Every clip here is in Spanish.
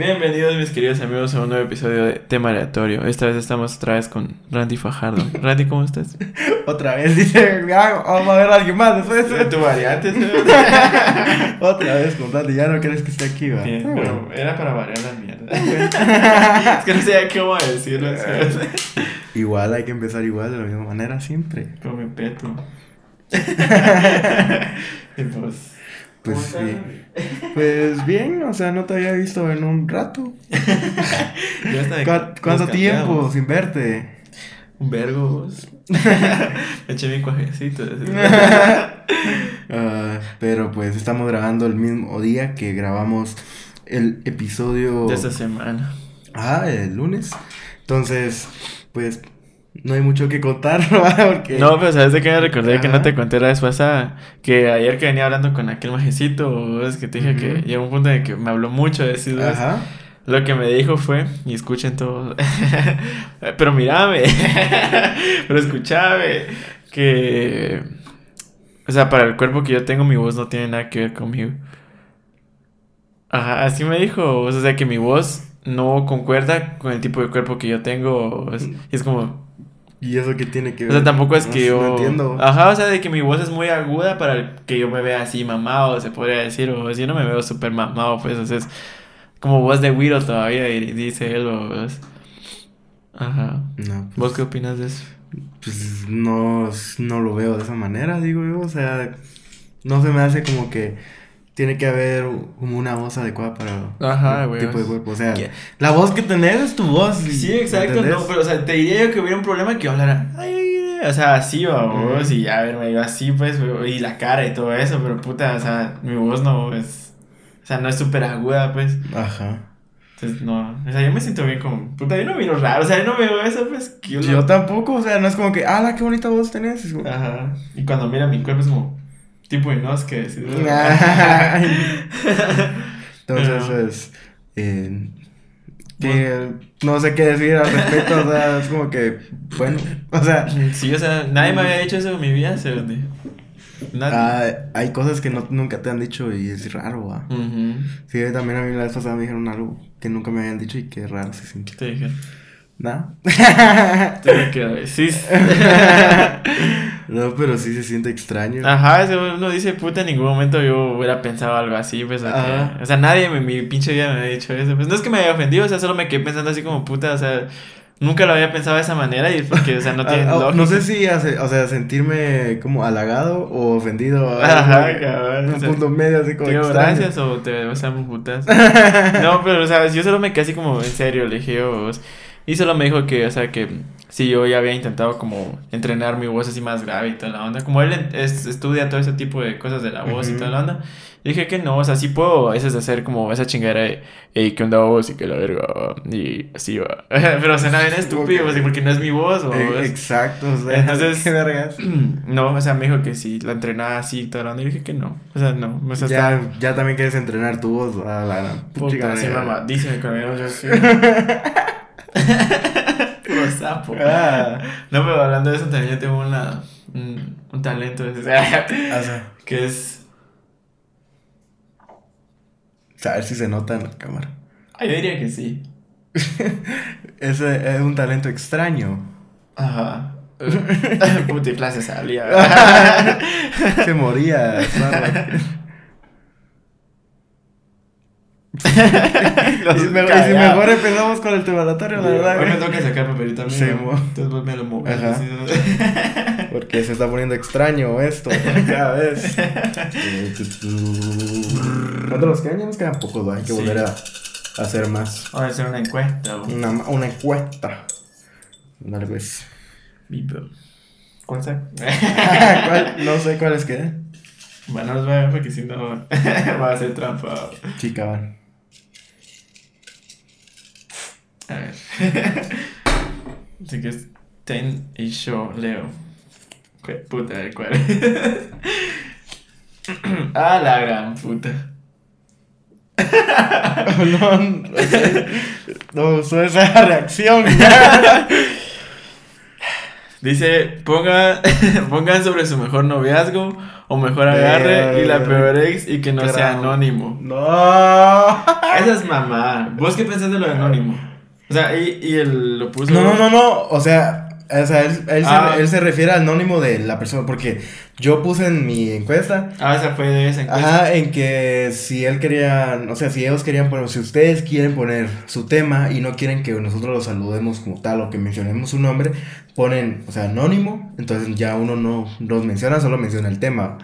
Bienvenidos mis queridos amigos a un nuevo episodio de Tema Aleatorio. Esta vez estamos otra vez con Randy Fajardo. Randy, ¿cómo estás? Otra vez dice, ah, vamos a ver a alguien más después. Tu variante, Otra vez con Randy, ya no crees que esté aquí, va. Bien, Ah, pero bueno. era para variar la mierda. es que no sabía cómo decirlo. Igual hay que empezar igual de la misma manera siempre. Come peto. y pues. Pues ¿cómo sí. Pues bien, o sea, no te había visto en un rato. Ya hasta de- ¿Cu- nos ¿Cuánto tiempo sin verte? Un vergo. Me eché mi cuajecito. Ah, pero pues estamos grabando el mismo día que grabamos el episodio. De esta semana. Ah, el lunes. Entonces, pues no hay mucho que contar, ¿verdad? Porque... No, pero ¿sabes de qué me recordé que no te conté la vez pasada? Que ayer que venía hablando con aquel majecito, es que te dije que llegó un punto de que me habló mucho de eso. Ajá. Lo que me dijo fue, y escuchen todo, pero mírame, pero escúchame, que, o sea, para el cuerpo que yo tengo, mi voz no tiene nada que ver conmigo. Ajá, así me dijo, o sea, que mi voz no concuerda con el tipo de cuerpo que yo tengo. es- y es como, ¿Y eso qué tiene que o ver? sea, tampoco es No que yo. No entiendo. Ajá, o sea, de que mi voz es muy aguda para que yo me vea así mamado, se podría decir. O si yo no me veo súper mamado, pues, o sea, es como voz de Wiro todavía, y dice él, o Ajá. No, pues, ¿Vos qué opinas de eso? pues no, no lo veo de esa manera, digo yo. O sea, no se me hace como que tiene que haber como una voz adecuada para Ajá, un tipo de cuerpo. O sea, ¿Qué? la voz que tenés es tu voz. Sí, exacto, no, pero, o sea, te diría yo que hubiera un problema que yo hablara, ay, o sea, así, va, vos, Ujú. y ya, verme yo así, pues, y la cara y todo eso, pero puta, o sea, mi voz no es, o sea, no es súper aguda, pues. Ajá. Entonces, no, o sea, yo me siento bien como, puta, yo no miro raro, o sea, yo no veo eso, pues, que yo, Yo no- tampoco, o sea, no es como que, ah, qué bonita voz tenés. Como, Ajá, y cuando mira mi cuerpo es como, tipo Inos que decís, Ay. Entonces, Ajá. pues, eh, que no sé qué decir al respecto, o sea, es como que, bueno, o sea, Sí, o sea, nadie me había dicho eso en mi vida, se Nadie. ah, hay cosas que no, nunca te han dicho y es raro, ¿va? Sí, también a mí la vez pasada me dijeron algo que nunca me habían dicho y que raro se sintió. Te dije, Quedo, sí. no, pero sí se siente extraño. Ajá, eso uno dice, puta, en ningún momento yo hubiera pensado algo así, pues, o, que- Ajá. o sea, nadie en mi pinche vida me había dicho eso, pues, no es que me haya ofendido, o sea, solo me quedé pensando así como, puta, o sea, nunca lo había pensado de esa manera y porque, o sea, no tiene Ah, ah, lógica. no sé si, hace- o sea, sentirme como halagado o ofendido. Ajá, cabrón, o Un sea, punto medio así como Digo, extraño. gracias o te besamos putas. No, pero, o sea, yo solo me quedé así como, en serio, le dije, vos. Y solo me dijo que, o sea, que si yo ya había intentado como entrenar mi voz así más grave y toda la onda. Como él es- estudia todo ese tipo de cosas de la voz y Ujú. toda la onda. Dije que no, o sea, sí puedo a veces hacer como esa chingadera de, hey, ¿qué onda vos? Y que la verga, y así va. Pero suena bien estúpido, Ok. así, porque no es mi voz, o Eh, Exacto, o sea, Entonces- qué vergas. No, o sea, me dijo que si la entrenaba así y toda la onda. Y dije que no, o sea, no. O sea, Ya, está- ya también quieres entrenar tu voz a la gran Puta, así de- mamadísimo con yo sí. Puro sapo. Ah, No, pero hablando de eso, también yo tengo una, un, un talento o sea, que es. a ver si se nota en la cámara. Ay, yo diría que sí. Ese es un talento extraño. Ajá. Puta, y clase salía. Se moría. ¿sabes? Los y, si mejor empezamos con el temalatorio, la verdad. Hoy me toca sacar papelito a mí. Sí, ¿no? Entonces vos me lo. Ajá. ¿no? Porque se está poniendo extraño esto cada vez. ¿Cuánto nos quedan? Ya nos quedan pocos, hay que Sí. volver a hacer más. Vamos a hacer una encuesta. bo. Una, una encuesta. Dale, pues. ¿Cuál? ¿Cuál? No sé cuáles quedan. Bueno, nos va porque si no va a ser trampa. Chica, van. A ver. Así que es Ten y yo leo. ¿Qué puta de cuál? ah, la gran puta. no, no, no usó esa reacción. Dice, pongan, pongan sobre su mejor noviazgo o mejor agarre y la Eh, peor ex y que no sea anónimo. No. Esa es mamá. ¿Vos qué pensás de lo de anónimo? O sea, y, y él lo puso. No, no, no, no. O sea, o sea, él, él, Ah. se, él se refiere al anónimo de la persona. Porque yo puse en mi encuesta. Ah, esa fue de esa encuesta. Ajá, en que si él quería, o sea, si ellos querían poner, si ustedes quieren poner su tema y no quieren que nosotros lo saludemos como tal o que mencionemos su nombre, ponen, o sea, anónimo, entonces ya uno no los menciona, solo menciona el tema.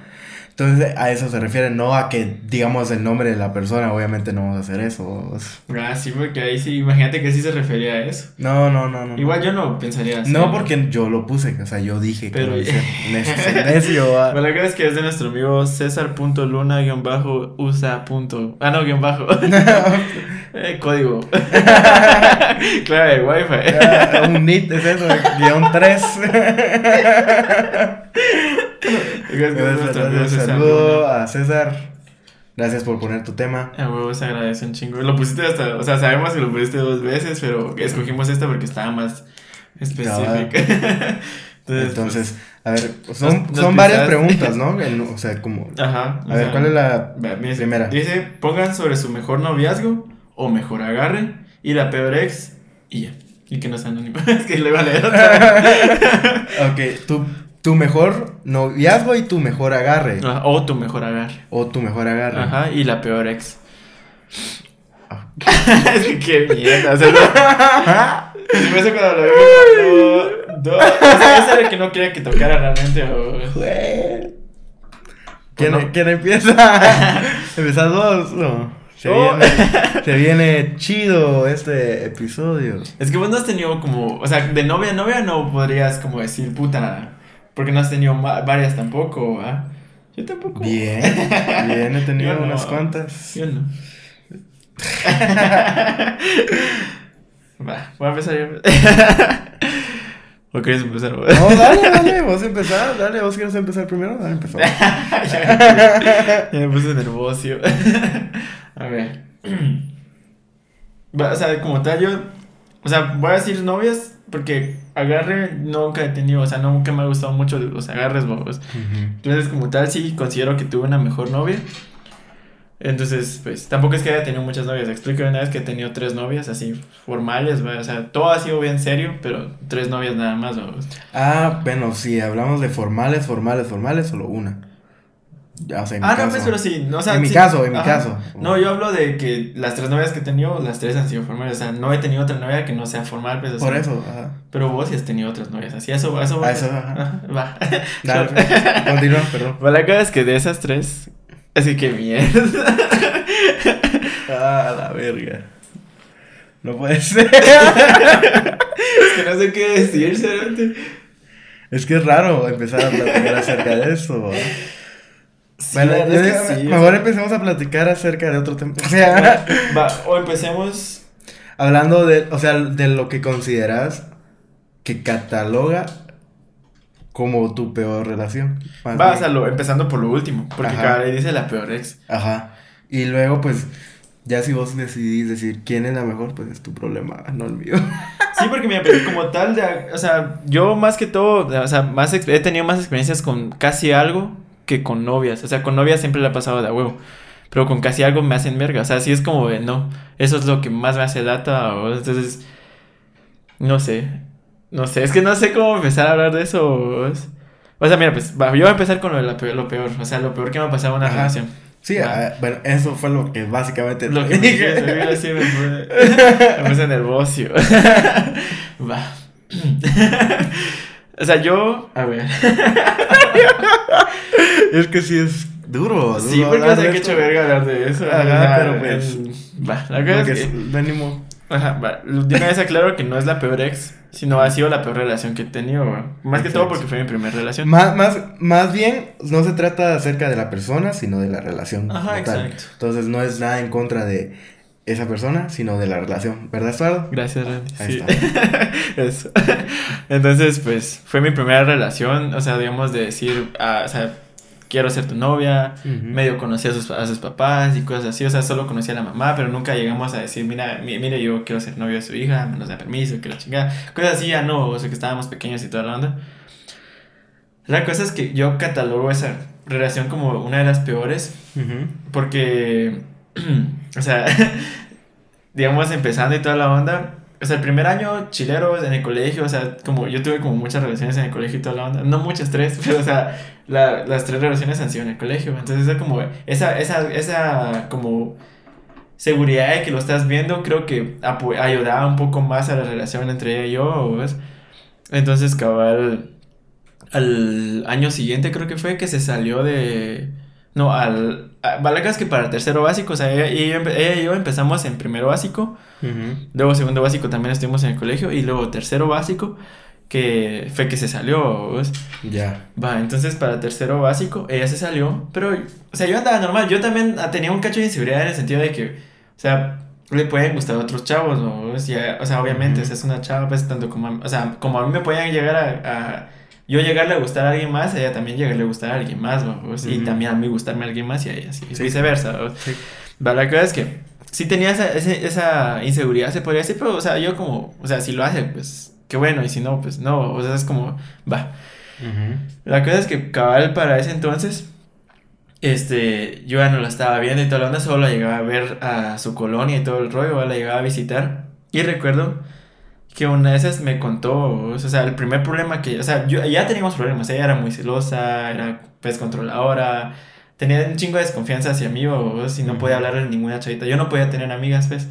Entonces a eso se refiere, no a que digamos el nombre de la persona, obviamente no vamos a hacer eso. Ah, sí, porque ahí sí, imagínate que sí se refería a eso. No, no, no, no. Igual yo no pensaría así. No, porque yo lo puse, o sea, yo dije que Pero- lo hice. Necio. Bueno, la es que es de nuestro amigo César.luna-usa. Ah, no, guion bajo. eh, código. claro, de wifi. Un NIT es eso, guion 3. César saludo a César. Gracias por poner tu tema. A huevo se agradece un chingo. Lo pusiste hasta, o sea, sabemos que lo pusiste dos veces, pero escogimos esta porque estaba más específica. Entonces, Entonces, a ver, son, nos- nos son varias preguntas, ¿no? O sea, como... pues, ajá. A ver, sea, ¿cuál es la primera? Dice, pongan sobre su mejor noviazgo o mejor agarre y la peor ex y ya. Y que no sea anónimo. es que le va a leer otra. ok, tu, tu mejor noviazgo y tu mejor agarre. O tu mejor agarre. O tu mejor agarre. Ajá, y la peor ex. Ah. es que qué mierda. O sea, no. Por eso cuando lo vimos, no, no. O sea, ese era el que no quería que tocara realmente. O... ¿Quién, Pues no. quién empieza? ¿Empezás vos? No. Se, Oh. viene, se viene chido este episodio. Es que vos no has tenido como, o sea, de novia a novia no podrías como decir puta, porque no has tenido varias tampoco, ¿ah? Yo tampoco. Bien, bien, he tenido no. unas cuantas. Yo no. Va, voy a empezar yo. ¿O quieres empezar? No, dale, dale, vos empezar, dale, vos quieres empezar primero, dale, empezar. ya, me puse nervioso. a ver. O sea, como tal, yo. O sea, voy a decir novias porque agarre nunca he tenido. O sea, nunca me ha gustado mucho los agarres, bobos. Entonces, como tal, sí considero que tuve una mejor novia. Entonces, pues tampoco es que haya tenido muchas novias. Explico una vez que he tenido tres novias así formales, ¿va? o sea, todo ha sido bien serio, pero tres novias nada más. ¿va? Ah, bueno, si hablamos de formales, formales, formales, solo una. Ya, o sea, en mi Ah, no, caso. pues, pero sí. no, o sea, En mi caso, en mi caso. No, yo hablo de que las tres novias que he tenido, las tres han sido formales. O sea, no he tenido otra novia que no sea formal, pues. o Por eso, ajá. Pero vos sí has tenido otras novias, así, eso, eso Ah, eso, ajá. Va. Dale, pues, continúa, perdón. Pues la cosa es que de esas tres, así que mierda. Ah, la verga. No puede ser. Es que no sé qué decir, cerote. Es que es raro empezar a platicar acerca de eso. ¿va? Sí, bueno, la yo verdad es digo, que sí, mejor empecemos a platicar acerca de otro tema. O sea, Va, o empecemos. hablando de, o sea, de lo que consideras que cataloga como tu peor relación. Va, o sea, lo- empezando por lo último. Porque cada vez dice la peor ex. Ajá. Y luego, pues, ya si vos decidís decir quién es la mejor, pues es tu problema, no el mío. Sí, porque mira, pero como tal, de, o sea, yo más que todo, o sea, más he tenido más experiencias con casi algo que con novias. O sea, con novias siempre le ha pasado de a huevo. Pero con casi algo me hacen verga. O sea, sí es como de no. Eso es lo que más me hace data. O, entonces, no sé. No sé, es que no sé cómo empezar a hablar de eso. O, o sea, mira, pues yo voy a empezar con lo, de la peor, lo peor. O sea, lo peor que me ha pasado en una Ajá. relación. Sí, Va. ah, bueno, eso fue lo que básicamente Lo que me dije. dije, mira, sí me puse, me puse nervioso. Va. o sea, yo. A ver. Es que sí es duro. Sí, duro porque sé de que hecho verga hablar de eso. Ajá, o sea, pero pues- Va, la cosa es que. venimos. Ajá, va. De una vez aclaro que no es la peor ex, sino ha sido la peor relación que he tenido. Más que todo Exacto. porque fue mi primera relación. Más, más, más bien, no se trata acerca de la persona, sino de la relación. Ajá, como tal. exacto. Entonces, no es nada en contra de esa persona, sino de la relación. ¿Verdad, Estuardo? Gracias, Randy. Ahí Sí. Eso. Entonces, pues, fue mi primera relación, o sea, digamos, de decir, ah, o sea, quiero ser tu novia, medio conocí a sus, a sus papás y cosas así, o sea, solo conocía a la mamá, pero nunca llegamos a decir, mira, mi- mire, yo quiero ser novio de su hija, me nos da permiso, que la chingada, cosas así, ya no, o sea, que estábamos pequeños y toda la onda. La cosa es que yo catalogo esa relación como una de las peores, porque o sea, digamos, empezando y toda la onda. O sea, el primer año chileros en el colegio, o sea, como yo tuve como muchas relaciones en el colegio y toda la onda. No muchas, tres, pero o sea, la, las tres relaciones han sido en el colegio. Entonces, es como esa, esa, esa, como seguridad de que lo estás viendo, creo que ayudaba un poco más a la relación entre ella y yo, ¿ves? Entonces, cabal, al año siguiente creo que fue que se salió de... No, al... Valacas que para tercero básico, o sea, ella, y yo empezamos en primero básico, luego segundo básico también estuvimos en el colegio, y luego tercero básico, que fue que se salió, ¿ves? Ya. Va, entonces para tercero básico, ella se salió, pero, o sea, yo andaba normal, yo también tenía un cacho de inseguridad en el sentido de que, o sea, le pueden gustar a otros chavos, ¿no? O sea, obviamente, es una chava, pues, tanto como, o sea, como a mí me podían llegar a, yo llegarle a gustar a alguien más, ella también llegarle a gustar a alguien más, ¿no? Y también a mí gustarme a alguien más y a ella, sí, viceversa, ¿no? Sí. La cosa es que sí tenía esa, esa, inseguridad, se podría decir, pero, o sea, yo como, o sea, si lo hace, pues, qué bueno, y si no, pues, no, o sea, es como, va. La cosa es que cabal para ese entonces este, yo ya no la estaba viendo y toda la onda, solo la llegaba a ver a su colonia y todo el rollo, la llegaba a visitar. Y recuerdo que una de esas me contó, o sea, el primer problema que, o sea, yo, ya teníamos problemas, ella era muy celosa, era pues controladora, tenía un chingo de desconfianza hacia mí, o si no podía hablarle a ninguna chavita, yo no podía tener amigas, pues.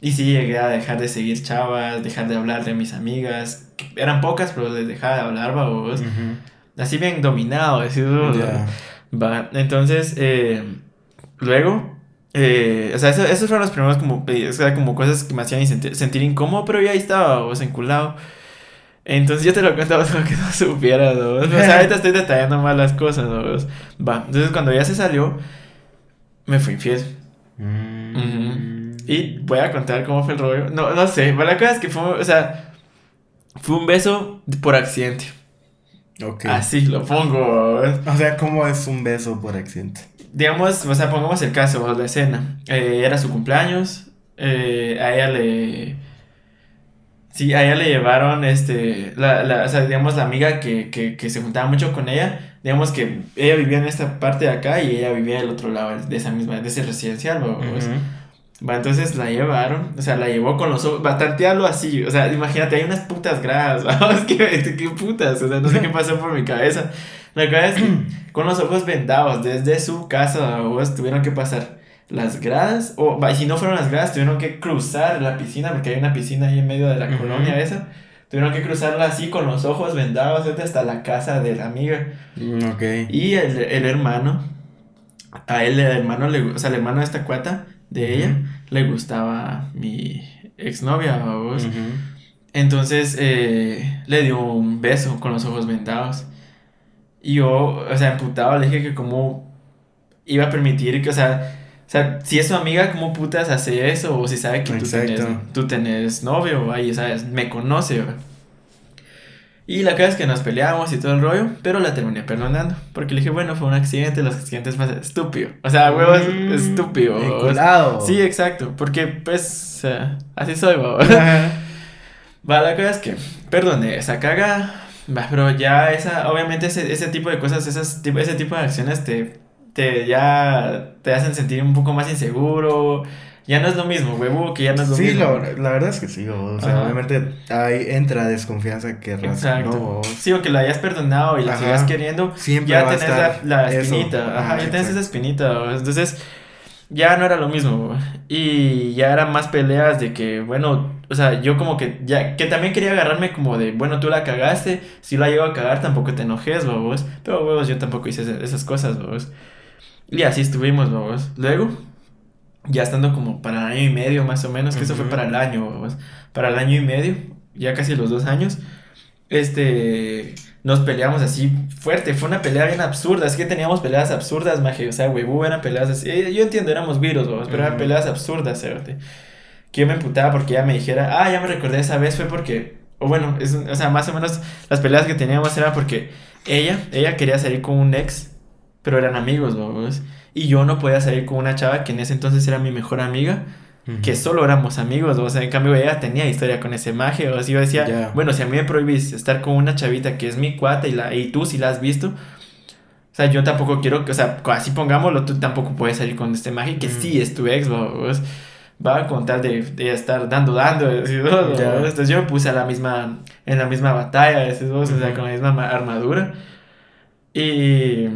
Y sí, llegué a dejar de seguir chavas, dejar de hablar de mis amigas, eran pocas, pero les dejaba de hablar, vos. Así bien dominado, así, Va, entonces, eh, luego, eh, o sea, esos fueron los primeros como, o sea, como cosas que me hacían sentir, incómodo, pero ya ahí estaba, vos, enculado. Entonces yo te lo cuento para que no supieras, ¿no? O sea, ahorita estoy detallando más las cosas, ¿no? Va, entonces cuando ya se salió, me fui infiel. Mm. Y voy a contar cómo fue el rollo. No, no sé, pero la cosa es que fue, o sea, fue un beso por accidente. Así lo pongo. O sea, ¿cómo es un beso por accidente? Digamos, o sea, pongamos el caso, la escena. Eh, era su cumpleaños. Eh, a ella le. Sí, a ella le llevaron, este, la, la, o sea, digamos, la amiga que, que, que, se juntaba mucho con ella, digamos que ella vivía en esta parte de acá y ella vivía del otro lado de esa misma, de ese residencial, entonces la llevaron, o sea, la llevó con los ojos, bastantearlo así, o sea, imagínate, hay unas putas gradas, vamos, ¿qué, qué putas, o sea, no sé qué pasó por mi cabeza. La verdad es que con los ojos vendados, desde su casa, tuvieron que pasar las gradas, o si no fueron las gradas, tuvieron que cruzar la piscina, porque hay una piscina ahí en medio de la colonia esa. Tuvieron que cruzarla así con los ojos vendados hasta la casa de la amiga. Mm, ok. Y el, el hermano, a él, el hermano, le, o sea, el hermano de esta cuata, de ella, le gustaba mi exnovia, vos. Entonces eh, le dio un beso con los ojos vendados. Y yo, o sea, emputado, le dije que cómo iba a permitir que, o sea, o sea, si es su amiga, ¿cómo putas hace eso? O si sabe que tú tenés, tú tenés, novio, ahí, ¿sabes? Me conoce, y la cosa es que nos peleamos y todo el rollo, pero la terminé perdonando. Porque le dije, bueno, fue un accidente, los accidentes pasan estúpido. O sea, huevos, mm, estúpido. Sí, exacto. Porque, pues, así soy, Va, la cosa es que perdoné esa caga. Va, pero ya esa, obviamente ese, ese tipo de cosas, esas, ese tipo de acciones te, te ya te hacen sentir un poco más inseguro. Ya no es lo mismo, huevo, que ya no es lo mismo. Sí, la, verdad es que sí, o sea, obviamente ahí entra desconfianza que Exacto. Sí, o que la hayas perdonado y la sigas queriendo, Siempre ya tenés la, la, espinita, ajá, ya tenés esa espinita, entonces ya no era lo mismo, y ya eran más peleas de que, bueno, o sea, yo como que ya, que también quería agarrarme como de, bueno, tú la cagaste, si la llego a cagar tampoco te enojes, babos, pero huevos, yo tampoco hice esas cosas, babos. Y así estuvimos, babos. Luego, ya estando como para el año y medio más o menos, que eso fue para el año, para el año y medio, ya casi los dos años, este, nos peleamos así fuerte, fue una pelea bien absurda, es que teníamos peleas absurdas, maje, o sea, huevo, eran peleas así, eh, yo entiendo, éramos virus, pero eran peleas absurdas, ¿cierto? Que yo me emputaba porque ella me dijera, ah, ya me recordé esa vez, fue porque, o bueno, es, o sea, más o menos las peleas que teníamos eran porque ella, ella quería salir con un ex, pero eran amigos, vamos. Y yo no podía salir con una chava que en ese entonces era mi mejor amiga, que solo éramos amigos, o sea, en cambio ella tenía historia con ese maje, o así yo decía, bueno, si a mí me prohibís estar con una chavita que es mi cuata y, la, y tú si la has visto, o sea, yo tampoco quiero que, o sea, así pongámoslo, tú tampoco puedes salir con este magia que sí es tu ex, vos. Va a contar de, de estar dando, dando, Entonces yo me puse a la misma, en la misma batalla, o sea, con la misma armadura. Y...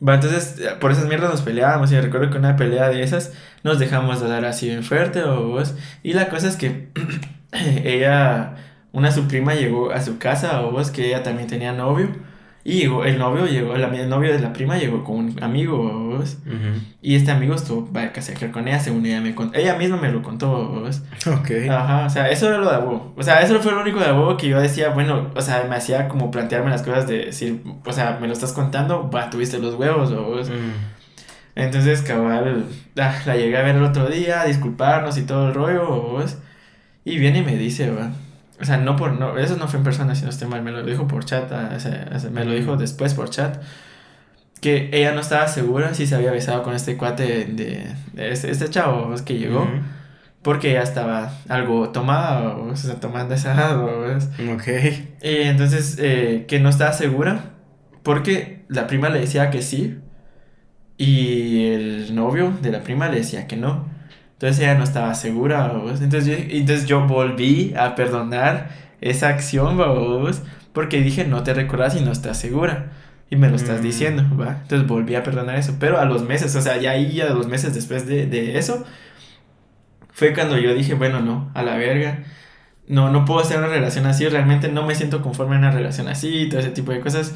Bueno, entonces, por esas mierdas nos peleábamos. Y recuerdo que una pelea de esas nos dejamos de dar así bien fuerte, vos. Y la cosa es que ella, una su prima llegó a su casa, vos, que ella también tenía novio. Y llegó, el novio llegó, el novio de la prima llegó con un amigo, Y este amigo estuvo, vaya, casi con ella, según ella me contó. Ella misma me lo contó, ¿vos? Ok. Ajá, o sea, eso era lo de. O sea, eso fue lo único de que yo decía, bueno, o sea, me hacía como plantearme las cosas de decir, o sea, me lo estás contando, va, tuviste los huevos, ¿vos? Entonces, cabal, la, la, llegué a ver el otro día, a disculparnos y todo el rollo, ¿vos? Y viene y me dice, va o sea, no por, no, eso no fue en persona, si no estoy mal, me lo dijo por chat, ah, me lo dijo después por chat, que ella no estaba segura si se había besado con este cuate de, de este, este, chavo que llegó, porque ella estaba algo tomada, o sea, tomando esa Ok. Y entonces, eh, que no estaba segura, porque la prima le decía que sí, y el novio de la prima le decía que no. Entonces ella no estaba segura. Entonces yo, entonces yo volví a perdonar esa acción. Porque dije, no te recuerdas y no estás segura. Y me lo estás mm. diciendo, ¿va? Entonces volví a perdonar eso. Pero a los meses, o sea, ya ahí, ya los meses después de, de eso, fue cuando yo dije, bueno, no, a la verga. No, no puedo hacer una relación así. Realmente no me siento conforme en una relación así, todo ese tipo de cosas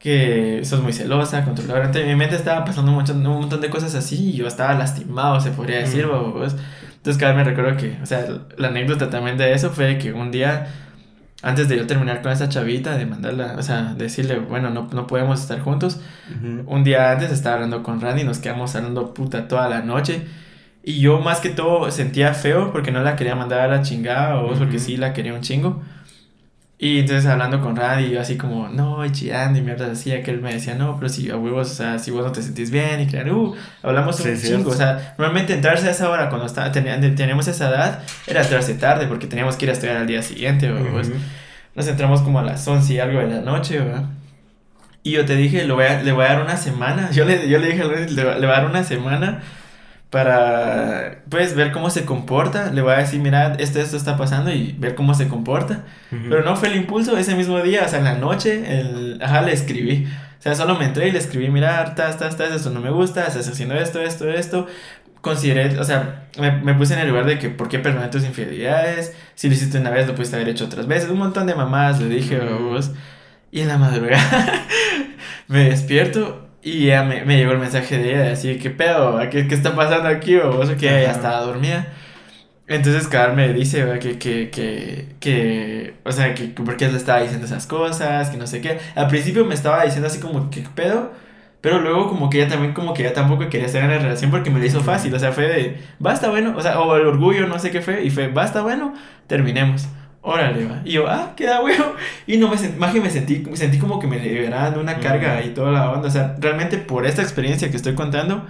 que sos muy celosa, controladora. En mi mente estaba pasando mucho, un montón de cosas así y yo estaba lastimado, se podría decir, Entonces, cada vez me recuerdo que, o sea, la anécdota también de eso fue que un día, antes de yo terminar con esa chavita, de mandarla, o sea, decirle, bueno, no, no podemos estar juntos, un día antes estaba hablando con Randy, nos quedamos hablando puta toda la noche. Y yo más que todo sentía feo porque no la quería mandar a la chingada o porque sí la quería un chingo. Y entonces hablando con Randy, yo así como, no, chillando y mierda así, que él me decía, no, pero si a huevos, o sea, si vos no te sentís bien, y claro, uh, hablamos un chingo, o sea, normalmente entrarse a esa hora cuando está, teníamos esa edad, era entrarse tarde, porque teníamos que ir a estudiar al día siguiente, o Nos entramos como a las 11 y algo de la noche, ¿verdad? Y yo te dije, le voy a, le voy a dar una semana, yo le, yo le dije, le, le voy a dar una semana para pues ver cómo se comporta. Le voy a decir, mira, esto, esto está pasando y ver cómo se comporta. Pero no fue el impulso ese mismo día, o sea, en la noche, el, ajá, le escribí. O sea, solo me entré y le escribí, mira, estás, estás, estás, esto no me gusta, estás haciendo esto, esto, esto. Consideré, o sea, me, me puse en el lugar de que, ¿por qué perdoné tus infidelidades? Si lo hiciste una vez, lo pudiste haber hecho otras veces. Un montón de mamás, le dije, vos. Y en la madrugada me despierto y ya me, me, llegó el mensaje de ella, así, ¿qué pedo? ¿Qué, qué está pasando aquí? O sea, que ella estaba dormida. Entonces, Carl me dice que, que, que, que, o sea, que por qué le estaba diciendo esas cosas, que no sé qué. Al principio me estaba diciendo así como, ¿qué pedo? Pero luego como que ella también como que ella tampoco quería estar en la relación porque me lo hizo fácil. O sea, fue de, basta bueno, o sea, o el orgullo, no sé qué fue, y fue, basta bueno, terminemos órale, va. Y yo, ah, queda huevo. Y no me sentí, más que me sentí, me sentí como que me liberaban una carga y toda la onda. O sea, realmente por esta experiencia que estoy contando,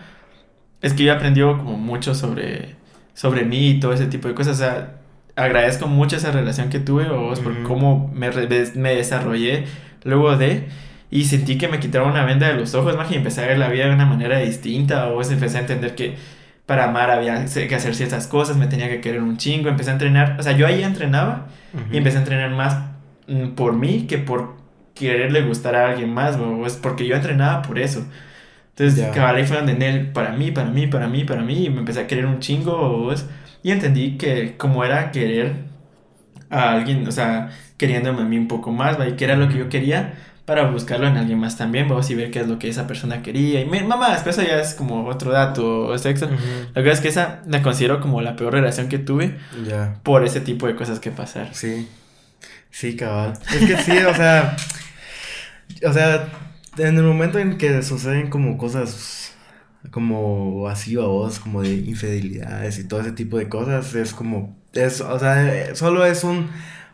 es que yo he aprendido como mucho sobre, sobre mí y todo ese tipo de cosas. O sea, agradezco mucho esa relación que tuve, o por cómo me, me desarrollé luego de. Y sentí que me quitaron una venda de los ojos, más y empecé a ver la vida de una manera distinta, o empecé a entender que para amar había que hacer ciertas cosas, me tenía que querer un chingo, empecé a entrenar, o sea, yo ahí entrenaba y empecé a entrenar más mm, por mí que por quererle gustar a alguien más, o es porque yo entrenaba por eso. Entonces, cabal, ahí fue donde él, para mí, para mí, para mí, para mí, y me empecé a querer un chingo, y entendí que como era querer a alguien, o sea, queriéndome a mí un poco más, y que era lo que yo quería, para buscarlo en alguien más también, vamos a ver qué es lo que esa persona quería. Y mamá, después eso ya es como otro dato extra. La verdad es que esa la considero como la peor relación que tuve ya por ese tipo de cosas que pasar. Sí, sí, cabal. Es que sí, o sea, o sea, en el momento en que suceden como cosas como así a vos, como de infidelidades y todo ese tipo de cosas, es como, es, o sea, solo es un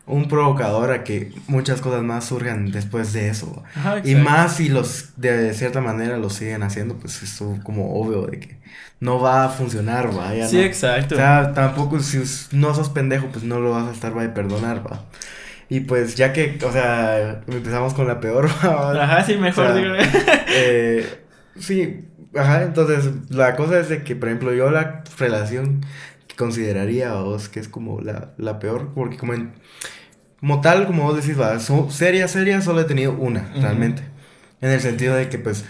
un provocador a que muchas cosas más surjan después de eso. y más si los de cierta manera lo siguen haciendo, pues es como obvio de que no va a funcionar, Sí, exacto. O sea, tampoco si no sos pendejo, pues no lo vas a estar va a perdonar, va. Y pues ya que, o sea, empezamos con la peor. Ajá, sí, mejor O sea, digo. eh, sí, ajá, entonces la cosa es de que, por ejemplo, yo la relación que consideraría, vos, que es como la, la peor, porque como, en- como tal, como vos decís, va, so- seria, seria, solo he tenido una, realmente. En el sentido de que, pues,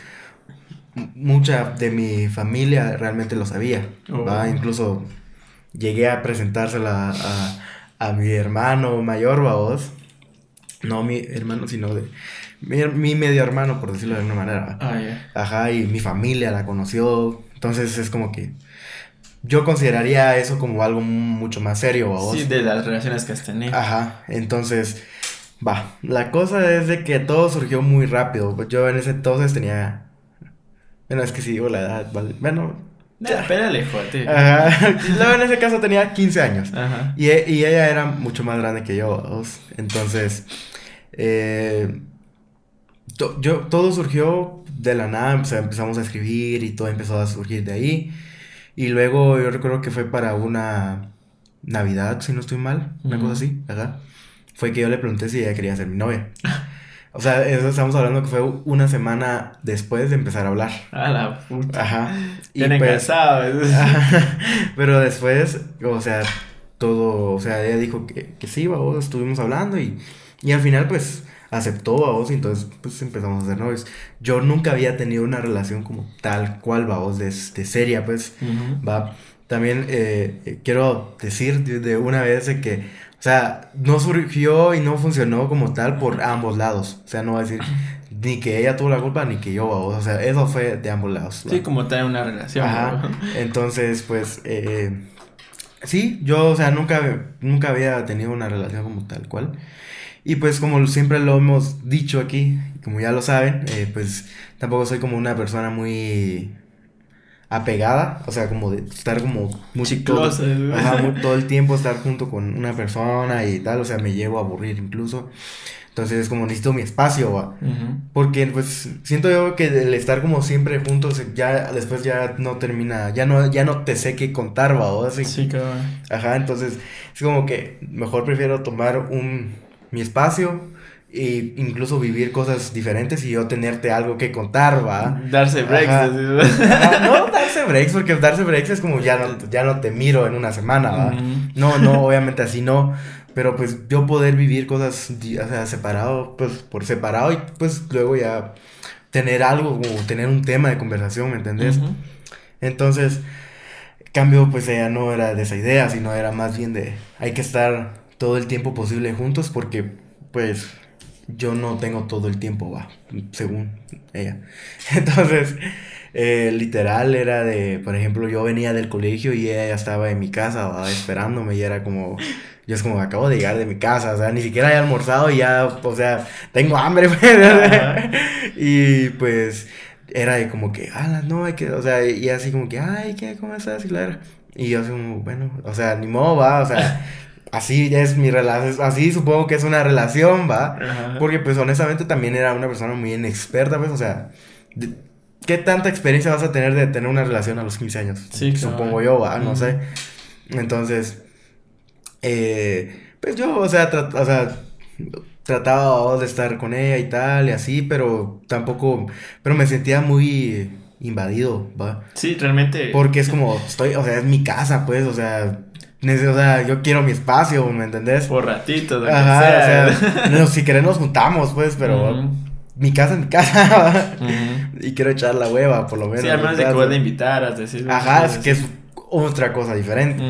mucha de mi familia realmente lo sabía, va, Oh. incluso llegué a presentársela a, a mi hermano mayor, va, vos. No mi hermano, sino de mi, mi medio hermano, por decirlo de alguna manera. Ah. Ajá, y mi familia la conoció. Entonces es como que yo consideraría eso como algo mucho más serio, ¿va vos? Sí, de las relaciones que has tenido. Ajá, entonces, va. La cosa es de que todo surgió muy rápido. Yo en ese entonces tenía. Bueno, es que si digo la edad, vale. Bueno, espérale, joder. ajá. Luego en ese caso tenía 15 años. Ajá. Y, y ella era mucho más grande que yo, vamos. Entonces, eh, to- yo, todo surgió de la nada, o sea, empezamos a escribir y todo empezó a surgir de ahí. Y luego yo recuerdo que fue para una Navidad, si no estoy mal, una cosa así, ¿verdad? Fue que yo le pregunté si ella quería ser mi novia. O sea, eso estamos hablando que fue una semana después de empezar a hablar. A la puta. Ajá. Y pues-. Pero después, o sea, todo, o sea, ella dijo que, que sí, vamos, estuvimos hablando y, y al final pues aceptó, vamos, y entonces pues empezamos a ser novios. Yo nunca había tenido una relación como tal cual, vamos, de, de seria, pues, Ujú. va. También eh, eh, quiero decir de, una vez de que, o sea, no surgió y no funcionó como tal por ambos lados. O sea, no va a decir ni que ella tuvo la culpa ni que yo, vamos. O sea, eso fue de ambos lados. ¿va? Sí, como tener una relación. Ajá. Entonces, pues, eh, sí, yo, o sea, nunca, nunca había tenido una relación como tal cual. Y pues, como siempre lo hemos dicho aquí, como ya lo saben, eh, pues, tampoco soy como una persona muy apegada, o sea, como de estar como muy Chiclosa, todo, ajá, muy- todo el tiempo estar junto con una persona y tal, o sea, me llevo a aburrir incluso. Entonces, es como necesito mi espacio. Porque pues siento yo que el estar como siempre juntos ya después ya no termina, ya no, ya no te sé qué contar, va, o así. Sí, cabrón. Ajá, entonces es como que mejor prefiero tomar un mi espacio e incluso vivir cosas diferentes y yo tenerte algo que contar, va. Darse breaks. Ajá. no darse breaks, porque darse breaks es como ya no, ya no te miro en una semana, va. No, no, obviamente así no. Pero pues yo poder vivir cosas, di- o sea, separado, pues por separado y pues luego ya tener algo, como tener un tema de conversación, ¿me entendés? Entonces, cambio, pues ella no era de esa idea, sino era más bien de hay que estar todo el tiempo posible juntos porque pues yo no tengo todo el tiempo, va, según ella. Entonces, eh, literal era de, por ejemplo, yo venía del colegio y ella ya estaba en mi casa, va, esperándome y era como, yo es como, acabo de llegar de mi casa, o sea, ni siquiera he almorzado y ya, o sea, tengo hambre, pues. Y pues era de como que, ah, no, hay que, o sea, y así como que, ay, ¿qué? ¿Cómo estás? Y, claro, y yo así como, bueno, o sea, ni modo, va, o sea, así es mi relación, así supongo que es una relación, va. Ajá. Porque pues honestamente también era una persona muy inexperta, pues, o sea, ¿qué tanta experiencia vas a tener de tener una relación a los 15 años? Sí, Supongo yo, va, no sé. Entonces, eh, pues yo, o sea, o sea, trataba de estar con ella y tal, y así, pero tampoco, pero me sentía muy invadido, va. Sí, realmente. Porque es como, estoy, o sea, es mi casa, pues, o sea, o sea, yo quiero mi espacio, ¿me entendés? Por ratitos, lo que Ajá, sea. o sea, no, si querés nos juntamos, pues, pero mi casa es mi casa. Y quiero echar la hueva, por lo menos. Sí, al menos de que vos le invitaras, decir. Ajá, es que es otra cosa diferente.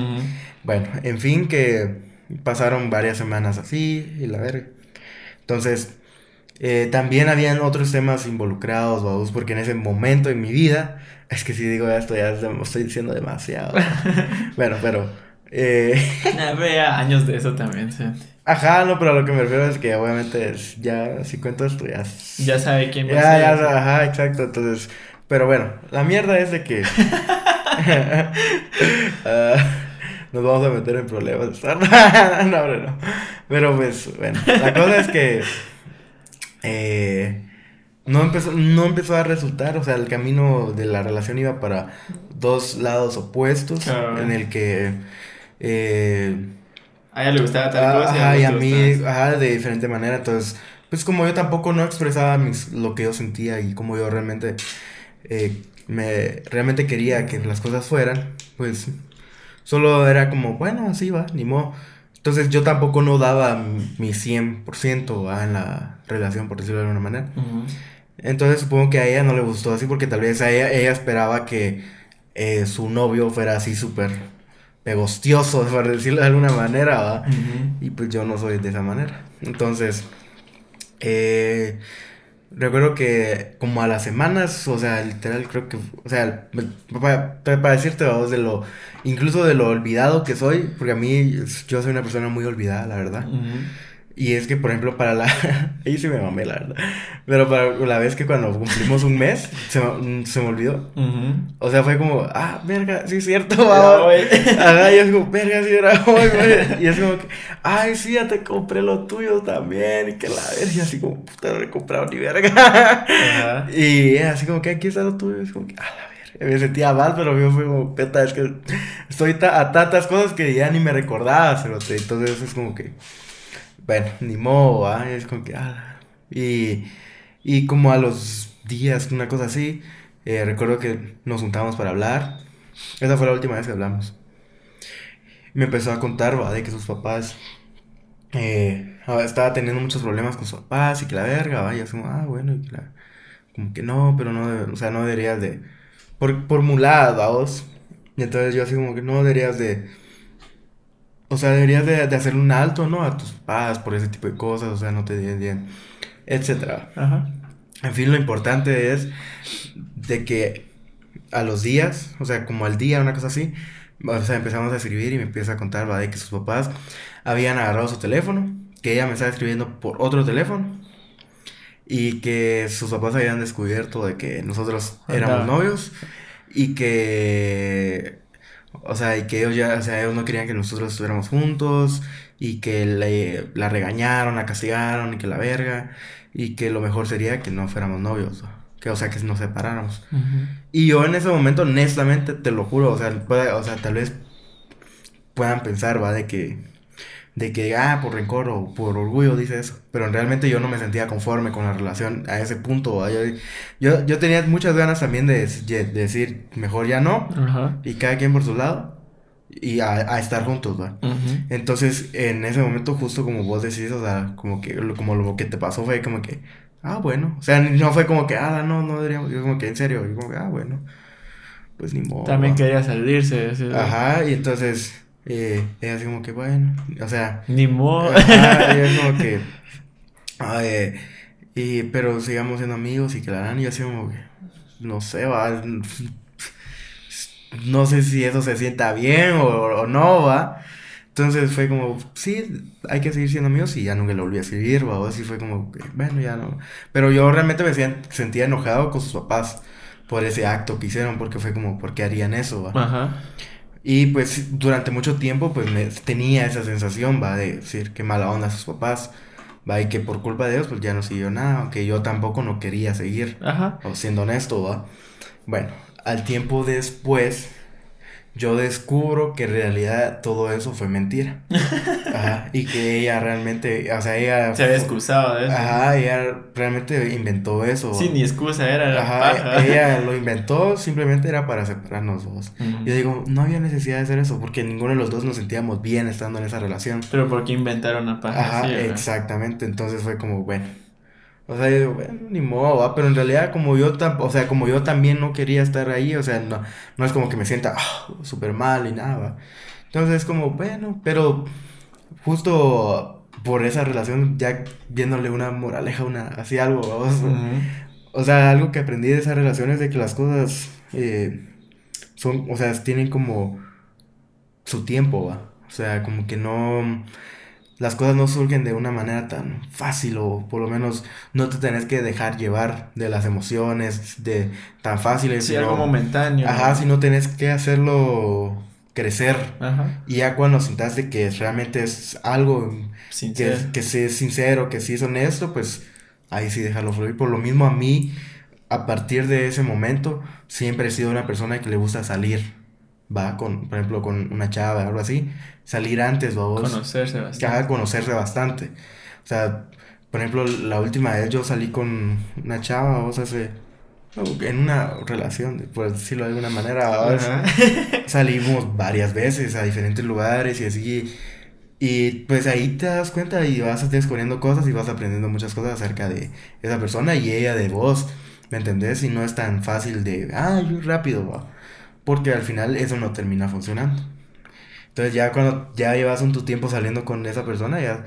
Bueno, en fin, que pasaron varias semanas así y la verga. Entonces, eh, también habían otros temas involucrados, vamos, porque en ese momento en mi vida, es que si digo esto ya estoy diciendo demasiado. bueno, pero... eh, pero años de eso también, sí. Ajá, no, pero a lo que me refiero es que obviamente es- ya si cuento esto ya... Ya sabe quién va Ya, a ya, ajá, exacto, entonces... Pero bueno, la mierda es de que... Ah, nos vamos a meter en problemas. no, hombre, no. Pero pues, bueno, la cosa es que... eh, no empezó, no empezó a resultar, o sea, el camino de la relación iba para dos lados opuestos, Claro. en el que... eh, A ella le gustaba tal cosa. Ajá, y a mí, ajá, de diferente manera. Entonces, pues como yo tampoco no expresaba mis, lo que yo sentía y como yo realmente, eh, me, realmente quería que las cosas fueran, pues solo era como, bueno, así va, ni modo. Entonces yo tampoco no daba mi 100% ¿va? en la relación, por decirlo de alguna manera. Entonces supongo que a ella no le gustó así porque tal vez a ella, ella esperaba que eh, su novio fuera así súper pegostioso, por decirlo de alguna manera. Y pues yo no soy de esa manera. Entonces, eh, recuerdo que como a las semanas, o sea, literal creo que, o sea, para, para decirte, vamos, de lo, incluso de lo olvidado que soy, porque a mí yo soy una persona muy olvidada, la verdad. Y es que, por ejemplo, para la... Ahí sí me mamé, la verdad. Pero para la vez que cuando cumplimos un mes, se, me- se me olvidó. O sea, fue como, ah, verga, sí es cierto, va. Ajá, y es como, verga, sí era hoy, güey. Y es como que, ay, sí, ya te compré lo tuyo también. Y que la verga, y así como, puta, no he comprado ni verga. Y así como que aquí está lo tuyo. Es como que, a la verga. Me sentía mal, pero yo fui como, peta, es que estoy ta- a tantas cosas que ya ni me recordaba, cerote. Entonces es como que, bueno, ni modo, ¿va? Es como que, ah. Y, y como a los días, una cosa así, eh, recuerdo que nos juntamos para hablar. Esa fue la última vez que hablamos. Me empezó a contar, va, de que sus papás eh, ah, estaba teniendo muchos problemas con sus papás y que la verga, va, y así como, ah, bueno, y que la, como que no, pero no, o sea, no deberías de, por, por mulada, vamos. Y entonces yo así como que no deberías de, o sea, deberías de, de hacerle un alto, ¿no? A tus papás por ese tipo de cosas, o sea, no te den bien, etcétera. Ajá. En fin, lo importante es de que a los días, o sea, como al día, una cosa así, o sea, empezamos a escribir y me empieza a contar, va, de que sus papás habían agarrado su teléfono, que ella me estaba escribiendo por otro teléfono y que sus papás habían descubierto de que nosotros éramos novios y que, o sea, y que ellos ya, o sea, ellos no querían que nosotros estuviéramos juntos y que le, la regañaron, la castigaron y que la verga y que lo mejor sería que no fuéramos novios, que, o sea, que nos separáramos. Y yo en ese momento, honestamente, te lo juro, o sea, puede- o sea, tal vez puedan pensar, va, de que, de que, ah, por rencor o por orgullo dice eso, pero realmente yo no me sentía conforme con la relación a ese punto, Yo, yo, yo tenía muchas ganas también de, de decir, mejor ya no, Ajá. y cada quien por su lado, y a, a estar juntos, va. Ujú. Entonces, en ese momento, justo como vos decís, o sea, como que lo, como lo que te pasó fue como que, ah, bueno. O sea, no fue como que, ah, no, no deberíamos. Yo como que, en serio, yo como que, ah, bueno. Pues ni modo. También va. quería salirse. de- Ajá, y entonces, eh, ella así como que, bueno. O sea, Ni modo. ajá, ella como que, ah, eh, y, pero sigamos siendo amigos y que la harán. Y así como que, no sé, va. No sé si eso se sienta bien o, o no, va. Entonces fue como, sí, hay que seguir siendo amigos y ya nunca lo volví a escribir, va. O así fue como, bueno, ya no. Pero yo realmente me sentía enojado con sus papás por ese acto que hicieron, porque fue como, ¿por qué harían eso, va? Ajá. Y pues durante mucho tiempo pues me tenía esa sensación, va, de decir qué mala onda sus papás, va, y que por culpa de ellos pues ya no siguió nada, aunque yo tampoco no quería seguir, Ajá. siendo honesto, va. Bueno, al tiempo después yo descubro que en realidad todo eso fue mentira. Ajá, y que ella realmente, o sea, ella... Se había excusado de eso. Ajá, ella realmente inventó eso. Sí, ni excusa era. Ajá, paja. ella lo inventó, simplemente era para separarnos dos. Ujú. Yo digo, no había necesidad de hacer eso porque ninguno de los dos nos sentíamos bien estando en esa relación. Pero ¿por qué inventaron una paja Ajá, exactamente. Entonces fue como, bueno. O sea, yo digo, bueno, ni modo, ¿va? Pero en realidad, como yo, o sea, como yo también no quería estar ahí, o sea, no, no es como que me sienta ah, súper mal y nada, ¿va? Entonces es como, bueno, pero justo por esa relación, ya viéndole una moraleja, una, así algo. Ujú. O sea, algo que aprendí de esa relación es de que las cosas eh, son, o sea, tienen como su tiempo, ¿va? O sea, como que no, las cosas no surgen de una manera tan fácil o por lo menos no te tenés que dejar llevar de las emociones de tan fáciles. Sí, sino- algo momentáneo. Ajá, sino tenés que hacerlo crecer. Ajá. Y ya cuando sientas de que realmente es algo que, que sí es sincero, que sí es honesto, pues ahí sí déjalo fluir. Por lo mismo a mí, a partir de ese momento, siempre he sido una persona que le gusta salir. Va, con, por ejemplo, con una chava o algo así, salir antes, vamos. Conocerse bastante. Ya, conocerse bastante. O sea, por ejemplo, la última vez yo salí con una chava, vos hace en una relación, por decirlo de alguna manera, salimos varias veces a diferentes lugares y así. Y pues ahí te das cuenta y vas descubriendo cosas y vas aprendiendo muchas cosas acerca de esa persona y ella de vos, ¿me entendés? Y no es tan fácil de, ah, yo rápido, porque al final eso no termina funcionando. Entonces ya cuando ya llevas un tu tiempo saliendo con esa persona, ya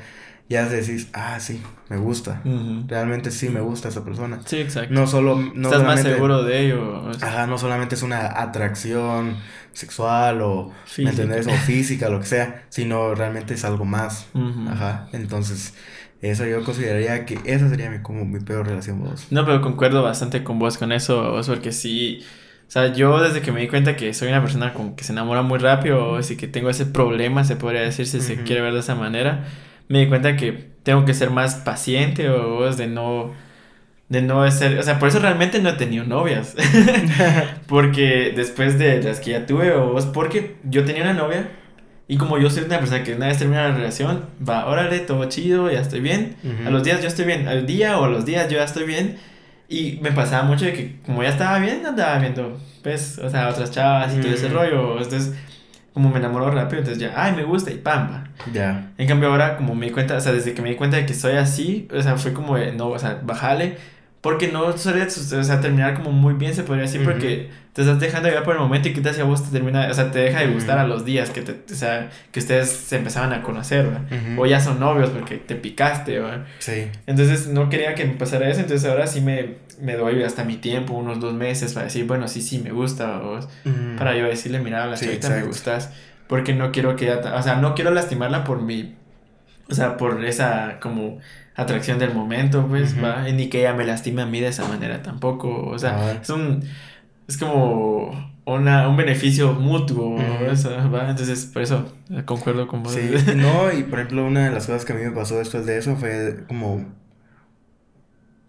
ya decís, ah, sí, me gusta. Realmente sí me gusta esa persona. Sí, exacto. No solo. No Estás más seguro de ello. Ajá, no solamente es una atracción sexual o. ¿Me entendés? O física, lo que sea, sino realmente es algo más. Ajá. Entonces. Eso yo consideraría que esa sería mi, como mi peor relación vos. No, pero concuerdo bastante con vos con eso, vos, porque sí, o sea, yo desde que me di cuenta que soy una persona con que se enamora muy rápido, o así que tengo ese problema, se podría decir, si se quiere ver de esa manera, me di cuenta que tengo que ser más paciente o de no de no ser, o sea, por eso realmente no he tenido novias. porque después de las que ya tuve o vos porque yo tenía una novia y como yo soy una persona que una vez termina la relación, va, órale, todo chido, ya estoy bien. A los días yo estoy bien, al día o a los días yo ya estoy bien. Y me pasaba mucho de que como ya estaba bien, andaba viendo, pues, o sea, otras chavas y todo ese rollo. Entonces, como me enamoró rápido, entonces ya, ay, me gusta y pamba. Ya. En cambio ahora como me di cuenta, o sea, desde que me di cuenta de que soy así, o sea, fue como, no, o sea, bajale, porque no suele, o sea, terminar como muy bien, se podría decir, porque te estás dejando llevar por el momento y que te vos te termina, o sea, te deja de gustar a los días que te, o sea, que ustedes se empezaban a conocer, O ya son novios porque te picaste, ¿verdad? Sí. Entonces no quería que me pasara eso, entonces ahora sí me, me doy hasta mi tiempo, unos dos meses, para decir, bueno, sí, sí, me gusta, o para yo decirle, mira, la sí, me gustas, porque no quiero que o sea, no quiero lastimarla por mi, o sea, por esa como atracción del momento, pues, va, y ni que ella me lastime a mí de esa manera tampoco, o sea, es un, es como una, un beneficio mutuo, ¿va? Entonces, por eso, concuerdo con vos. Sí, no, y por ejemplo, una de las cosas que a mí me pasó después de eso fue como,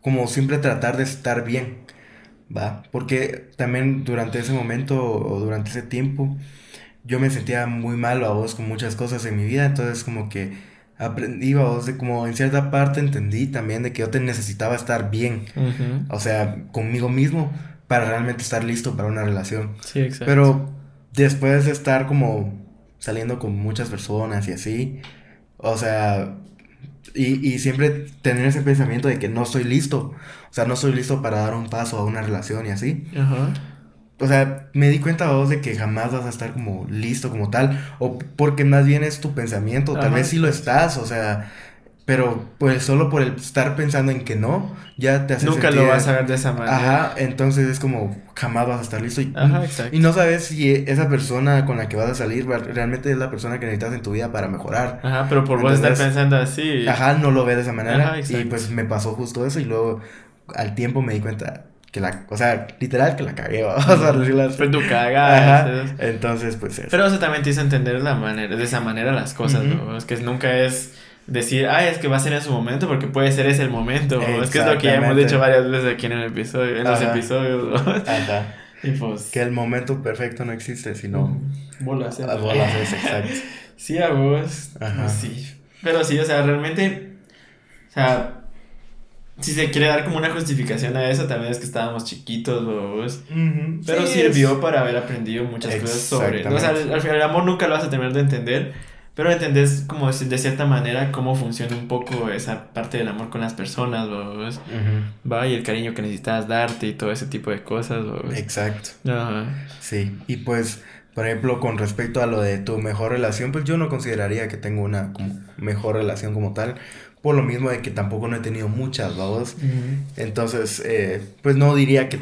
como siempre tratar de estar bien, ¿va? Porque también durante ese momento o durante ese tiempo, yo me sentía muy malo a vos con muchas cosas en mi vida, entonces como que aprendí, vos, de como en cierta parte entendí también de que yo te necesitaba estar bien, o sea, conmigo mismo para realmente estar listo para una relación. Sí, exacto. Pero después de estar como saliendo con muchas personas y así, o sea, y, y siempre tener ese pensamiento de que no estoy listo, o sea, no estoy listo para dar un paso a una relación y así. Ajá o sea, me di cuenta vos de que jamás vas a estar como listo como tal, o porque más bien es tu pensamiento, tal vez sí lo estás, o sea, pero pues solo por el estar pensando en que no, ya te hace Nunca lo vas a ver de esa manera. Ajá, entonces es como jamás vas a estar listo y, Ajá, exacto. y no sabes si esa persona con la que vas a salir realmente es la persona que necesitas en tu vida para mejorar. Ajá, pero por vos estar pensando así. Ajá, no lo ves de esa manera y pues me pasó justo eso y luego al tiempo me di cuenta, que la, o sea, literal que la cagué, vamos a decirlo Fue tu cagada. Entonces, pues eso. Pero eso también te hizo entender la manera, de esa manera las cosas, ¿no? Es que nunca es decir, ay, es que va a ser en su momento, porque puede ser ese el momento. Es que es lo que ya hemos dicho varias veces aquí en el episodio, en los episodios. Ajá. Y pues. Que el momento perfecto no existe, sino. Bolas, ¿eh? Bolas es, exacto. sí, a vos. Ajá. sí. Pero sí, o sea, realmente. O sea, si se quiere dar como una justificación a eso, también es que estábamos chiquitos, vos. Pero sirvió para haber aprendido muchas cosas sobre. O sea, al, final el amor nunca lo vas a terminar de entender, pero entendés como de cierta manera cómo funciona un poco esa parte del amor con las personas, vos. Va, y el cariño que necesitas darte y todo ese tipo de cosas, vos. Exacto. Sí, y pues. Por ejemplo, con respecto a lo de tu mejor relación, pues yo no consideraría que tengo una mejor relación como tal, por lo mismo de que tampoco no he tenido muchas, ¿vamos? Entonces, eh, pues no diría que,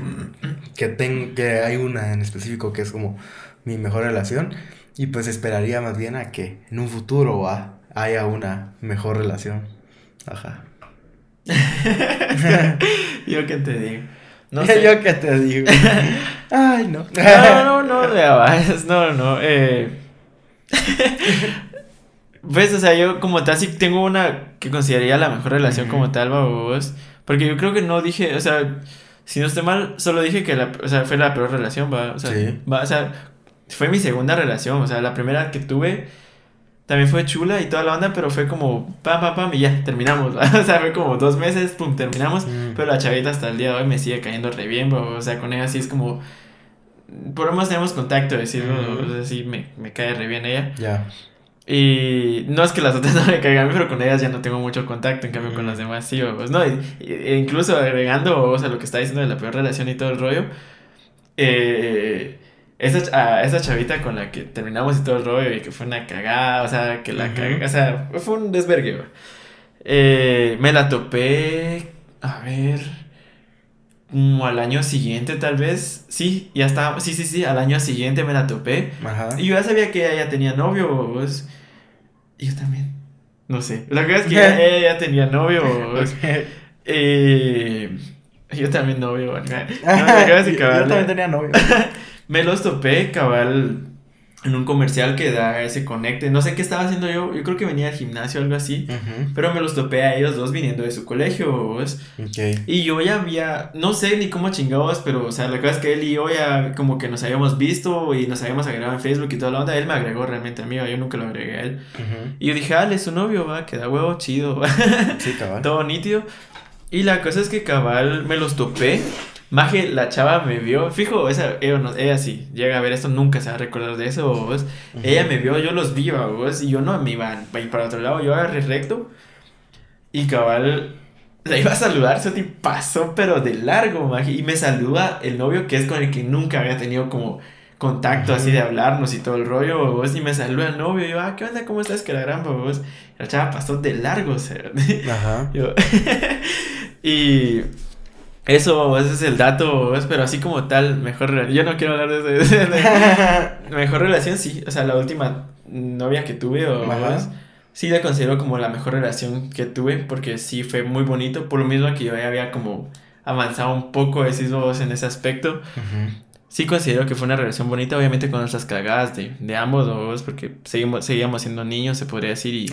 que, que hay una en específico que es como mi mejor relación. Y pues esperaría más bien a que en un futuro haya una mejor relación. Ajá. Yo qué te digo. No sé. Yo qué te digo. Ay, no. No, no, no, no, no, no. Eh... Pues, o sea, yo como tal sí tengo una que consideraría la mejor relación como tal, vos. Porque yo creo que no dije, o sea, si no estoy mal, solo dije que la, o sea, fue la peor relación, va. O sea, va, o sea, fue mi segunda relación, o sea, la primera que tuve también fue chula y toda la onda, pero fue como pam, pam, pam y ya, terminamos, o sea, fue como dos meses, pum, terminamos, Mm. pero la chavita hasta el día de hoy me sigue cayendo re bien, bro, o sea, con ella sí es como, por lo menos tenemos contacto, decir, Mm. o sea, sí, me, me cae re bien ella. Ya. Y no es que las otras no me caigan pero con ellas ya no tengo mucho contacto, en cambio con las demás sí, o pues no, e incluso agregando, o sea, lo que está diciendo de la peor relación y todo el rollo, eh, esa, a esa chavita con la que terminamos y todo el rollo y que fue una cagada, o sea, que la Ujú. cagada, o sea, fue un desvergue. Eh, me la topé, a ver, como al año siguiente tal vez, sí, ya estaba, sí, sí, sí, al año siguiente me la topé. Ajá. Y yo ya sabía que ella ya tenía novio, pues. Y yo también. No sé. La cosa es que ella, ella ya tenía novio. pues. Eh, yo también novio. No, yo también tenía novio. Me los topé, cabal, en un comercial que da ese conecte. No sé qué estaba haciendo yo. Yo creo que venía al gimnasio o algo así. Pero me los topé a ellos dos viniendo de su colegio. pues. Ok. Y yo ya había, no sé ni cómo chingados, pero o sea, la cosa es que él y yo ya como que nos habíamos visto y nos habíamos agregado en Facebook y toda la onda. Él me agregó realmente a mí, yo nunca lo agregué a él. Y yo dije, ah, es su novio, va, queda huevo, chido, Sí, cabal. todo nítido. Y la cosa es que cabal me los topé. Maje, la chava me vio, fijo, esa, ella, no- ella sí, llega a ver esto, nunca se va a recordar de eso, vos. Ella me vio, yo los vi, vos, y yo no me iba a ir para otro lado, yo agarré recto. Y cabal, la iba a saludar, Soti pasó, pero de largo, maje. Y me saluda el novio que es con el que nunca había tenido como contacto así de hablarnos y todo el rollo, vos. Y me saluda el novio, y yo, ah, ¿qué onda? ¿Cómo estás? Que la gran, vos. La chava pasó de largo. Ajá. Yo- y eso, ese es el dato, vos, pero así como tal, mejor relación. Yo no quiero hablar de eso. Mejor relación, sí. O sea, la última novia que tuve, o Ajá. vos, sí la considero como la mejor relación que tuve, porque sí fue muy bonito, por lo mismo que yo ya había como avanzado un poco, decís vos, en ese aspecto. Sí considero que fue una relación bonita, obviamente con nuestras cagadas de, de ambos, vos, porque seguimos, seguíamos siendo niños, se podría decir, y...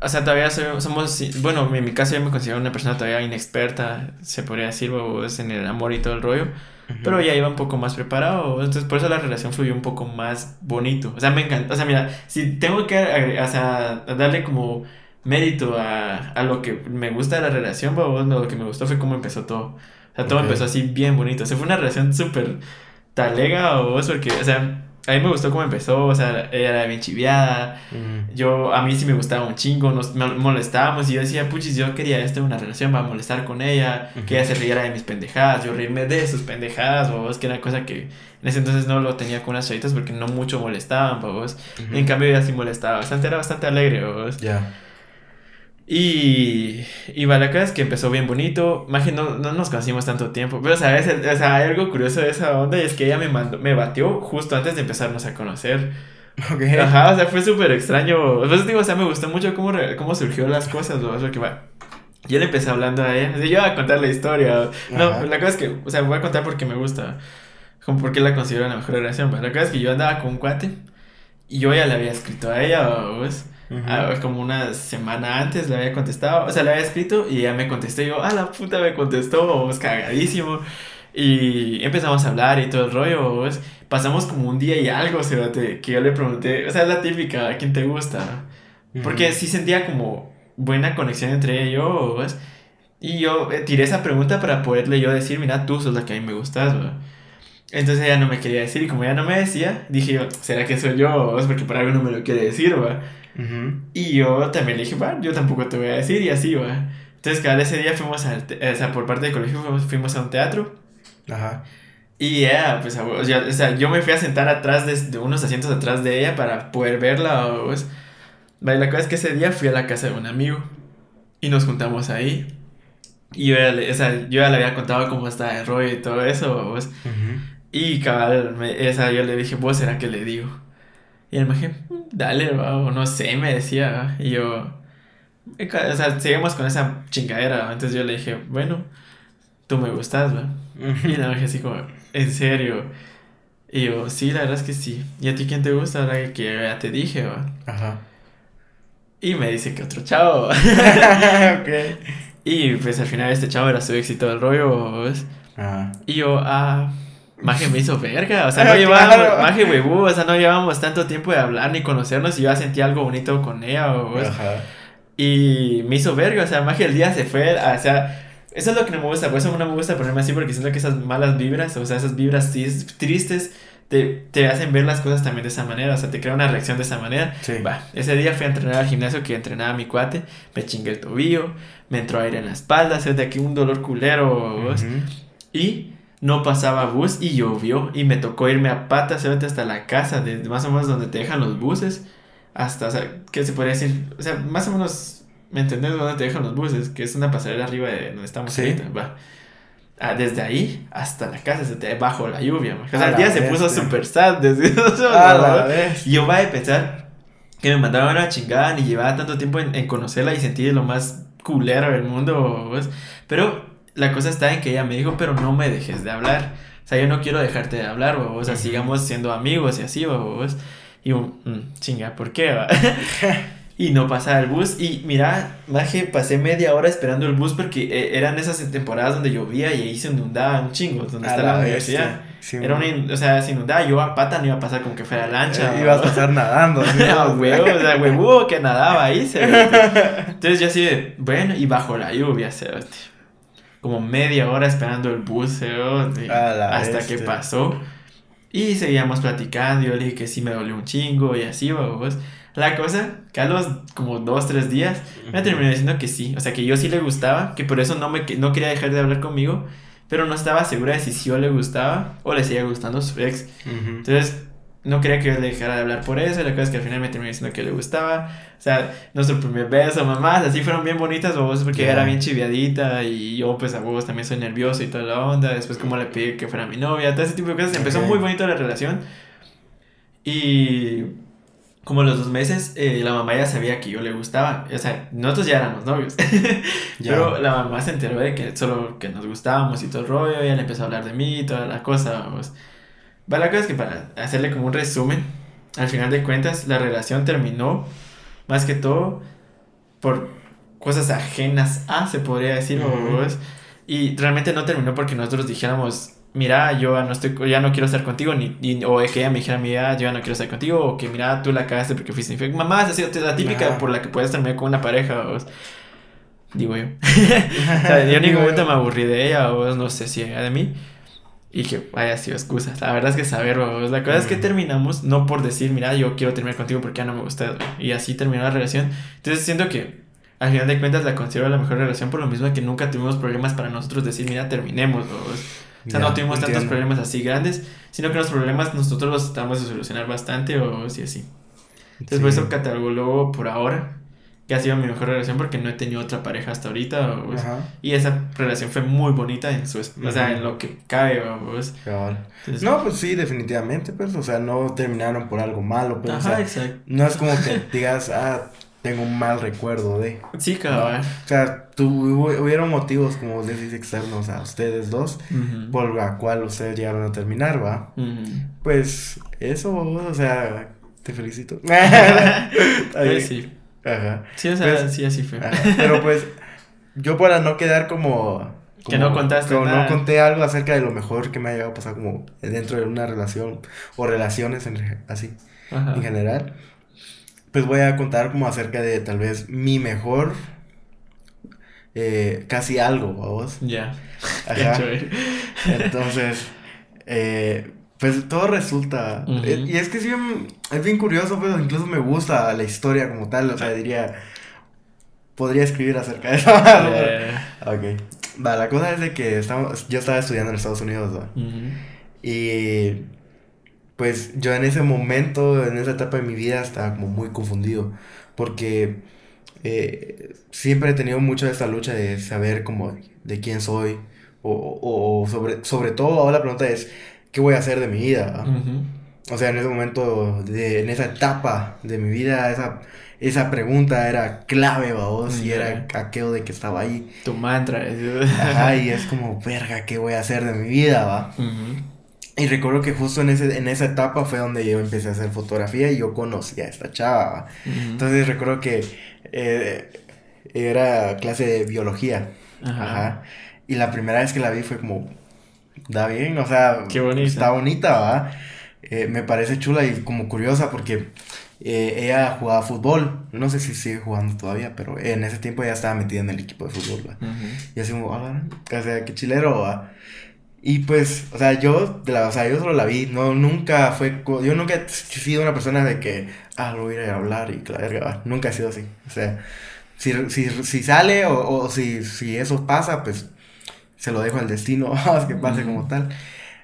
O sea, todavía soy- somos, bueno, en mi caso yo me considero una persona todavía inexperta, se podría decir, vos, en el amor y todo el rollo. Ujú. Pero ya iba un poco más preparado, entonces por eso la relación fluyó un poco más bonito. O sea, me encanta, o sea, mira, si tengo que o sea, darle como mérito a, a lo que me gusta de la relación, pues, lo que me gustó fue cómo empezó todo. O sea, todo Ok. empezó así bien bonito. O sea, fue una relación súper talega o porque, o sea, a mí me gustó cómo empezó, o sea, ella era bien chiviada. Ujú. Yo, a mí sí me gustaba un chingo, nos molestábamos y yo decía, puchis, yo quería esto en una relación para molestar con ella, que ella se riera de mis pendejadas, yo reírme de sus pendejadas, babos, que era cosa que en ese entonces no lo tenía con las chavitas porque no mucho molestaban. Ujú. En cambio ella sí molestaba bastante, era bastante alegre, babos. Ya. Y, y va, la cosa es que empezó bien bonito. Maje, no, no nos conocimos tanto tiempo. Pero, ¿sabes? O sea, hay algo curioso de esa onda y es que ella me mandó, me batió justo antes de empezarnos a conocer. Ok. Ajá, o sea, fue súper extraño. Pues digo, o sea, me gustó mucho cómo, cómo surgió las cosas, ¿no? Porque, va, yo le empecé hablando a ella. O sea, yo iba a contar la historia. No, Ajá. la cosa es que, o sea, voy a contar porque me gusta. Como porque la considero la mejor relación. La cosa es que yo andaba con un cuate y yo ya le había escrito a ella, ¿ves? Ujú. Ah, como una semana antes le había contestado, o sea, le había escrito y ella me contestó y yo, ah, la puta me contestó, es cagadísimo. Y empezamos a hablar y todo el rollo, ¿ves? Pasamos como un día y algo, Sebate, que yo le pregunté, o sea, es la típica, ¿a quién te gusta? Porque Ujú. sí sentía como buena conexión entre ella y yo, ¿ves? Y yo eh, tiré esa pregunta para poderle yo decir, mira, tú sos la que a mí me gustas, ¿va? Entonces ella no me quería decir y como ella no me decía, dije yo, ¿será que soy yo? ¿ves? Porque por algo no me lo quiere decir, ¿va? Ujú. Y yo también le dije, va, yo tampoco te voy a decir y así, va. Entonces, cada ese día fuimos al, o sea, por parte del colegio fuimos, fuimos a un teatro Ajá. y ella, pues, o sea, o sea, yo me fui a sentar atrás de, de unos asientos atrás de ella para poder verla, pues. Va, y la cosa es que ese día fui a la casa de un amigo y nos juntamos ahí. Y yo ya le, o sea, yo ya le había contado cómo estaba el rollo y todo eso, pues. Ujú. Y cabal, me- esa, yo le dije, ¿vos será que le digo? Y él me dije, "Mm, dale, va, o no sé, me decía. va. Y yo, eh, o sea, seguimos con esa chingadera. va. Entonces yo le dije, bueno, tú me gustas, ¿va? Y la dije así como, ¿en serio? Y yo, sí, la verdad es que sí. ¿Y a ti quién te gusta? Ahora que ya te dije, va. Ajá. Y me dice que otro chavo. ok. Y pues al final este chavo era su éxito del rollo, ¿ves? Ajá. Y yo, ah, Maje me hizo verga, o sea, no llevábamos, Maje huevú, o sea, no llevábamos tanto tiempo de hablar ni conocernos y yo ya sentía algo bonito con ella, o, Ajá. Y me hizo verga, o sea, Maje el día se fue, o sea, eso es lo que no me gusta, por eso no me gusta ponerme así, porque siento que esas malas vibras, o sea, esas vibras tristes, te, te, hacen ver las cosas también de esa manera, o sea, te crea una reacción de esa manera. Sí. Va, ese día fui a entrenar al gimnasio que entrenaba mi cuate, me chingué el tobillo, me entró aire en la espalda, se de aquí un dolor culero, y no pasaba bus y llovió y me tocó irme a pata, se hasta la casa, de, más o menos donde te dejan los buses, hasta, o sea, ¿qué se podría decir? O sea, más o menos, ¿me entendés? Donde te dejan los buses, que es una pasarela arriba de donde estamos ahorita, va. Ah, desde ahí hasta la casa, bajo la lluvia. O sea, el día se puso súper sad. Desde y yo va a pensar que me mandaban una chingada ni llevaba tanto tiempo en, conocerla y sentir lo más culero del mundo. Pero la cosa está en que ella me dijo, pero no me dejes de hablar. O sea, yo no quiero dejarte de hablar, o, o sea, sigamos siendo amigos y así, o, y un, mm, chinga, ¿por qué? y no pasaba el bus. Y mira, maje, pasé media hora esperando el bus porque eh, eran esas temporadas donde llovía y ahí se inundaba un chingo, donde está la, universidad. Era un, o sea, se inundaba, yo a pata no iba a pasar como que fuera lancha. Eh, ibas a pasar nadando. huevo, o sea, huevo que nadaba ahí. Se Entonces yo así bueno, y bajo la lluvia, se como media hora esperando el bus, hasta que pasó. Y seguíamos platicando, yo le dije que sí me dolió un chingo y así, vamos. La cosa, que a los como dos, tres días, me terminó diciendo que sí. O sea, que yo sí le gustaba, que por eso no, me, no quería dejar de hablar conmigo, pero no estaba segura de si sí o le gustaba o le seguía gustando su ex. Entonces, no quería que yo le dejara de hablar por eso. Y la cosa es que al final me terminó diciendo que le gustaba. O sea, nuestro primer beso, mamás, así fueron bien bonitas, vos, porque era bien chiviadita. Y yo, pues, a vos también soy nervioso y toda la onda. Después, como le pedí que fuera mi novia, todo ese tipo de cosas. Empezó muy bonito la relación. Y como los dos meses, eh, la mamá ya sabía que yo le gustaba. O sea, nosotros ya éramos novios. Pero la mamá se enteró de que solo que nos gustábamos y todo el rollo. Y ella le empezó a hablar de mí y toda la cosa. Vamos. Va, la cosa es que para hacerle como un resumen, al final de cuentas, la relación terminó más que todo por cosas ajenas a, se podría decir. Y realmente no terminó porque nosotros dijéramos, mira, yo no estoy, ya no quiero estar contigo, ni, o que ella me dijera, mira, yo ya no quiero estar contigo, o que mira, tú la cagaste porque fuiste infiel. Mamá, es la típica por la que puedes terminar con una pareja, o, digo yo. o sea, yo en ningún momento me aburrí de ella, o no sé si ella de mí. Y que haya sido excusas. La verdad es que saber, la cosa es que terminamos no por decir, mira, yo quiero terminar contigo porque ya no me gusta. Y así terminó la relación. Entonces siento que al final de cuentas la considero la mejor relación por lo mismo que nunca tuvimos problemas para nosotros decir, mira, terminemos. O sea, no tuvimos tantos problemas así grandes, sino que los problemas nosotros los tratamos de solucionar bastante o sí así. Entonces, por eso catalogo por ahora que ha sido mi mejor relación porque no he tenido otra pareja hasta ahorita. y esa relación fue muy bonita en su, o sea, en lo que cabe. no, pues sí, definitivamente, pues, o sea, no terminaron por algo malo, pero, pues, no es como que digas, ah, tengo un mal recuerdo de. Sí, cabrón. O sea, tu, hubieron motivos, como decís, externos a ustedes dos, por la cual ustedes llegaron a terminar, ¿va? Pues eso, o sea, te felicito. pues sí. Ajá. Sí, o sea, pues, sí, así fue. Pero pues, yo para no quedar como... que no contaste como no conté algo acerca de lo mejor que me ha llegado a pasar como dentro de una relación o relaciones en, así, en general pues voy a contar como acerca de tal vez mi mejor eh, casi algo, vamos. Ya. Ajá. Entonces, eh, pues todo resulta. Eh, y es que es bien, es bien curioso, pues incluso me gusta la historia como tal. O sea, diría. Podría escribir acerca de eso. Ok. Va, la cosa es de que estamos, yo estaba estudiando en Estados Unidos, ¿no? Y pues yo en ese momento, en esa etapa de mi vida, estaba como muy confundido. Porque eh, siempre he tenido mucho esta lucha de saber como de quién soy. O, o, sobre, sobre todo ahora la pregunta es, ¿qué voy a hacer de mi vida? O sea, en ese momento, de, en esa etapa de mi vida, esa, esa pregunta era clave, vos, y era aquello de que estaba ahí. Tu mantra. Ajá, y es como, verga, ¿qué voy a hacer de mi vida, va? Y recuerdo que justo en, ese, en esa etapa fue donde yo empecé a hacer fotografía y yo conocí a esta chava. Entonces recuerdo que eh, era clase de biología. Ajá. Y la primera vez que la vi fue como, da bien, o sea, Qué bonita. está bonita, ¿va? Eh, me parece chula y como curiosa porque eh, ella jugaba fútbol, no sé si sigue jugando todavía, pero en ese tiempo ella estaba metida en el equipo de fútbol, ¿va? Ujú. Y así como, ah, o sea, qué chilero, ¿va? Y pues, o sea, yo, de la, o sea, yo solo la vi, no, nunca fue, yo nunca he sido una persona de que, ah, lo voy a ir a hablar y la verga, ¿va? nunca he sido así, o sea, si, si, si sale o, o si, si eso pasa, pues se lo dejo al destino, a que pase como tal.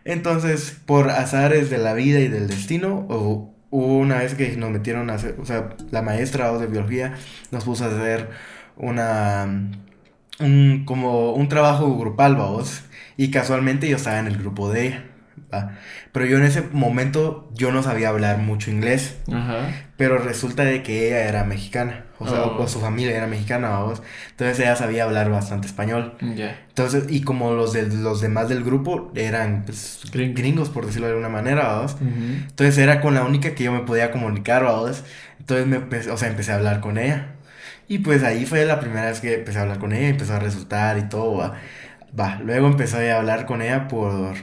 Entonces, por azares de la vida y del destino, o- una vez que nos metieron a hacer, o sea, la maestra de biología nos puso a hacer una, un, como un trabajo grupal, vamos, y casualmente yo estaba en el grupo de ella, ¿va? Pero yo en ese momento, yo no sabía hablar mucho inglés. Ajá. Pero resulta de que ella era mexicana, o sea, Oh. o su familia era mexicana, vamos. Entonces ella sabía hablar bastante español. Ya. Entonces, y como los de, los demás del grupo eran pues, Gringos. gringos, por decirlo de alguna manera, vamos. Ujú. Entonces era con la única que yo me podía comunicar, vamos. Entonces me empecé, o sea, empecé a hablar con ella. Y pues ahí fue la primera vez que empecé a hablar con ella, empezó a resultar y todo, va. Va, luego empecé a hablar con ella por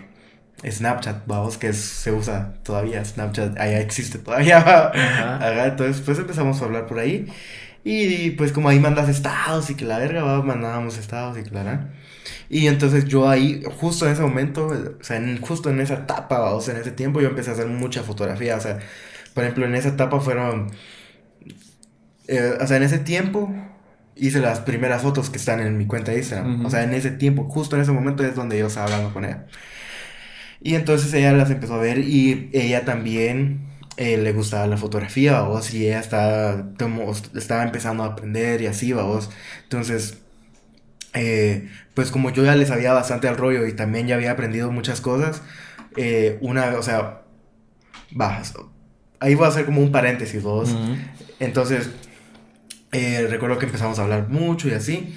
Snapchat, vamos, que es- se usa todavía, Snapchat, allá existe todavía. Ajá. Entonces pues empezamos a hablar por ahí. Y pues como ahí mandas estados y que la verga, va, mandábamos estados y que la. Y entonces yo ahí, justo en ese momento, o sea, en- justo en esa etapa, va, o sea, en ese tiempo yo empecé a hacer mucha fotografía, o sea, por ejemplo, en esa etapa fueron, eh, o sea, en ese tiempo hice las primeras fotos que están en mi cuenta de Instagram, Ujú. o sea, en ese tiempo, justo en ese momento es donde yo estaba hablando con ella. Y entonces ella las empezó a ver y ella también eh, le gustaba la fotografía, y ella estaba, como, estaba empezando a aprender y así, vos. Entonces, eh, pues como yo ya le sabía bastante al rollo y también ya había aprendido muchas cosas, eh, una, o sea, va, ahí voy a hacer como un paréntesis, vos. Entonces, recuerdo que empezamos a hablar mucho y así.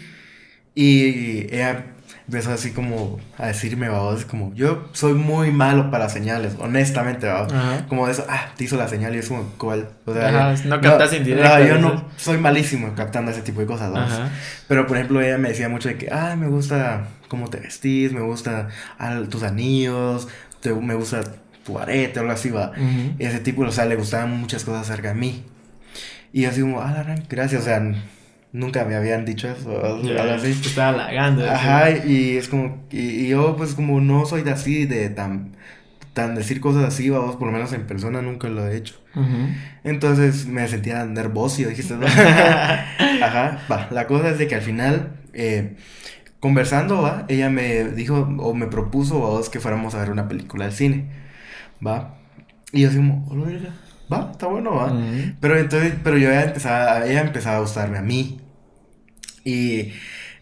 Y ella empezó así como a decirme, vamos, como, yo soy muy malo para señales, honestamente, vamos. Ajá. Como eso, ah, te hizo la señal y es como, ¿cuál? O sea, Ajá, yo- no captas indirectas, no, yo no soy malísimo captando ese tipo de cosas. Ajá. Pero por ejemplo, ella me decía mucho de que, ah, me gusta cómo te vestís, me gusta ah, tus anillos, te- me gusta tu arete, algo así, va. Ese tipo, o sea, le gustaban muchas cosas acerca de mí. Y así como, ah, la gran, gracias, o sea, nunca me habían dicho eso, algo así. Te estaba halagando. Ajá, y es como, y, y yo pues como no soy de así, de tan, tan decir cosas así, vamos, por lo menos en persona nunca lo he hecho. Entonces me sentía nervioso, dijiste, ¿no? Ajá, va. La cosa es de que al final, eh, conversando, va, ella me dijo o me propuso, vamos, que fuéramos a ver una película al cine, va. Y yo así como, "Hola, verga, va, está bueno, va. Ujú. Pero entonces, pero yo ya empezaba, ella empezaba a gustarme a mí. Y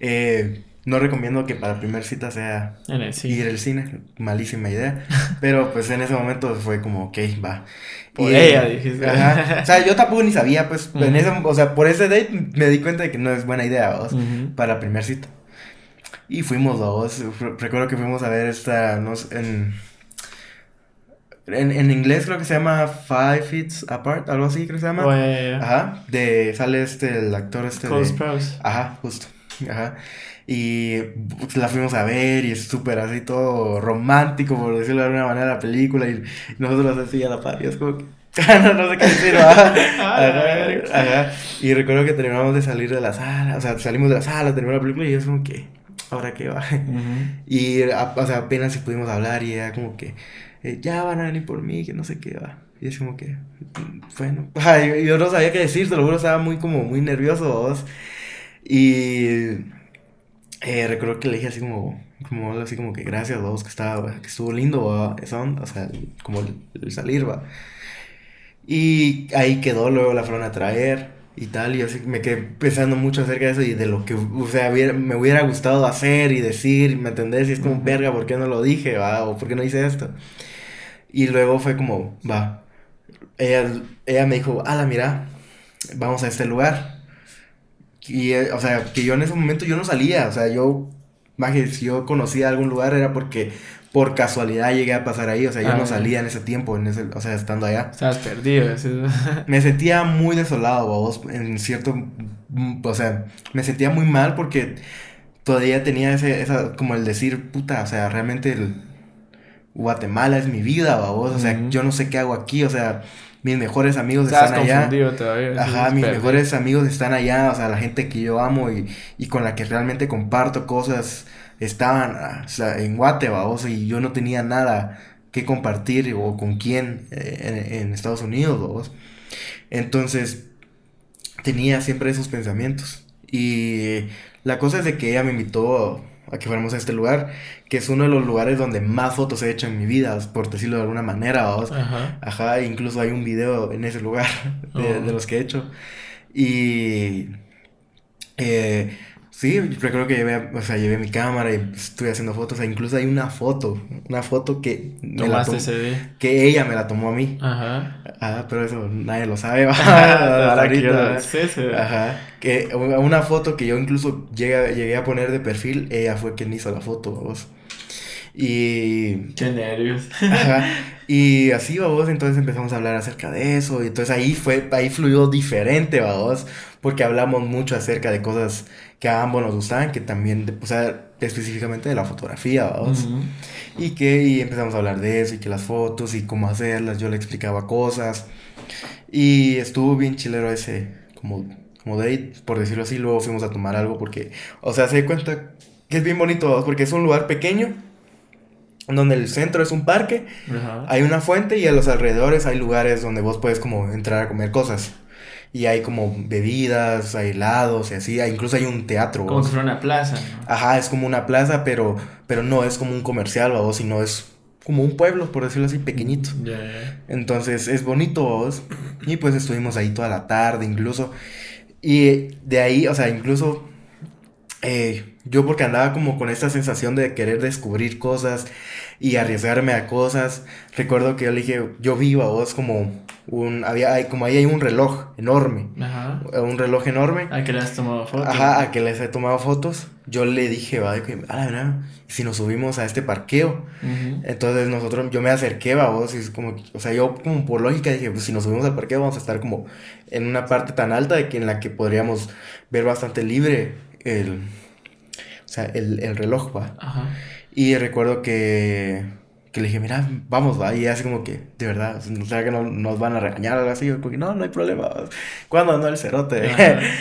eh, no recomiendo que para primer cita sea En el sí. ir al cine, malísima idea. Pero pues en ese momento fue como, ok, va. Por Y, ella, dijiste. Ajá. O sea, yo tampoco ni sabía, pues, en Ujú. ese, o sea, por ese date me di cuenta de que no es buena idea, vamos, Ujú. para la primer cita. Y fuimos dos, recuerdo que fuimos a ver esta, no sé, en, en, en inglés creo que se llama Five Feet Apart, algo así creo que se llama. Oh. Ajá, de, sale este, el actor este Close de... Ajá, justo. Ajá. Y pues, la fuimos a ver y es súper así todo romántico, por decirlo de alguna manera, la película. Y nosotros así a la par. Y es como que. no, no sé qué decir. Ah, Ajá, verga. ajá. Y recuerdo que terminamos de salir de la sala. O sea, salimos de la sala, terminó la película y yo es como que. ¿Ahora qué va? Ujú. Y a- o sea, apenas si pudimos hablar y era como que. Eh, ya van a venir por mí, que no sé qué va. Y es como que. Bueno. Ay, yo, yo no sabía qué decir, te lo juro, estaba muy como muy nervioso. vos. Y eh, recuerdo que le dije así como, como así como que gracias vos, que estaba, que estuvo lindo, ¿va? O sea, como el, el salir, va. Y ahí quedó, luego la fueron a traer y tal, y así me quedé pensando mucho acerca de eso y de lo que, o sea, hubiera- me hubiera gustado hacer y decir, ¿me entendés? Y es como, verga, ¿por qué no lo dije, va? O ¿por qué no hice esto? Y luego fue como, va, ella, ella me dijo, ala, mira, vamos a este lugar. Y, eh, o sea, que yo en ese momento yo no salía, o sea, yo, maje, si yo conocía algún lugar era porque por casualidad llegué a pasar ahí, o sea, yo Ah, no ya. salía en ese tiempo, en ese, o sea, estando allá. Estabas perdido. Me sentía muy desolado, vos, en cierto, o sea, me sentía muy mal porque todavía tenía ese, esa, como el decir, puta, o sea, realmente el- Guatemala es mi vida, babos, o sea, yo no sé qué hago aquí, o sea, mis mejores amigos Estás están allá. todavía. Ajá, mis mejores amigos están allá, o sea, la gente que yo amo y, y con la que realmente comparto cosas estaban ah, o sea, en Guate, babos, y yo no tenía nada que compartir o con quién eh, en, en Estados Unidos, babos. Entonces, tenía siempre esos pensamientos. Y la cosa es de que ella me invitó a que fuéramos a este lugar, que es uno de los lugares donde más fotos he hecho en mi vida, por decirlo de alguna manera, babos. Ajá. Ajá, incluso hay un video en ese lugar de, Oh. de los que he hecho. Y eh, sí, recuerdo que llevé, o sea, llevé mi cámara y estuve haciendo fotos. E incluso hay una foto, una foto que, me la Tomaste tom- ese día. que ella me la tomó a mí. Ajá. Ah, pero eso nadie lo sabe. aquí ahorita. sí, sí. Ajá. Que una foto que yo incluso llegué, llegué a poner de perfil, ella fue quien hizo la foto, vos. Y Qué nervios. Ajá. Y así, vamos, entonces empezamos a hablar acerca de eso. Y entonces ahí fue, ahí fluyó diferente, vamos, porque hablamos mucho acerca de cosas que a ambos nos gustaban, que también, de- o sea, específicamente de la fotografía, vamos. Y que y empezamos a hablar de eso, y que las fotos, y cómo hacerlas, yo le explicaba cosas. Y estuvo bien chilero ese, como, como date, por decirlo así. Luego fuimos a tomar algo porque, o sea, se cuenta que es bien bonito, vamos, porque es un lugar pequeño, donde el centro es un parque. Hay una fuente y a los alrededores hay lugares donde vos puedes como entrar a comer cosas. Y hay como bebidas, hay helados y así. hay- Incluso hay un teatro. Como si fuera una plaza, ¿no? Ajá, es como una plaza, pero, pero no es como un comercial, vos, sino es como un pueblo, por decirlo así, pequeñito. Entonces es bonito, vos. Y pues estuvimos ahí toda la tarde, incluso. Y de ahí, o sea, incluso eh, yo porque andaba como con esta sensación de querer descubrir cosas y arriesgarme a cosas. Recuerdo que yo le dije, yo vi a vos como un, había, hay, como ahí hay un reloj enorme, Ajá. un reloj enorme. Ah, que le has tomado foto. Ajá, a que les he tomado fotos. Yo le dije, va, de que, a verdad, si nos subimos a este parqueo. Entonces nosotros, yo me acerqué, va, vos, y es como, o sea, yo como por lógica dije, pues si nos subimos al parqueo vamos a estar como en una parte tan alta de que en la que podríamos ver bastante libre el, o sea, el, el reloj, va. Ajá. Y recuerdo que, que le dije, mira, vamos, va, y así como que, de verdad, o sea, que no, nos van a regañar o algo así, yo como que no, no hay problema, cuando no el cerote,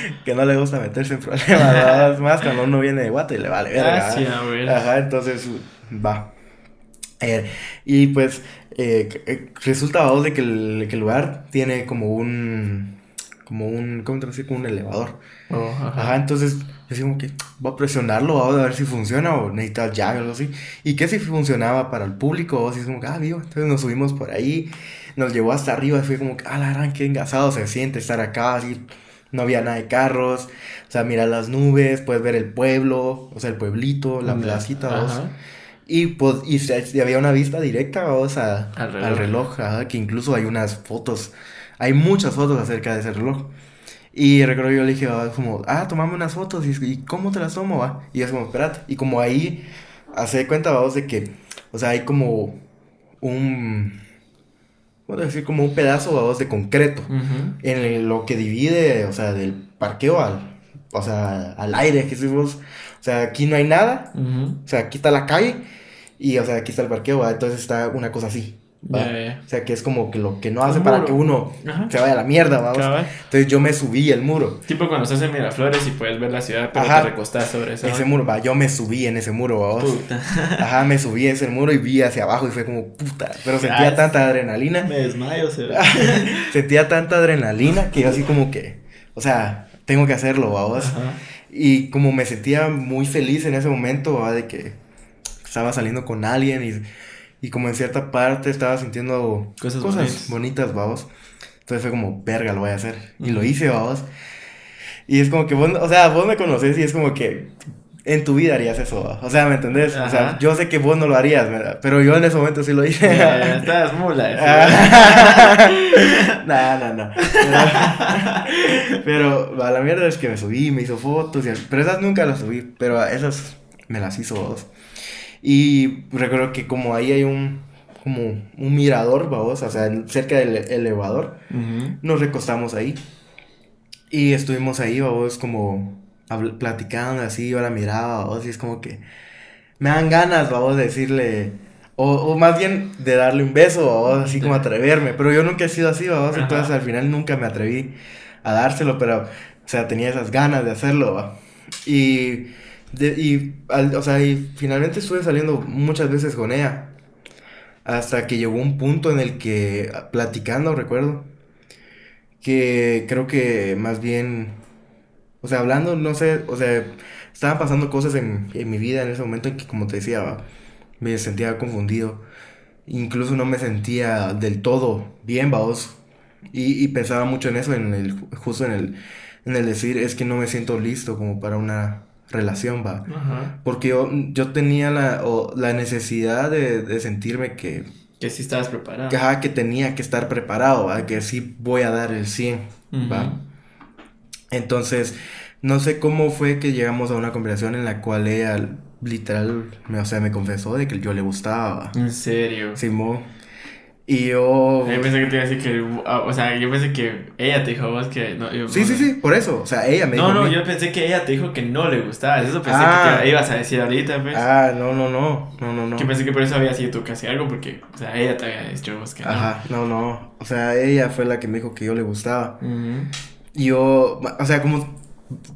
que no le gusta meterse en problemas, más cuando uno viene de guate y le vale verga, Ah. Ajá, entonces va. Eh, y pues eh, eh, resulta vamos, de que el, que el lugar tiene como un como un ¿cómo te decir? como un elevador. Oh, Ajá, ajá. entonces yo digo que voy a presionarlo, vamos a ver si funciona o necesita llave o algo así. Y que si funcionaba para el público, o si es como que, ah, vivo. Entonces nos subimos por ahí, nos llevó hasta arriba y fue como que, ah, la gran, qué engasado se siente estar acá, así. No había nada de carros, o sea, mirar las nubes, puedes ver el pueblo, o sea, el pueblito, la placita, vos. Y, pues, y, había una vista directa, vamos, a, Al reloj. al reloj, ajá, que incluso hay unas fotos, hay muchas fotos acerca de ese reloj. Y recuerdo yo le dije, ah, como, ah, tomame unas fotos, y, ¿y cómo te las tomo, va? Y es como, espérate, y como ahí, hace cuenta, vamos, de que, o sea, hay como un, ¿cómo decir? Como un pedazo, vamos, de concreto, en el- lo que divide, o sea, del parqueo al, o sea, al aire, que vos, o sea, aquí no hay nada, o sea, aquí está la calle y, o sea, aquí está el parqueo, ¿va? Entonces está una cosa así, Ya, ya. O sea, que es como que lo que no hace para que uno Ajá. se vaya a la mierda, vamos. Cabal. Entonces yo me subí el muro. Tipo cuando estás en Miraflores y puedes ver la ciudad, pero Ajá. te recostás sobre eso. Ese muro, va, yo me subí en ese muro, vamos. Puta. Ajá, me subí en ese muro y vi hacia abajo y fue como puta. Pero sentía Ah, tanta adrenalina. Me desmayo, será. Sentía tanta adrenalina que yo así como que, o sea, tengo que hacerlo, vamos. Ajá. Y como me sentía muy feliz en ese momento, ¿va? de que estaba saliendo con alguien y, y como en cierta parte estaba sintiendo Cosas cosas, bonitas. bonitas, vamos. Entonces fue como, verga, lo voy a hacer. Y lo hice, vamos. Y es como que vos, o sea, vos me conoces y es como que en tu vida harías eso, ¿va? O sea, ¿me entendés? O sea, Ajá. yo sé que vos no lo harías, ¿verdad? Pero yo en ese momento sí lo hice. Ya, Estás mula. No, no, no. Pero, pero, a la mierda es que me subí, me hizo fotos, y, pero esas nunca las subí, pero esas me las hizo vos. Y recuerdo que como ahí hay un, como un mirador, vamos, o sea, cerca del elevador, Ujú. nos recostamos ahí. Y estuvimos ahí, vamos, como platicando así, yo la miraba, vamos, y es como que me dan ganas, vamos, de decirle O, o más bien de darle un beso, o así como atreverme. Pero yo nunca he sido así, ¿va? entonces al final nunca me atreví a dárselo, pero, o sea, tenía esas ganas de hacerlo, ¿va? Y, de, y, al, o sea, y finalmente estuve saliendo muchas veces con ella. Hasta que llegó un punto en el que, platicando, recuerdo, que creo que más bien, o sea, hablando, no sé, o sea, estaban pasando cosas en, en mi vida en ese momento en que, como te decía, me sentía confundido. Incluso no me sentía del todo bien, vaos. Y, y, pensaba mucho en eso, en el, justo en el, en el decir, es que no me siento listo como para una relación, va. Porque yo, yo tenía la, o, la necesidad de, de, sentirme que... Que sí estabas preparado. Que, que tenía que estar preparado, ¿va? que sí voy a dar el 100, ¿va? Entonces, no sé cómo fue que llegamos a una conversación en la cual ella literal, me, o sea, me confesó de que yo le gustaba. ¿En serio? Simón. Y yo... Yo pensé que te iba a decir que... O sea, yo pensé que ella te dijo a vos que... No, yo, sí, sí, sí, por eso. O sea, ella me no, dijo... No, no, yo pensé que ella te dijo que no le gustaba. Eso pensé ah, que te ibas a decir ahorita, pues. Ah, no, no, no. No, no, no. Yo pensé que por eso había sido tú casi algo, porque... O sea, ella te había dicho vos que no. Ajá, no, no. O sea, ella fue la que me dijo que yo le gustaba. Y yo... O sea, como...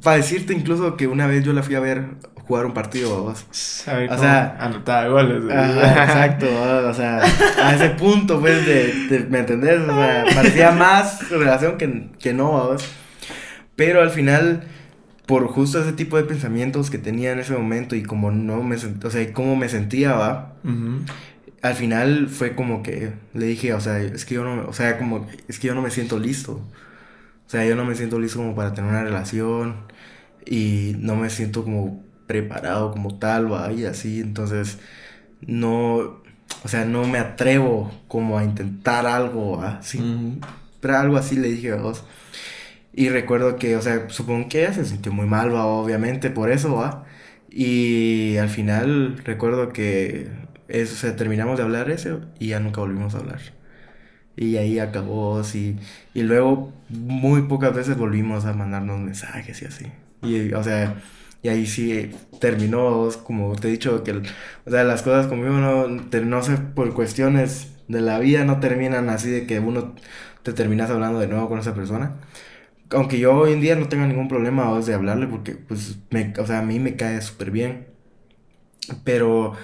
Para decirte incluso que una vez yo la fui a ver jugar un partido, vos. O sea, anotar goles. exacto, o sea, a ese punto, pues, de, ¿me entendés? O sea, parecía más relación que, que no, vos. Pero al final, por justo ese tipo de pensamientos que tenía en ese momento y como no me o sea, cómo me sentía, va. Al final fue como que le dije, o sea, es que yo no, o sea, como, es que yo no me siento listo. O sea, yo no me siento listo como para tener una relación y no me siento como preparado como tal, va, y así, entonces no, o sea, no me atrevo como a intentar algo, así, pero algo así le dije a vos. Y recuerdo que, o sea, supongo que ella se sintió muy mal, va, obviamente, por eso, va. Y al final recuerdo que eso, o sea, terminamos de hablar eso y ya nunca volvimos a hablar. Y ahí acabó, así. Y luego, muy pocas veces volvimos a mandarnos mensajes y así. Y, o sea, y ahí sí terminó, como te he dicho, que o sea, las cosas conmigo no, no sé, por cuestiones de la vida no terminan así de que uno te terminas hablando de nuevo con esa persona. Aunque yo hoy en día no tengo ningún problema de hablarle porque, pues, me, o sea, a mí me cae súper bien. Pero,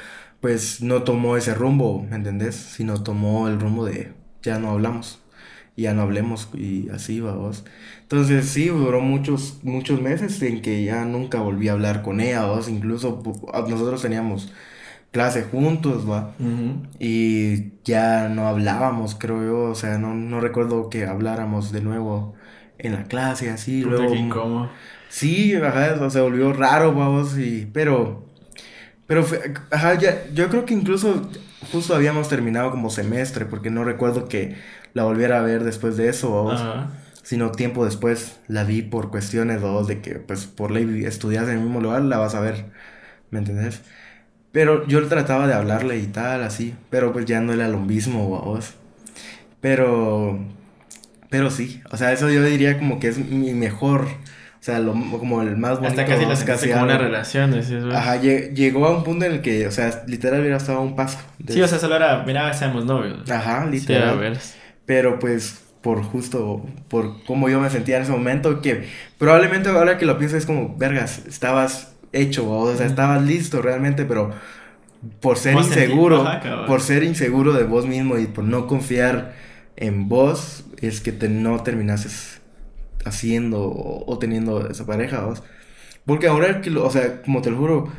pues, no tomó ese rumbo, ¿me entendés? Sino tomó el rumbo de ya no hablamos ya no hablemos y así, vamos. Entonces sí, duró muchos, muchos meses en que ya nunca volví a hablar con ella, vos. Incluso nosotros teníamos clase juntos, va. Y ya no hablábamos, creo yo. O sea, no, no recuerdo que habláramos de nuevo en la clase, así. luego, cómo. Sí, ajá, se volvió raro, vamos, y... Pero... Pero, ajá, ya, yo creo que incluso justo habíamos terminado como semestre, porque no recuerdo que la volviera a ver después de eso, vamos. Sino tiempo después la vi por cuestiones, dos, de que, pues, por ley estudias en el mismo lugar, la vas a ver, ¿me entendés? Pero yo trataba de hablarle y tal, así, pero pues ya no era lo mismo, vamos. Pero, pero sí, o sea, eso yo diría como que es mi mejor o sea, lo, como el más bonito. Hasta casi las casi como una relación, Ajá, llegó a un punto en el que, o sea, literal hubiera estado a un paso. Sí, o sea, solo era, mira, seamos novios. Ajá, literal. Pero pues, por justo, por cómo yo me sentía en ese momento, que probablemente ahora que lo pienso es como, vergas, estabas hecho, o sea, estabas listo realmente, pero por ser inseguro, por ser inseguro de vos mismo y por no confiar en vos, es que te, no terminases haciendo o, teniendo esa pareja, ¿vos? Porque ahora que lo, o sea, como te lo juro,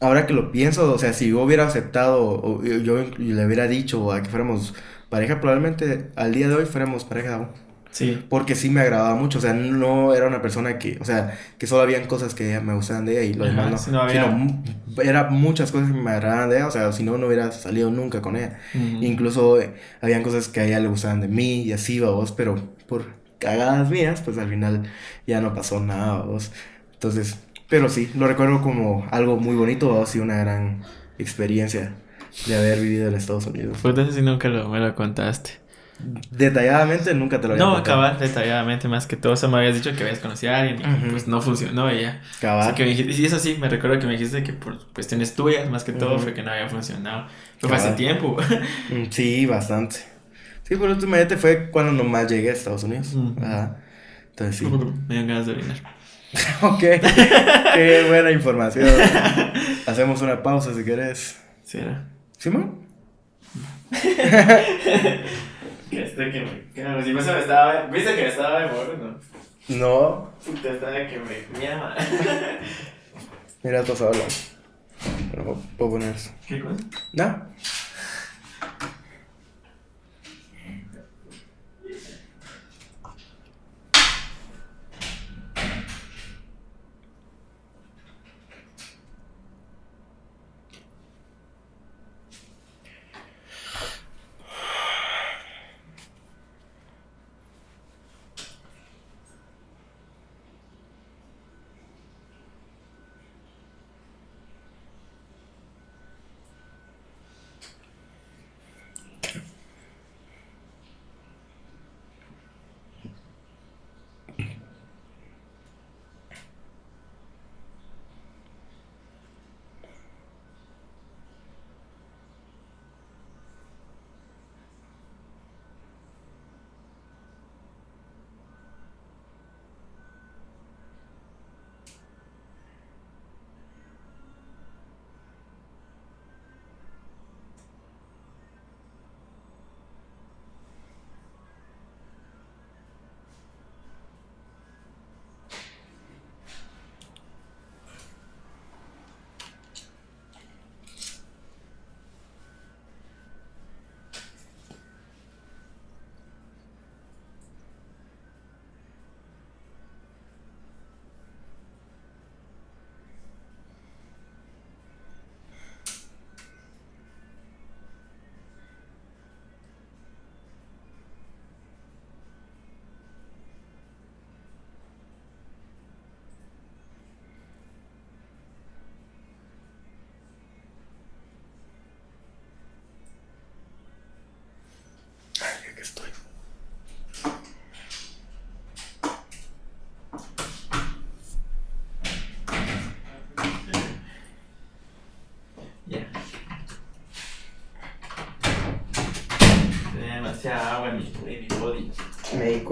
ahora que lo pienso, o sea, si yo hubiera aceptado o yo le hubiera dicho a que fuéramos pareja, probablemente al día de hoy fuéramos pareja aún. Sí. Porque sí me agradaba mucho, o sea, no era una persona que, o sea, que solo habían cosas que me gustaban de ella y lo demás no. Sino, sino era muchas cosas que me agradaban de ella, o sea, si no, no hubiera salido nunca con ella. Incluso eh, habían cosas que a ella le gustaban de mí y así, vos, pero por cagadas mías, pues al final ya no pasó nada, vos. Entonces, pero sí, lo recuerdo como algo muy bonito, vos, y una gran experiencia de haber vivido en Estados Unidos. Pues entonces si nunca lo, me lo contaste. Detalladamente nunca te lo había No, contado. cabal, detalladamente más que todo. O sea, me habías dicho que habías conocido a alguien y Ujú. pues no funcionó y ya. Cabal. Así que me dijiste, y eso sí, me recuerdo que me dijiste que por cuestiones tuyas, más que todo, Ujú. fue que no había funcionado. Pero fue hace tiempo. Mm, Sí, bastante. Sí, por último fue cuando nomás llegué a Estados Unidos. Ujú. Ajá. Entonces sí. me dieron ganas de orinar. ok. Qué buena información. Hacemos una pausa si querés. Sí, era. ¿Simón? Que este que me. Que no, si me estaba. ¿Viste que me estaba de morro, no? No. Puta, estaba que me. Mi ama. Mira, todos hablan. Pero puedo- poner eso. ¿Qué cosa? ¿No?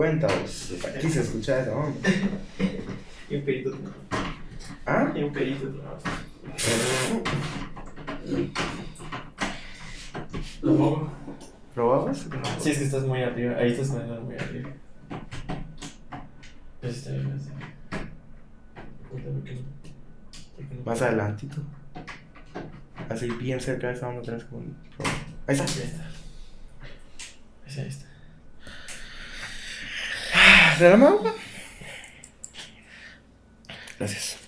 50, güey. Pues, Quise escuchar eso, hombre. Y un perito. ¿Ah? Y un perito. ¿Lo pongo? ¿Probabas? Sí, es que estás muy arriba. Ahí estás muy arriba. Pues está bien, así. Más adelantito. Así bien cerca de esa vamos a tener como. Ahí está. Ahí está. ¿Te da agua? Gracias.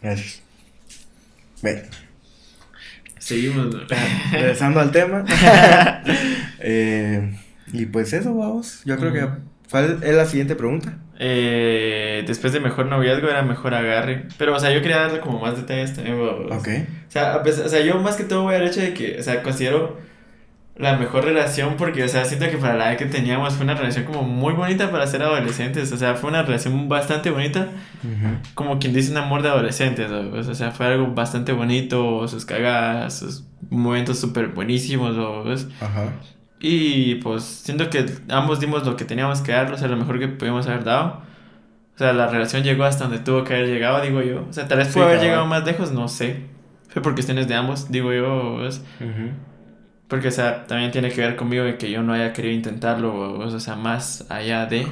Gracias. Bueno, Seguimos. ¿no? regresando al tema. Eh, y pues eso, vamos. Yo creo que. Ujú. ¿Cuál es la siguiente pregunta? Eh, después de mejor noviazgo era mejor agarre. Pero, o sea, yo quería darle como más detalles también. babos. Ok. O sea, pesar- o sea, yo más que todo voy al hecho de que, o sea, considero la mejor relación porque, o sea, siento que para la edad que teníamos fue una relación como muy bonita para ser adolescentes. O sea, fue una relación bastante bonita, como quien dice un amor de adolescentes. ¿sabes? O sea, fue algo bastante bonito, sus cagadas, sus momentos súper buenísimos. Ajá. Y pues siento que ambos dimos lo que teníamos que dar, o sea, lo mejor que pudimos haber dado. O sea, la relación llegó hasta donde tuvo que haber llegado, digo yo. O sea, tal vez Sí, pudo haber llegado más lejos, no sé. Fue por cuestiones de ambos, digo yo. ¿ves? Porque, o sea, también tiene que ver conmigo de que yo no haya querido intentarlo, o sea, más allá de.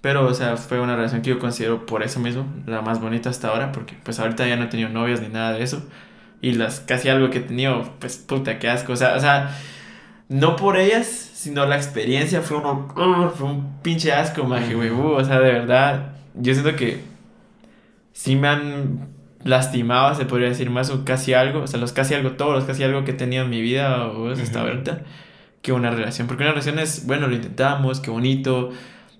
Pero, o sea, fue una relación que yo considero por eso mismo la más bonita hasta ahora, porque pues ahorita ya no he tenido novias ni nada de eso. Y las casi algo que he tenido, pues puta, qué asco. O sea, o sea no por ellas, sino la experiencia fue uno, uh, fue un pinche asco, maje, güey. uh, o sea, de verdad, yo siento que sí me han lastimado, se podría decir más, o casi algo. O sea, los casi algo, todos los casi algo que he tenido en mi vida, o hasta Ujú. ahorita. que una relación. Porque una relación es, bueno, lo intentamos, qué bonito,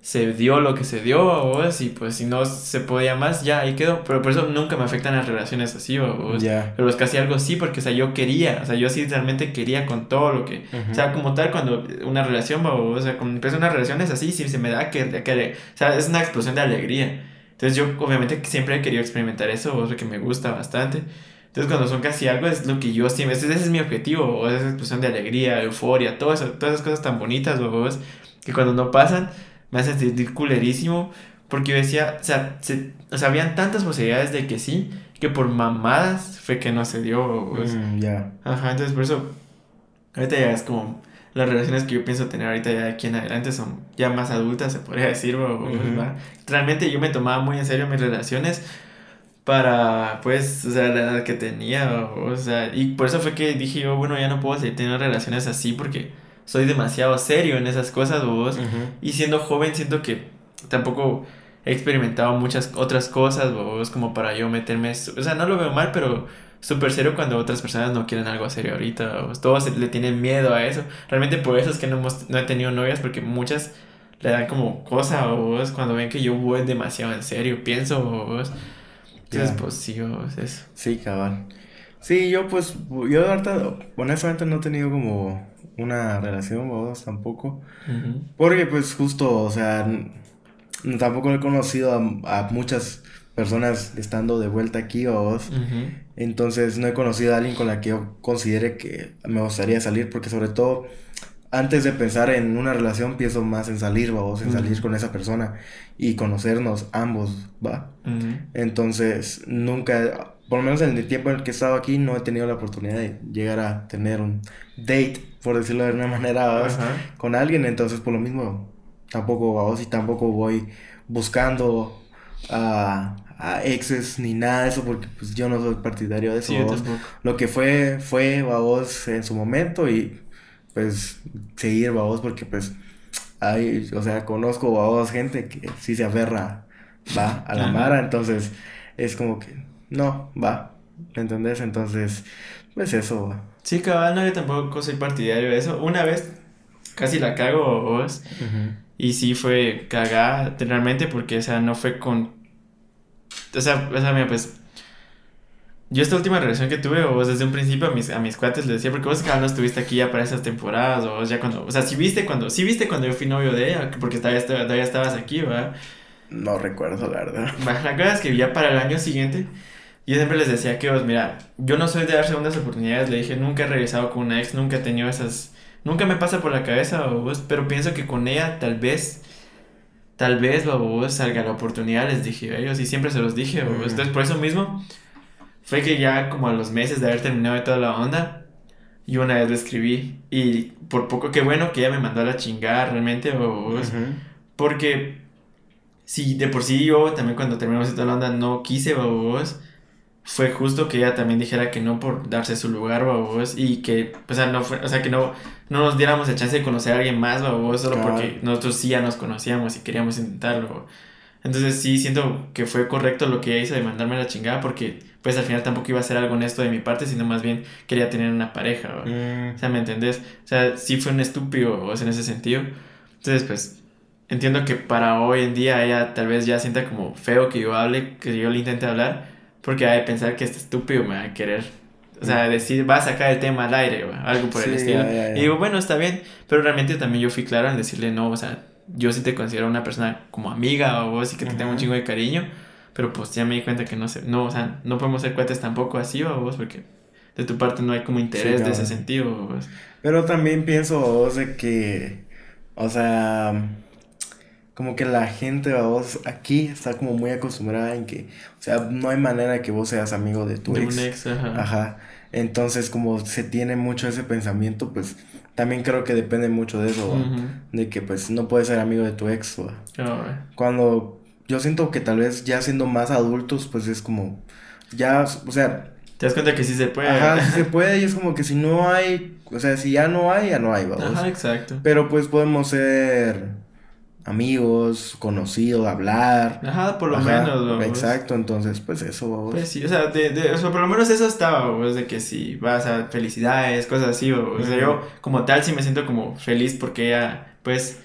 se dio lo que se dio, o y pues si no se podía más, ya ahí quedó. Pero por eso nunca me afectan las relaciones así, o Pero es casi algo sí, porque, o sea, yo quería, o sea, yo sí realmente quería con todo lo que, o sea, como tal, cuando una relación, o, sea, cuando empieza una relación es así, sí se me da que, que, o sea, es una explosión de alegría. Entonces yo obviamente siempre he querido experimentar eso, o sea, que me gusta bastante. Entonces cuando son casi algo es lo que yo siempre, ese, es mi objetivo, o esa explosión de alegría, euforia, todo eso, todas esas cosas tan bonitas, o que cuando no pasan me hacen sentir culerísimo. Porque yo decía, o sea, se, o sea, habían tantas posibilidades de que sí, que por mamadas fue que no se dio. Mm, ya. Ajá, entonces por eso, ahorita ya es como, las relaciones que yo pienso tener ahorita ya de aquí en adelante son ya más adultas, se podría decir. O, Realmente yo me tomaba muy en serio mis relaciones para, pues, o sea, la edad que tenía, o, sea, y por eso fue que dije yo, bueno, ya no puedo seguir teniendo relaciones así porque soy demasiado serio en esas cosas, vos. Y siendo joven siento que tampoco he experimentado muchas otras cosas, vos, como para yo meterme, o sea, no lo veo mal, pero súper serio cuando otras personas no quieren algo serio ahorita, vos. todos le tienen miedo a eso. Realmente por eso es que no, hemos, no he tenido novias, porque muchas le dan como cosa, vos, cuando ven que yo voy demasiado en serio, pienso, vos. Entonces, pues sí, vos, eso. Sí, cabal. Sí, yo pues, yo ahorita, honestamente no he tenido como una relación, vos tampoco. Porque pues justo, o sea, tampoco he conocido a, muchas personas estando de vuelta aquí, vos. Entonces no he conocido a alguien con la que yo considere que me gustaría salir, porque sobre todo antes de pensar en una relación, pienso más en salir, vos, en salir con esa persona y conocernos ambos, va. Entonces, nunca, por lo menos en el tiempo en el que he estado aquí, no he tenido la oportunidad de llegar a tener un date por decirlo de una manera, con alguien. Entonces, por lo mismo, tampoco vos y tampoco voy buscando a, a, exes ni nada de eso, porque pues yo no soy partidario de eso. Lo que fue, fue en su momento y pues seguir vos porque pues hay, o sea, conozco vos gente que sí se aferra, va a la mara, entonces es como que no, va, ¿me entendés? Entonces, pues eso, Sí, cabal, no, yo tampoco soy partidario de eso. Una vez casi la cago vos. Y sí fue cagada, realmente, porque, o sea, no fue con. O sea, o sea, mira, pues. Yo esta última relación que tuve, vos desde un principio a mis, a mis cuates les decía, porque vos cabal no estuviste aquí ya para esas temporadas, o ya cuando, o sea, si viste cuando, sí viste cuando yo fui novio de ella, porque todavía, todavía estabas aquí, ¿verdad? No recuerdo, la verdad. La cosa es que ya para el año siguiente, yo siempre les decía que, pues, mira, yo no soy de dar segundas oportunidades. Le dije, nunca he regresado con una ex, nunca he tenido esas. Nunca me pasa por la cabeza, vos, pero pienso que con ella tal vez. Tal vez, vos, salga la oportunidad, les dije a ellos, y siempre se los dije, Entonces, por eso mismo, fue que ya como a los meses de haber terminado de toda la onda, yo una vez le escribí, y por poco que bueno que ella me mandó a la chingada realmente, vos, porque si de por sí yo también cuando terminamos de toda la onda no quise, vos fue justo que ella también dijera que no por darse su lugar, babos, y que, o sea, no fue, o sea, que no, no nos diéramos el chance de conocer a alguien más, babos, solo porque nosotros sí ya nos conocíamos y queríamos intentarlo. Entonces sí siento que fue correcto lo que ella hizo de mandarme la chingada porque pues al final tampoco iba a ser algo honesto de mi parte, sino más bien quería tener una pareja, mm. o sea, ¿me entendés? O sea, sí fue un estúpido, o sea, en ese sentido. Entonces, pues, entiendo que para hoy en día ella tal vez ya sienta como feo que yo hable, que yo le intente hablar, porque hay de pensar que este estúpido me va a querer. O sea, decir, va a sacar el tema al aire o algo por el estilo. Y digo, bueno, está bien. Pero realmente también yo fui claro en decirle, no, o sea, yo sí te considero una persona como amiga o vos y que te tengo un chingo de cariño. Pero pues ya me di cuenta que no sé, no, o sea, no podemos ser cuates tampoco así o vos porque de tu parte no hay como interés de ese sentido. Pero también pienso vos de que, o sea, como que la gente, vos, aquí está como muy acostumbrada en que, o sea, no hay manera de que vos seas amigo de tu ex. Un ex ajá. ajá. Entonces, como se tiene mucho ese pensamiento, pues también creo que depende mucho de eso, de que pues no puedes ser amigo de tu ex. Cuando yo siento que tal vez ya siendo más adultos, pues es como, ya, o sea... Te das cuenta que sí se puede. Ajá, sí se puede y es como que si no hay, o sea, si ya no hay, ya no hay, vamos. Ajá, exacto. Pero pues podemos ser amigos, conocido, hablar. Ajá, por lo menos, vamos. Exacto, entonces, pues eso, vamos. Pues sí, o sea, de, de, o sea, por lo menos eso estaba, vamos, de que si vas a felicidades, cosas así, o, o sea, yo como tal sí me siento como feliz porque ella, pues,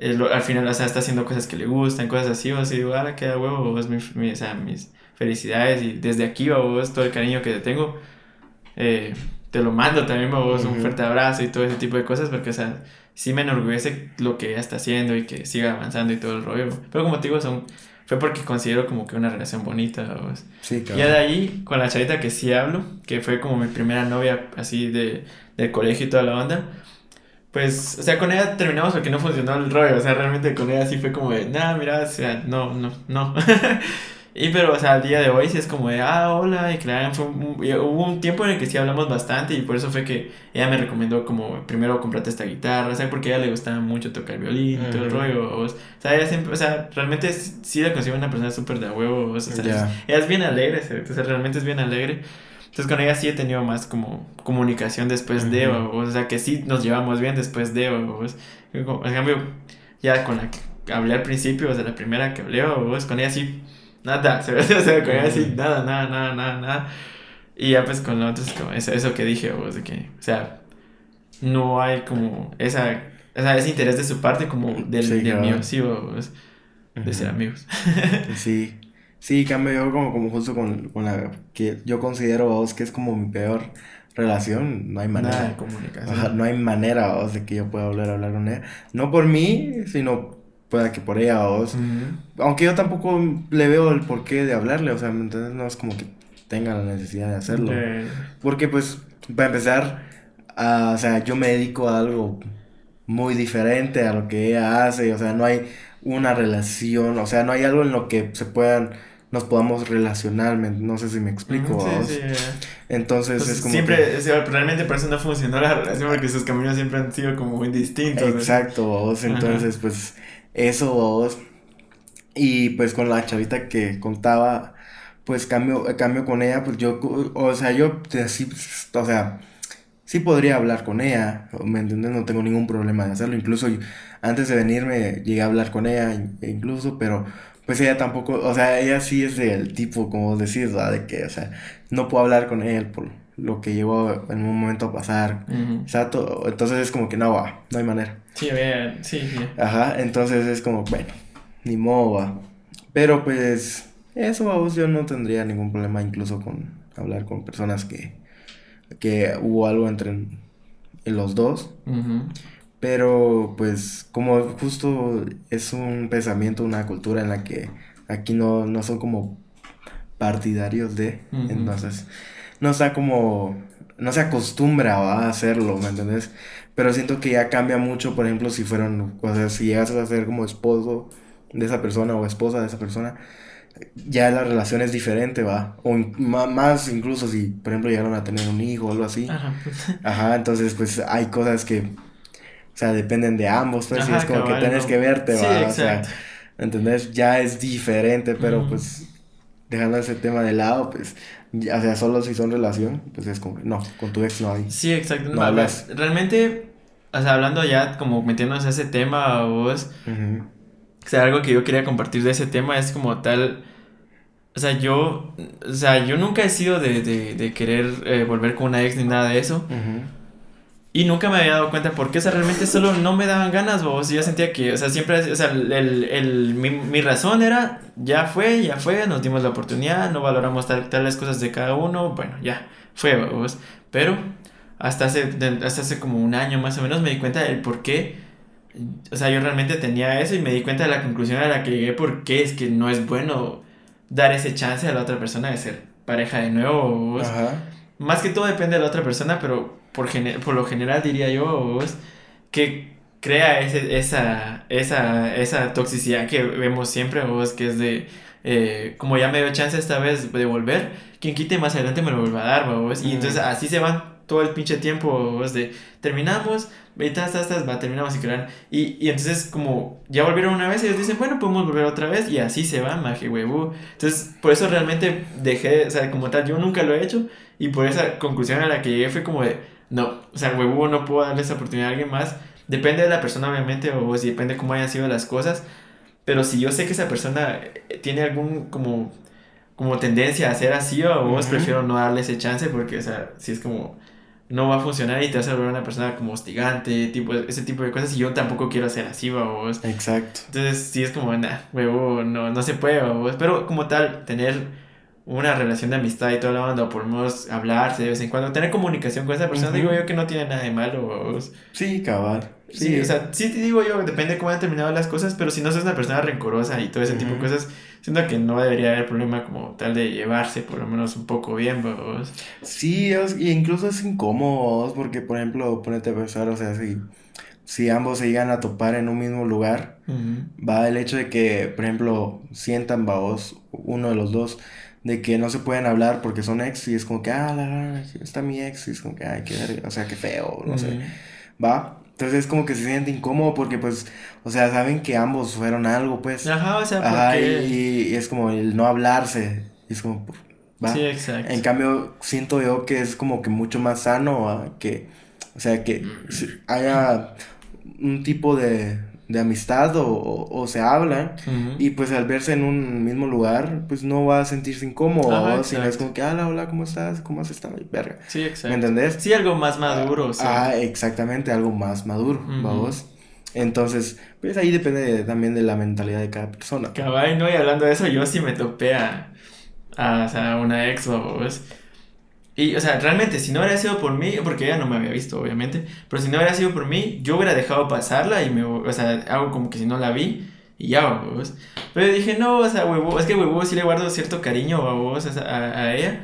al final, o sea, está haciendo cosas que le gustan, cosas así, o sea, digo, ahora queda huevo, mi, mi, o sea, mis felicidades y desde aquí, vos, todo el cariño que te tengo, eh, te lo mando también, vos, un fuerte abrazo y todo ese tipo de cosas, porque, o sea, sí me enorgullece lo que ella está haciendo y que siga avanzando y todo el rollo. Pero como te digo, son, fue porque considero como que una relación bonita. ¿vos? Sí, claro. Y de ahí, con la chavita que sí hablo, que fue como mi primera novia así de, del colegio y toda la onda, pues, o sea, con ella terminamos porque no funcionó el rollo. O sea, realmente con ella sí fue como de, nada, mira, o sea, no, no, no. Y pero, o sea, al día de hoy sí es como de, ah, hola, y claro, fue hubo un tiempo en el que sí hablamos bastante y por eso fue que ella me recomendó como, primero comprate esta guitarra, o sea, porque a ella le gustaba mucho tocar violín todo el rollo, o, sea, ella siempre, o sea, realmente sí la consigo una persona súper de huevo, o sea, ella es bien alegre, o sea, realmente es bien alegre. Entonces con ella sí he tenido más como comunicación después de, o, sea, que sí nos llevamos bien después de, o, en cambio, ya con la que hablé al principio, o sea, la primera que hablé, o, con ella sí nada, se ve, se ve así, nada, nada, nada, nada, nada. Y ya pues con lo otro es como eso, eso que dije, vos, de que, o sea, no hay como esa, o sea, ese interés de su parte como del, sí, del mío, sí, vos, de ser amigos. sí, sí, cambio yo como, como justo con, con la que yo considero, vos, que es como mi peor relación, no hay manera. Nada de comunicación. no hay manera, vos, de que yo pueda volver a hablar con ella. No por mí, sino pueda que por ella o... Aunque yo tampoco le veo el porqué de hablarle, o sea, ¿me entiendes? No es como que tenga la necesidad de hacerlo. Porque pues, para empezar, o sea, yo me dedico a algo muy diferente a lo que ella hace, o sea, no hay una relación, o sea, no hay algo en lo que se puedan nos podamos relacionar, no sé si me explico. Sí, sí, Entonces pues, es como siempre, realmente por eso no funcionó la relación porque sus caminos siempre han sido como muy distintos. Exacto, entonces pues eso vos. Y pues con la chavita que contaba, pues cambio, cambio con ella, pues yo, o sea, yo así, o sea, sí podría hablar con ella, ¿me entiendes? No tengo ningún problema de hacerlo. Incluso antes de venirme llegué a hablar con ella, incluso, pero pues ella tampoco, o sea, ella sí es del tipo, como decir, ¿verdad? De que, o sea, no puedo hablar con él por lo que llegó en un momento a pasar. Exacto. Entonces es como que no va, no hay manera. Sí, bien, sí, sí. Ajá, entonces es como, bueno, ni modo va. Pero pues, eso vos yo no tendría ningún problema incluso con hablar con personas que, que hubo algo entre los dos. Pero pues como justo es un pensamiento, una cultura en la que aquí no, no son como partidarios de, entonces no está como, no se acostumbra a hacerlo, ¿me entiendes? Pero siento que ya cambia mucho, por ejemplo, si fueron, o sea, si llegas a ser como esposo de esa persona o esposa de esa persona, ya la relación es diferente, va. O más incluso si, por ejemplo, llegaron a tener un hijo o algo así. Ajá. Pues. Ajá, entonces pues hay cosas que, o sea, dependen de ambos, pues, es como que tienes que verte, va. O sea, ¿entendés? Ya es diferente, pero pues dejando ese tema de lado, pues o sea, solo si son relación, pues es como, no, con tu ex no hay. Sí, exacto. No, hablas. Realmente, o sea, hablando ya, como metiéndonos a ese tema, vos, o sea, algo que yo quería compartir de ese tema es como tal, o sea, yo, o sea, yo nunca he sido de, de, de querer eh, volver con una ex ni nada de eso. Y nunca me había dado cuenta porque, o sea, realmente solo no me daban ganas, vos. Y yo sentía que, o sea, siempre, o sea, el, el, mi, mi, razón era, ya fue, ya fue, nos dimos la oportunidad, no valoramos tal, tales cosas de cada uno, bueno, ya, fue, vos. Pero hasta hace, hasta hace como un año más o menos me di cuenta del por qué, o sea, yo realmente tenía eso y me di cuenta de la conclusión a la que llegué porque es que no es bueno dar ese chance a la otra persona de ser pareja de nuevo, vos. Ajá. Más que todo depende de la otra persona, pero por, por lo general diría yo, que crea ese, esa, esa, esa toxicidad que vemos siempre, vos, que es de, eh, como ya me dio chance esta vez de volver, quien quite más adelante me lo vuelva a dar, vos. Y entonces así se van todo el pinche tiempo, vos, de terminamos, estás, estás, va, terminamos y crean. Y, y entonces, como ya volvieron una vez, ellos dicen, bueno, podemos volver otra vez, y así se va, maje, huevo. Entonces, por eso realmente dejé, o sea, como tal, yo nunca lo he hecho, y por esa conclusión a la que llegué fue como de, no, o sea, huevo, no puedo darle esa oportunidad a alguien más. depende de la persona obviamente o si depende cómo hayan sido las cosas, pero si yo sé que esa persona eh, tiene algún como como tendencia a ser así o vos prefiero no darle ese chance porque o sea, si es como no va a funcionar y te vas a volver una persona como hostigante, tipo, ese tipo de cosas, y yo tampoco quiero ser así, vos. Exacto. Entonces, sí es como, nah, huevo, no, no se puede, vos. Pero como tal, tener una relación de amistad y toda la onda, o por lo menos hablarse de vez en cuando, tener comunicación con esa persona, digo yo que no tiene nada de malo. Sí, cabal. Sí, o sea, sí te digo yo, depende de cómo han terminado las cosas, pero si no sos una persona rencorosa y todo ese tipo de cosas, siento que no debería haber problema como tal de llevarse por lo menos un poco bien, vos. Sí, y incluso es incómodo, porque por ejemplo, ponete a pensar, o sea, si, si ambos se llegan a topar en un mismo lugar, va el hecho de que, por ejemplo, sientan, vos, uno de los dos, de que no se pueden hablar porque son ex y es como que, ah, la, está mi ex y es como que, ay, qué, o sea, qué feo, no sé, va. Entonces es como que se siente incómodo porque pues, o sea, saben que ambos fueron algo, pues. Ajá, o sea, porque... y, es como el no hablarse, es como, ¿va? Sí, exacto. En cambio, siento yo que es como que mucho más sano, que, o sea, que haya un tipo de, de amistad o, o, se hablan y pues al verse en un mismo lugar pues no va a sentirse incómodo sino es como que hola hola cómo estás cómo has estado verga. Sí exacto. ¿me entendés? sí algo más maduro ah, exactamente algo más maduro vamos entonces pues ahí depende también de la mentalidad de cada persona. Cabal no y hablando de eso yo sí me topé a, una ex vos y, o sea, realmente, si no hubiera sido por mí, porque ella no me había visto, obviamente, pero si no hubiera sido por mí, yo hubiera dejado pasarla y me, o sea, hago como que si no la vi y ya, vos. Pero dije, no, o sea, huevo, es que huevo sí le guardo cierto cariño a vos, a, a ella.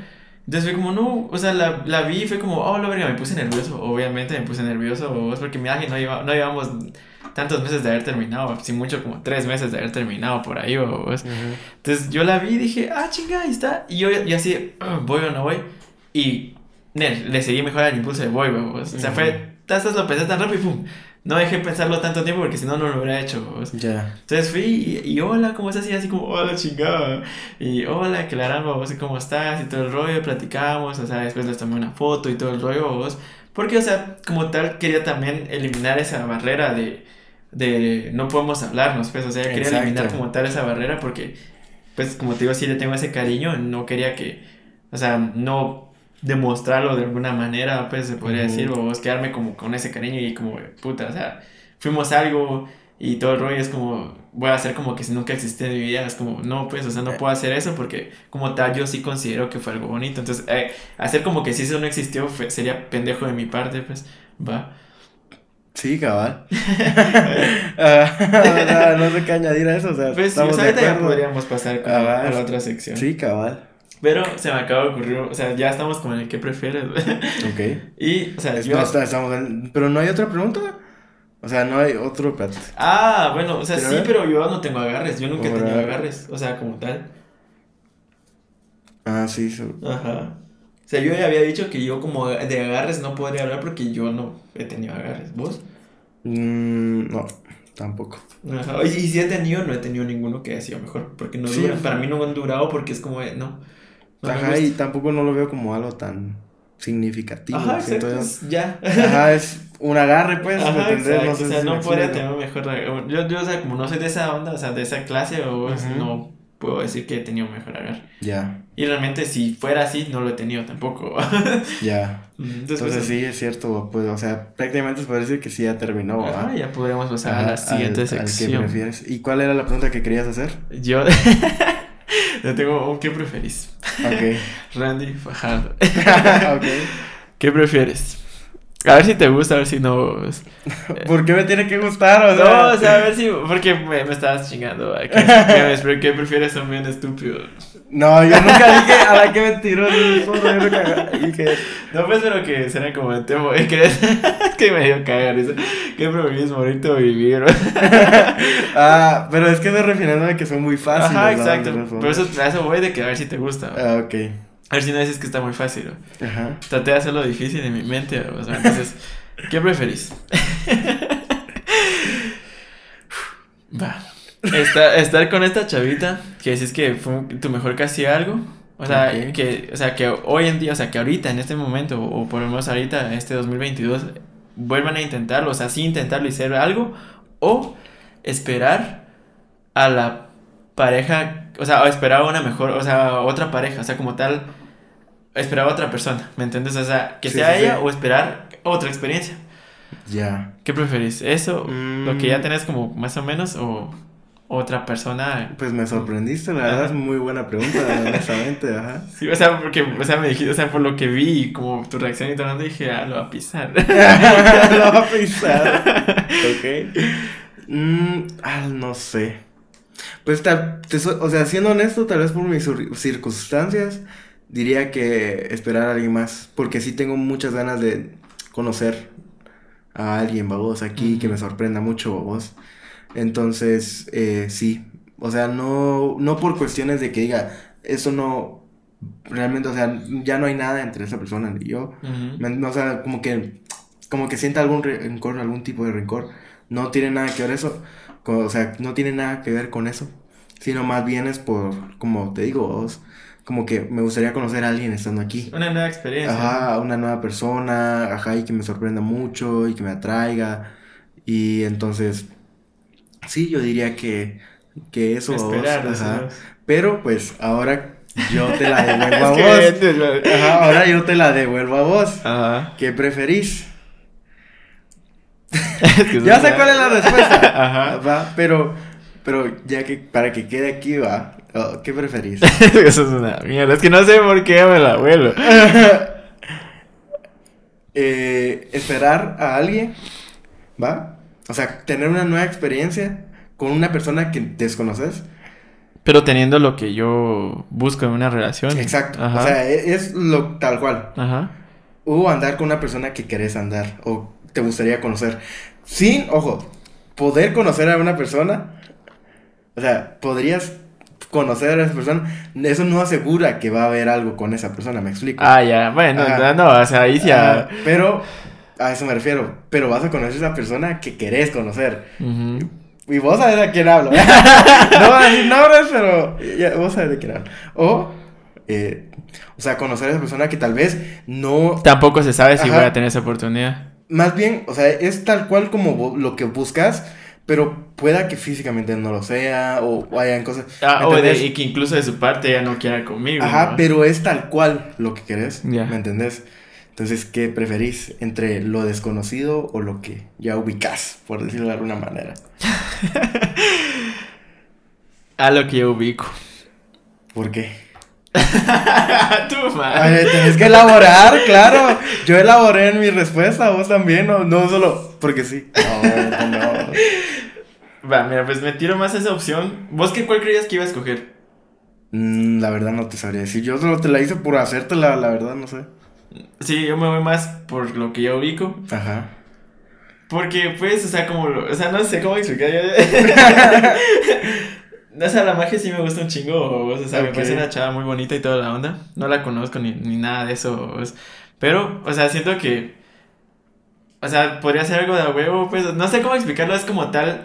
Entonces fue como, no, o sea, la, la vi y fue como, oh, la verga, me puse nervioso, obviamente me puse nervioso, vos, porque mira que no, iba, no llevamos tantos meses de haber terminado, sin mucho como tres meses de haber terminado por ahí, vos. Entonces yo la vi y dije, ah, chinga, ahí está. Y yo y así, voy o no voy. Y le seguí mejor al impulso de voy, O sea, fue, tasas lo pensé tan rápido y pum. No dejé pensarlo tanto tiempo porque si no, no lo hubiera hecho. Ya. Entonces fui y, hola, ¿cómo estás? Y así como, hola, chingada. Y hola, Claramba, vos, ¿cómo estás? Y todo el rollo, platicamos, o sea, después les tomé una foto y todo el rollo, vos. Porque, o sea, como tal, quería también eliminar esa barrera de, de no podemos hablarnos, pues, o sea, quería eliminar como tal esa barrera porque, pues, como te digo, sí le tengo ese cariño, no quería que, o sea, no demostrarlo de alguna manera, pues se podría decir, o quedarme como con ese cariño y como, puta, o sea, fuimos algo y todo el rollo es como, voy a hacer como que si nunca existió en mi vida, es como, no, pues, o sea, no puedo hacer eso porque como tal yo sí considero que fue algo bonito, entonces, eh, hacer como que si eso no existió sería pendejo de mi parte, pues, va. Sí, cabal. Ah, no sé qué añadir a eso, o sea, pues, estamos podríamos pasar a la otra sección. Sí, cabal. Pero se me acaba de ocurrir, o sea, ya estamos con el que prefieres, Ok. Y, o sea, yo... estamos Pero no hay otra pregunta. O sea, no hay otro plato. Ah, bueno, o sea, sí, pero yo no tengo agarres. Yo nunca he tenido agarres. O sea, como tal. Ah, sí, sí. Ajá. O sea, yo ya había dicho que yo como de agarres no podría hablar porque yo no he tenido agarres. ¿Vos? Mm, no, tampoco. Ajá. Y, si he tenido, no he tenido ninguno que haya sido mejor. Porque no dura. Para mí no han durado porque es como, no. Ajá, y tampoco no lo veo como algo tan significativo. Ajá, exacto, ya. Ajá, es un agarre, pues, Ajá, No o sea, no podría tener mejor... Yo, yo, o sea, como no soy de esa onda, o sea, de esa clase, o no puedo decir que he tenido mejor agarre. Ya. Y realmente si fuera así, no lo he tenido tampoco. ya. Entonces, Entonces sí, es cierto, pues, o sea, prácticamente se puede decir que sí ya terminó, Ajá, ya podríamos pasar a la siguiente sección. prefieres. ¿Y cuál era la pregunta que querías hacer? Yo... Yo tengo ¿qué preferís? Ok. Randy Fajardo. ok. ¿Qué prefieres? A ver si te gusta, a ver si no. ¿Por qué me tiene que gustar? O sea... No, o sea, a ver si. Porque me, me estabas chingando. ¿Qué, ¿Qué prefieres también, estúpido? No, yo nunca dije a la que me tiró el fondo. Yo nunca dije. No, pues, pero que será como el tema. Es que, es que me dio cagar eso. ¿Qué preferís, morirte o vivir? ah, pero es que me refiriendo a que son muy fáciles. Ajá, exacto. Pero eso, eso voy de que a ver si te gusta. Ah, ok. A ver si no dices que está muy fácil. Ajá. Traté de hacerlo difícil en mi mente. O sea, entonces, ¿qué preferís? Va. Estar, con esta chavita que decís que fue tu mejor casi algo. O sea, que, o sea, que hoy en día, o sea, que ahorita, en este momento, o por lo menos ahorita, este 2022, vuelvan a intentarlo, o sea, sí intentarlo y ser algo, o esperar a la pareja, o sea, o esperar a una mejor, o sea, otra pareja, o sea, como tal, esperar a otra persona, ¿me entiendes? O sea, que Sí, sea sí, ella sí. o esperar otra experiencia. Ya. ¿Qué preferís? ¿Eso, lo que ya Mm. tenés como más o menos, o otra persona? Pues me sorprendiste, la verdad es muy buena pregunta, honestamente, ajá. Sí, o sea, porque, o sea, me dijiste, o sea, por lo que vi, y como tu reacción y todo, dije, ah, lo va a pisar. Lo va a pensar. ok. Mm, ah, no sé. Pues, tal, te o sea, siendo honesto, tal vez por mis cir- circunstancias, diría que esperar a alguien más. Porque sí tengo muchas ganas de conocer a alguien, babos, aquí, que me sorprenda mucho, babos. Entonces, eh, sí. O sea, no, no por cuestiones de que diga, eso no. Realmente, o sea, ya no hay nada entre esa persona y yo. Me- O sea, como que, como que sienta algún rencor, algún tipo de rencor. No tiene nada que ver eso. co- O sea, no tiene nada que ver con eso. Sino más bien es por, como te digo, vos, como que me gustaría conocer a alguien estando aquí. Una nueva experiencia. Ajá, una nueva persona, ajá, y que me sorprenda mucho y que me atraiga. Y entonces, sí, yo diría que, que eso, vos, Esperar, ajá. ¿sabes? Pero pues ahora yo te la devuelvo a que vos. Ajá, ahora yo te la devuelvo a vos. Ajá. ¿Qué preferís? Es que Ya sé cuál es la respuesta. Ajá. Va, pero, pero ya que para que quede aquí va, oh, ¿qué preferís? Eso es una mierda. Es que no sé por qué me la vuelo. Eh, esperar a alguien, ¿va? O sea, tener una nueva experiencia con una persona que desconoces. Pero teniendo lo que yo busco en una relación. Exacto. Ajá. O sea, e- es lo tal cual. Ajá. O andar con una persona que querés andar o te gustaría conocer. Sin, ojo, poder conocer a una persona. O sea, podrías conocer a esa persona. Eso no asegura que va a haber algo con esa persona, me explico. Ah, ya. Bueno, no, o sea, ahí ya. Ah, pero, a eso me refiero. Pero vas a conocer a esa persona que querés conocer. Y vos sabés de quién hablo. no voy a decir nombres, pero ya, vos sabés de quién hablo. O, eh, o sea, conocer a esa persona que tal vez no Tampoco se sabe si Ajá. voy a tener esa oportunidad. Más bien, o sea, es tal cual como lo que buscas, pero pueda que físicamente no lo sea, o, o hayan cosas. Ah, ¿me o de, y que incluso de su parte ella no quiera conmigo. Ajá, ¿no? pero es tal cual lo que querés, Ya. ¿me entendés? Entonces, ¿qué preferís? ¿Entre lo desconocido o lo que ya ubicás, por decirlo de alguna manera? A lo que yo ubico. ¿Por qué? Tú, man. Tenés que elaborar, claro. Yo elaboré en mi respuesta, vos también, no, no solo porque sí. No, no. Va, mira, pues me tiro más a esa opción. ¿Vos qué cuál creías que iba a escoger? Mm, la verdad no te sabría decir. Yo solo te la hice por hacértela, la verdad, no sé. Sí, yo me voy más por lo que yo ubico. Ajá. Porque, pues, o sea, como lo, O sea, no sé cómo explicar. o sea, la magia sí me gusta un chingo. O sea, me parece una chava muy bonita y toda la onda. No la conozco ni, ni nada de eso. Pero, o sea, siento que. O sea, podría ser algo de huevo, pues. No sé cómo explicarlo, es como tal.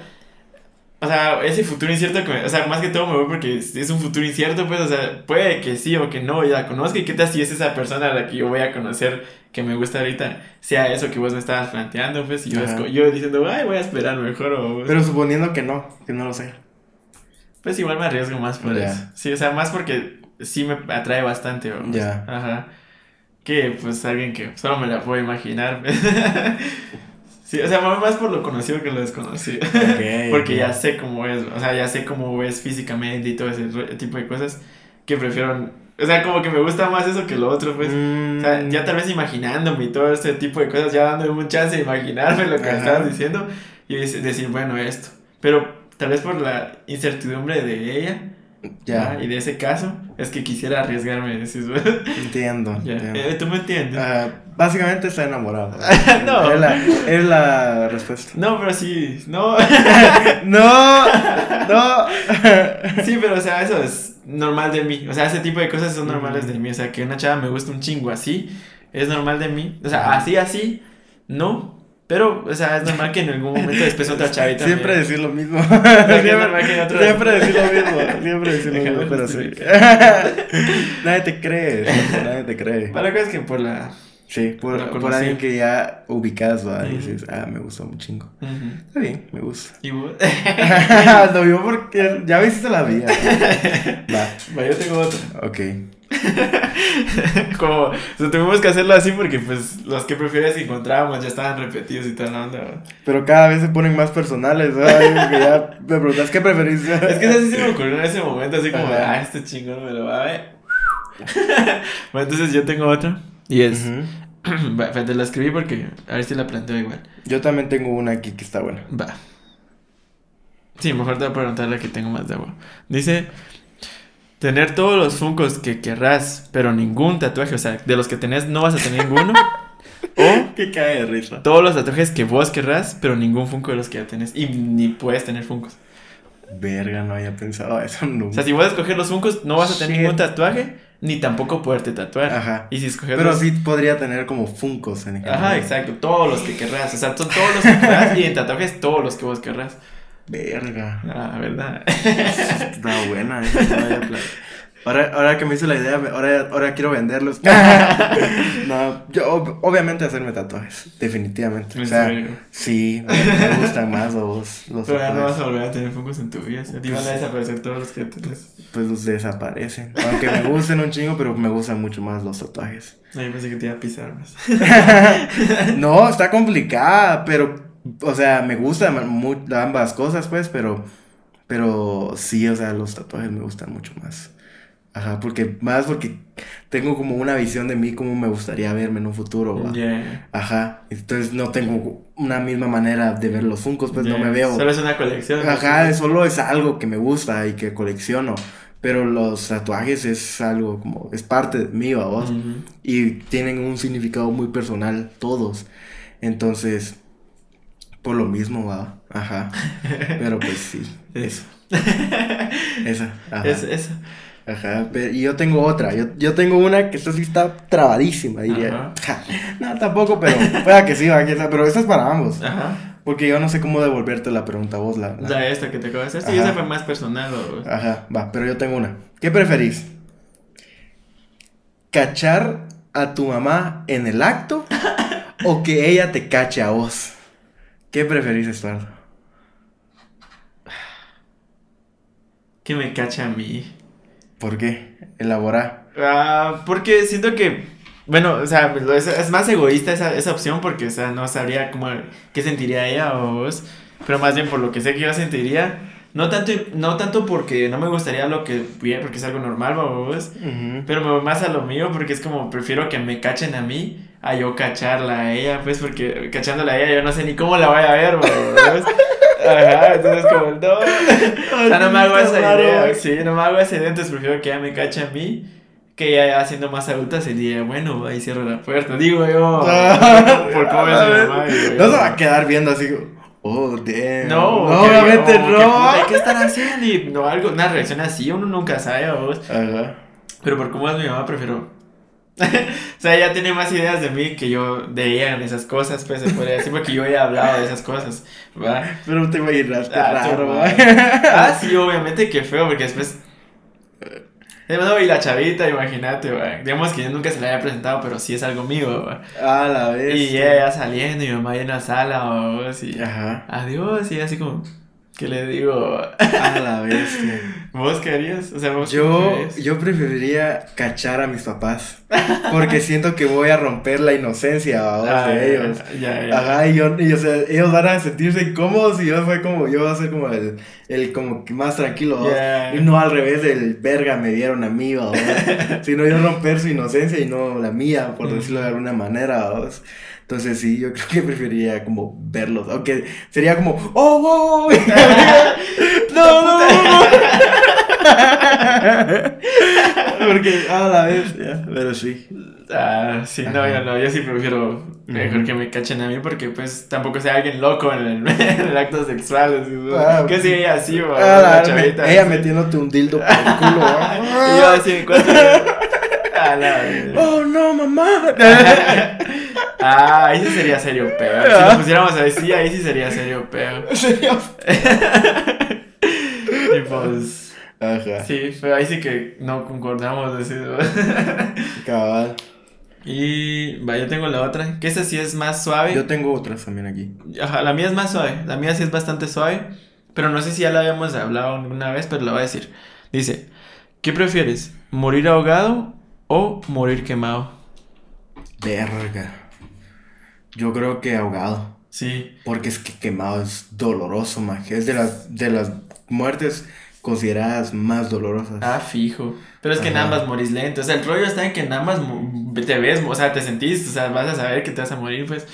O sea, ese futuro incierto que me- O sea, más que todo me voy porque es, es un futuro incierto, pues. O sea, puede que sí o que no, ya la conozca. ¿Y qué tal si es esa persona a la que yo voy a conocer que me gusta ahorita? Sea eso que vos me estabas planteando, pues. Y yo, esco- yo diciendo, ay, voy a esperar mejor. O, Pero suponiendo que no, que no lo sé. Pues igual me arriesgo más por eso. Sí, o sea, más porque sí me atrae bastante. vamos. Ya. Ajá. Que pues alguien que solo me la puedo imaginar. sí, o sea, más por lo conocido que lo desconocido. Porque ya sé cómo es, o sea, ya sé cómo es físicamente y todo ese tipo de cosas que prefiero, o sea, como que me gusta más eso que lo otro, pues. Mm, O sea, ya tal vez imaginándome y todo ese tipo de cosas, ya dándome un chance de imaginarme lo que Ajá. estabas diciendo y dec- decir, bueno, esto. Pero tal vez por la incertidumbre de ella Ya, ah, y de ese caso, es que quisiera arriesgarme. decís, entiendo. entiendo. Eh, ¿Tú me entiendes? Ah, básicamente está enamorado. No. Es la, es la respuesta. No, pero sí, no. No, no. Sí, pero o sea, eso es normal de mí. O sea, ese tipo de cosas son normales de mí. O sea, que una chava me gusta un chingo así, es normal de mí. O sea, así, así, no. Pero, o sea, es normal que en algún momento después otra chavita. me- Siempre decir lo mismo. que siempre, que otro- decir lo mismo. Siempre decir lo mismo, pero sí. nadie te cree. Nadie te cree. Para cosa es que por la Sí, por, por alguien que ya ubicas, ¿verdad? Y dices, ah, me gustó un chingo. Está bien, me gusta. ¿Y vos? Lo vio porque ya viste la vida. Va, Va, yo tengo otro. ok. Como, o sea, tuvimos que hacerlo así porque, pues, los que prefieres que encontrábamos ya estaban repetidos y toda la onda. Pero cada vez se ponen más personales, que ya me preguntas, ¿qué preferís? Es que eso sí se me ocurrió en ese momento, así como, Ajá. ah, este chingón me lo va a ver. bueno, entonces yo tengo otra. Y es. Va, te la escribí porque a ver si la planteo igual. Yo también tengo una aquí que está buena. Va. Sí, mejor te voy a preguntar la que tengo más de agua. Dice. Tener todos los funcos que querrás, pero ningún tatuaje. O sea, de los que tenés no vas a tener ninguno. o Que cae de risa. todos los tatuajes que vos querrás, pero ningún funko de los que ya tenés. Y ni puedes tener funcos. Verga, no había pensado eso O nunca. sea, si vas a escoger los funcos, no vas a tener Shit. ningún tatuaje, ni tampoco poderte tatuar. Ajá. Y si Pero los- sí podría tener como funcos en general. Ajá, exacto. Todos los que querrás. O sea, son todos los que querrás. y en tatuajes, todos los que vos querrás. Verga. Ah, ¿verdad? Está buena, eh. Ahora, ahora que me hizo la idea, ahora, ahora quiero venderlos. no, yo ob- obviamente hacerme tatuajes, definitivamente. O En sea, serio. sí, me, me gustan más los, los Pero ya no vas a volver a tener funcos en tu vida. Te van a desaparecer todos los que tenés. Pues los desaparecen. Aunque me gusten un chingo, pero me gustan mucho más los tatuajes. Ay, pensé que te iba a pisar más. no, está complicada, pero, o sea, me gustan mu- ambas cosas, pues, pero, pero sí, o sea, los tatuajes me gustan mucho más. Ajá, porque, más porque tengo como una visión de mí, como me gustaría verme en un futuro. Yeah. Ajá, entonces no tengo una misma manera de ver los funcos, pues no me veo. Solo es una colección. ¿no? Ajá, solo es algo que me gusta y que colecciono. Pero los tatuajes es algo como, es parte de mí, vos. Y tienen un significado muy personal, todos. Entonces, por lo mismo, va. Ajá. Pero pues sí, Eso. esa. Ajá. Es eso. Ajá. Pero- y yo tengo otra. Yo, yo tengo una que esta sí está trabadísima, diría. No, tampoco, pero pueda que sí, va, que esa- pero esta es para ambos. Ajá. Porque yo no sé cómo devolverte la pregunta a vos, la, la- La esta que te acabo de hacer. Sí, esa fue más personal. o- Ajá, va, pero yo tengo una. ¿Qué preferís? ¿Cachar a tu mamá en el acto o que ella te cache a vos? ¿Qué preferís, Estuardo? Que me cacha a mí. ¿Por qué? Elabora. Ah, porque siento que, bueno, o sea, lo- es, es más egoísta esa, esa opción porque, o sea, no sabría cómo, qué sentiría ella o vos, pero más bien por lo que sé que yo sentiría, no tanto, no tanto porque no me gustaría lo que, porque es algo normal, o vos, pero más a lo mío porque es como, prefiero que me cachen a mí a yo cacharla a ella, pues, porque cachándola a ella yo no sé ni cómo la voy a ver, vos. Ajá, entonces como, no, o sea, no me hago esa idea, sí, no me hago esa idea, entonces prefiero que ella me cache a mí, que ella ya siendo más adulta sería, bueno, ahí cierro la puerta, digo yo, por cómo es mi mamá, digo No se va a quedar viendo así. Oh, damn. No, no obviamente o que, no. puta, hay que estar haciendo y no, algo, una reacción así, uno nunca sabe, vos. Ajá. Pero por cómo es mi mamá, prefiero. o sea, ella tiene más ideas de mí que yo de ella en esas cosas, pues se podría decir, porque yo he hablado de esas cosas, ¿va? Pero te imaginaste Ah, raro. Ah, sí, obviamente que feo, porque después. No, y la chavita, imagínate. Digamos que yo nunca se la había presentado, pero sí es algo mío, ¿va? A la vez. Y ella saliendo, y mi mamá en la sala, ¿va? Así, Ajá. adiós, y así como, ¿qué le digo? A la vez. ¿Vos qué harías? O sea, ¿vos qué Yo, yo preferiría cachar a mis papás. Porque siento que voy a romper la inocencia. Ah, de ellos. Ya, ya. Ajá, y, yo, y o sea, ellos van a sentirse incómodos y yo fue como, yo voy a ser como el, el como que más tranquilo. Ya. y no al revés del verga me dieron a mí, sino yo romper su inocencia y no la mía, por decirlo de alguna manera. Entonces sí, yo creo que preferiría como verlos, aunque sería como, oh, wow, no, no, no, no. porque a la vez, ya, pero sí, Ah, sí, no, Ajá. yo no, yo sí prefiero mejor que me cachen a mí porque pues tampoco sea alguien loco en el, en el acto sexual. así. Ah, que ella así, Ah, la ella así. metiéndote un dildo por el culo. Y yo así cuatro. La verga. oh no, mamá. Ah, ahí sí sería serio peor. Si nos pusiéramos así, ahí sí sería serio peor. ¿En serio? Y pues, Ajá, sí, pero ahí sí que no concordamos. ¿no? cabal. Y va, yo tengo la otra, que esa sí es más suave. Yo tengo otras también aquí. Ajá, la mía es más suave, la mía sí es bastante suave, pero no sé si ya la habíamos hablado una vez, pero la voy a decir. Dice, ¿qué prefieres? ¿Morir ahogado o morir quemado? Verga. Yo creo que ahogado. Sí. Porque es que quemado es doloroso, maje. Es de las, de las muertes consideradas más dolorosas. Ah, fijo. Pero es que en Ajá. ambas morís lento. O sea, el rollo está en que en ambas te ves, o sea, te sentís, o sea, vas a saber que te vas a morir, pues.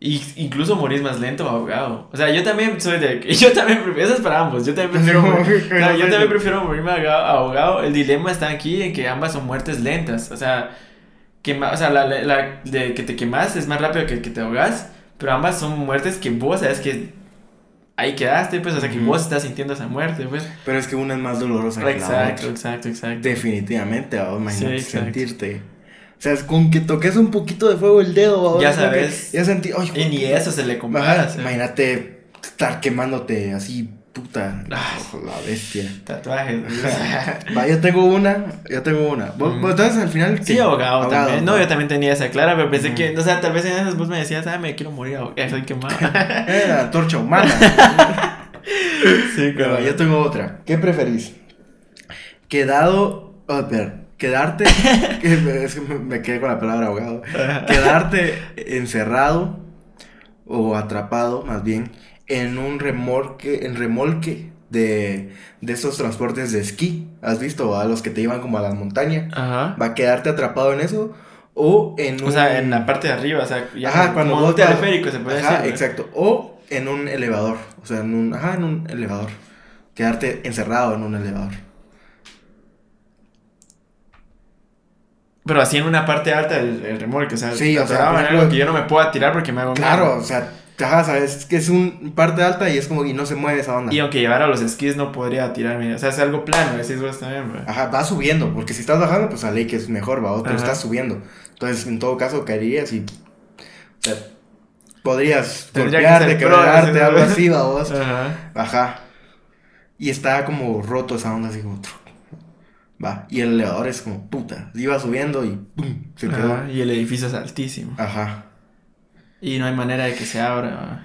Y incluso morís más lento o ahogado. O sea, yo también soy de. Yo también prefiero. Eso es para ambos. Yo también prefiero. morir- yo también prefiero morirme ahogado, ahogado. El dilema está aquí en que ambas son muertes lentas. O sea, quema, o sea la, la- la de que te quemas es más rápido que que te ahogas. Pero ambas son muertes que vos sabes que ahí quedaste, pues. O sea, que vos estás sintiendo esa muerte, pues. Pero es que una es más dolorosa que la Exacto, otra. exacto, exacto. Definitivamente, ¿va? imagínate Sí, exacto. sentirte. O sea, es con que toques un poquito de fuego el dedo, ¿va? Ya que sabes. Ya sentí. ay, Y ni eso se le compara. Imagínate estar quemándote así, puta. Ah. oh, la bestia. Tatuajes. Va, yo tengo una, yo tengo una. ¿Vos, Mm. entonces al final Sí, qué? ahogado, también. No, yo también tenía esa clara, pero pensé Ujú. que, o sea, tal vez en esas vos me decías, ah, me quiero morir ahogado, soy quemado. Eh, la torcha humana. sí, Pero yo tengo otra. ¿Qué preferís? Quedado. Oh, espera. Quedarte. que- es que me, me quedé con la palabra ahogado. Quedarte encerrado. O atrapado, más bien. En un remolque. En remolque. De, de esos transportes de esquí. ¿Has visto? A los que te llevan como a las montañas. Ajá. Va a quedarte atrapado en eso. O en un. O sea, en la parte de arriba, o sea, ya Ajá, cuando un vas- teleférico se puede Ajá, exacto. O en un elevador. O sea, en un. Ajá, en un elevador. Quedarte encerrado en un elevador. Pero así en una parte alta del el remolque, o sea, Sí, o sea, ejemplo- algo que yo no me pueda tirar porque me hago Claro, o sea, ajá, sabes que es un parte alta y es como y no se mueve esa onda. Y aunque llevara los esquís no podría tirarme, o sea, es algo plano, decís vos también, bro. Ajá, va subiendo, porque si estás bajando, pues a ley que es mejor, va, pero estás subiendo. Entonces, en todo caso, caerías y. O sea, podrías Tendría que golpearte, quebrarte, algo así, va vos. Ajá. Ajá. Y está como roto esa onda, así como. Va. Y el elevador es como puta. Iba subiendo y ¡pum! Se quedó. Ajá, Y el edificio es altísimo. Ajá. Y no hay manera de que se abra.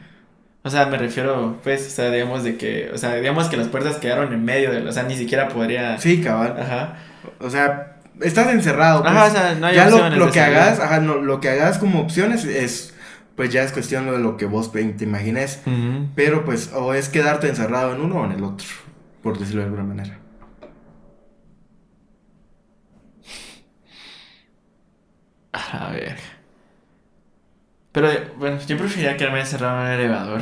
O sea, me refiero, pues, o sea, digamos de que, o sea, digamos que las puertas quedaron en medio de, o sea, ni siquiera podría. Sí, cabal. Ajá. O sea, estás encerrado. Pues. Ajá, o sea, no hay ya lo, opciones lo que hagas, ajá, no, lo que hagas como opciones es, pues ya es cuestión de lo que vos te imagines. Pero pues, o es quedarte encerrado en uno o en el otro, por decirlo de alguna manera. A ver. Pero, bueno, yo preferiría quedarme encerrado en un elevador.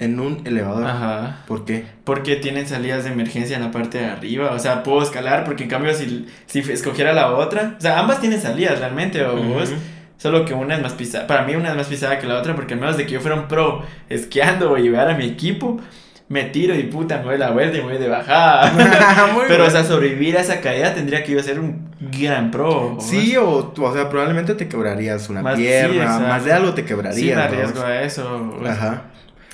En un elevador. Ajá. ¿Por qué? Porque tienen salidas de emergencia en la parte de arriba. O sea, puedo escalar. Porque en cambio, si, si escogiera la otra. O sea, ambas tienen salidas realmente. O vos. Solo que una es más pisada. Para mí, una es más pisada que la otra. Porque al menos de que yo fuera un pro esquiando o llevar a mi equipo, me tiro y puta, me doy la vuelta y me voy de bajada. Pero, o sea, sobrevivir a esa caída tendría que yo ser un gran pro. Sí, o, o sea, probablemente te quebrarías una Más- pierna, más de algo te quebrarías. Sí, me ¿no? arriesgo a eso. Ajá.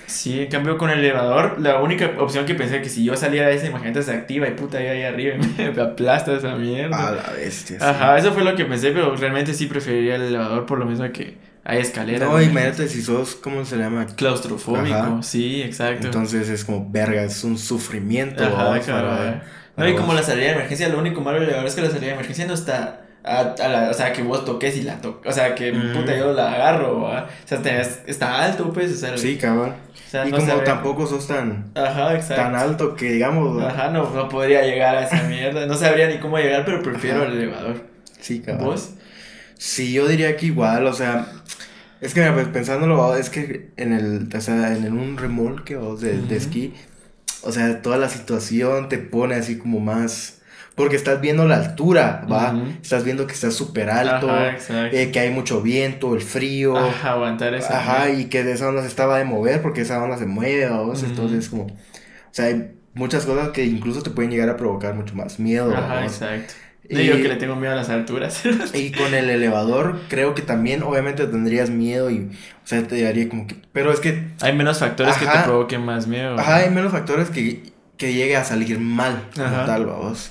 Sí, en cambio con el elevador, la única opción que pensé que si yo saliera de esa, imagínate, se activa y puta, yo ahí arriba y me, aplasta esa mierda. A la bestia. sí. Ajá, eso fue lo que pensé, pero realmente sí preferiría el elevador por lo mismo que hay escaleras. No, imagínate si sos, ¿cómo se llama? Claustrofóbico, Ajá. sí, exacto. Entonces es como, verga, es un sufrimiento. Ajá, No, y como la salida de emergencia, lo único malo del elevador es que la salida de emergencia no está a, a la, o sea, que vos toques y la toques, o sea, que Ujú. puta, yo la agarro, o sea, tenés- está alto, pues, o sea, Sí, cabrón. o sea, y no como tampoco sos tan, Ajá, tan alto que digamos. ¿verdad? Ajá, no, no podría llegar a esa mierda. No sabría ni cómo llegar, pero prefiero Ajá. el elevador. Sí, cabrón. ¿Vos? Sí, yo diría que igual, o sea, es que pues, pensándolo, es que en el, o sea, en un remolque o de, de esquí, o sea, toda la situación te pone así como más, porque estás viendo la altura, ¿va? Estás viendo que está súper alto, Ajá, eh, que hay mucho viento, el frío, Ajá, aguantar eso. ajá, y que de esa onda se estaba de mover porque esa onda se mueve, ¿va? Ujú. entonces como, o sea, hay muchas cosas que incluso te pueden llegar a provocar mucho más miedo, Ajá, ¿va? exacto. No Y- digo que le tengo miedo a las alturas. y con el elevador creo que también obviamente tendrías miedo y, o sea, te daría como que, pero es que, Hay menos factores que te provoquen más miedo. ajá, hay menos factores que, que llegue a salir mal como tal, vamos.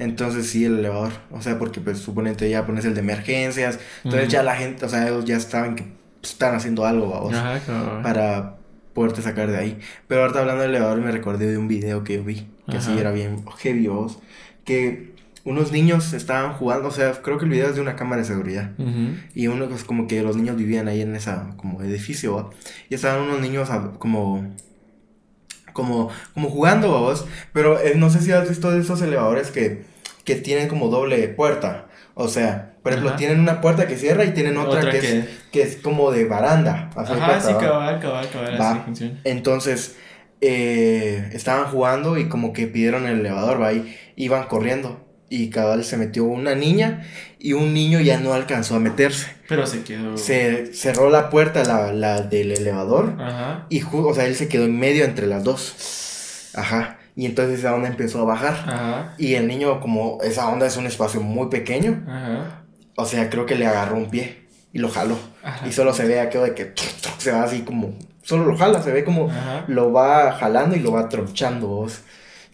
Entonces sí, el elevador. O sea, porque pues suponente ya pones el de emergencias. Entonces ya la gente, o sea, ellos ya saben que están haciendo algo, vamos, Ajá, cabal. para poderte sacar de ahí. Pero ahorita hablando del elevador me recordé de un video que yo vi, que sí era bien heavy, vamos, que unos niños estaban jugando, o sea, creo que el video es de una cámara de seguridad. Y uno pues como que los niños vivían ahí en esa como edificio, ¿va? Y estaban unos niños ah, como como como jugando, vos, pero eh, no sé si has visto de esos elevadores que que tienen como doble puerta. O sea, por ejemplo, Ajá. tienen una puerta que cierra y tienen otra, Otra que, que- Es, que es como de baranda. Ajá, sí, cabal, cabal, cabal, así funciona. Entonces, eh, estaban jugando y como que pidieron el elevador, va, y iban corriendo. Y cabal se metió una niña y un niño ya no alcanzó a meterse. Pero se quedó. Se cerró la puerta, la, la del elevador, Ajá. y o sea, él se quedó en medio entre las dos. Ajá. Y entonces esa onda empezó a bajar. Ajá. Y el niño, como esa onda es un espacio muy pequeño, Ajá. o sea, creo que le agarró un pie y lo jaló. Ajá. Y solo se ve aquello de que truc, truc, se va así como, solo lo jala, se ve como Ajá. lo va jalando y lo va tronchando, vos.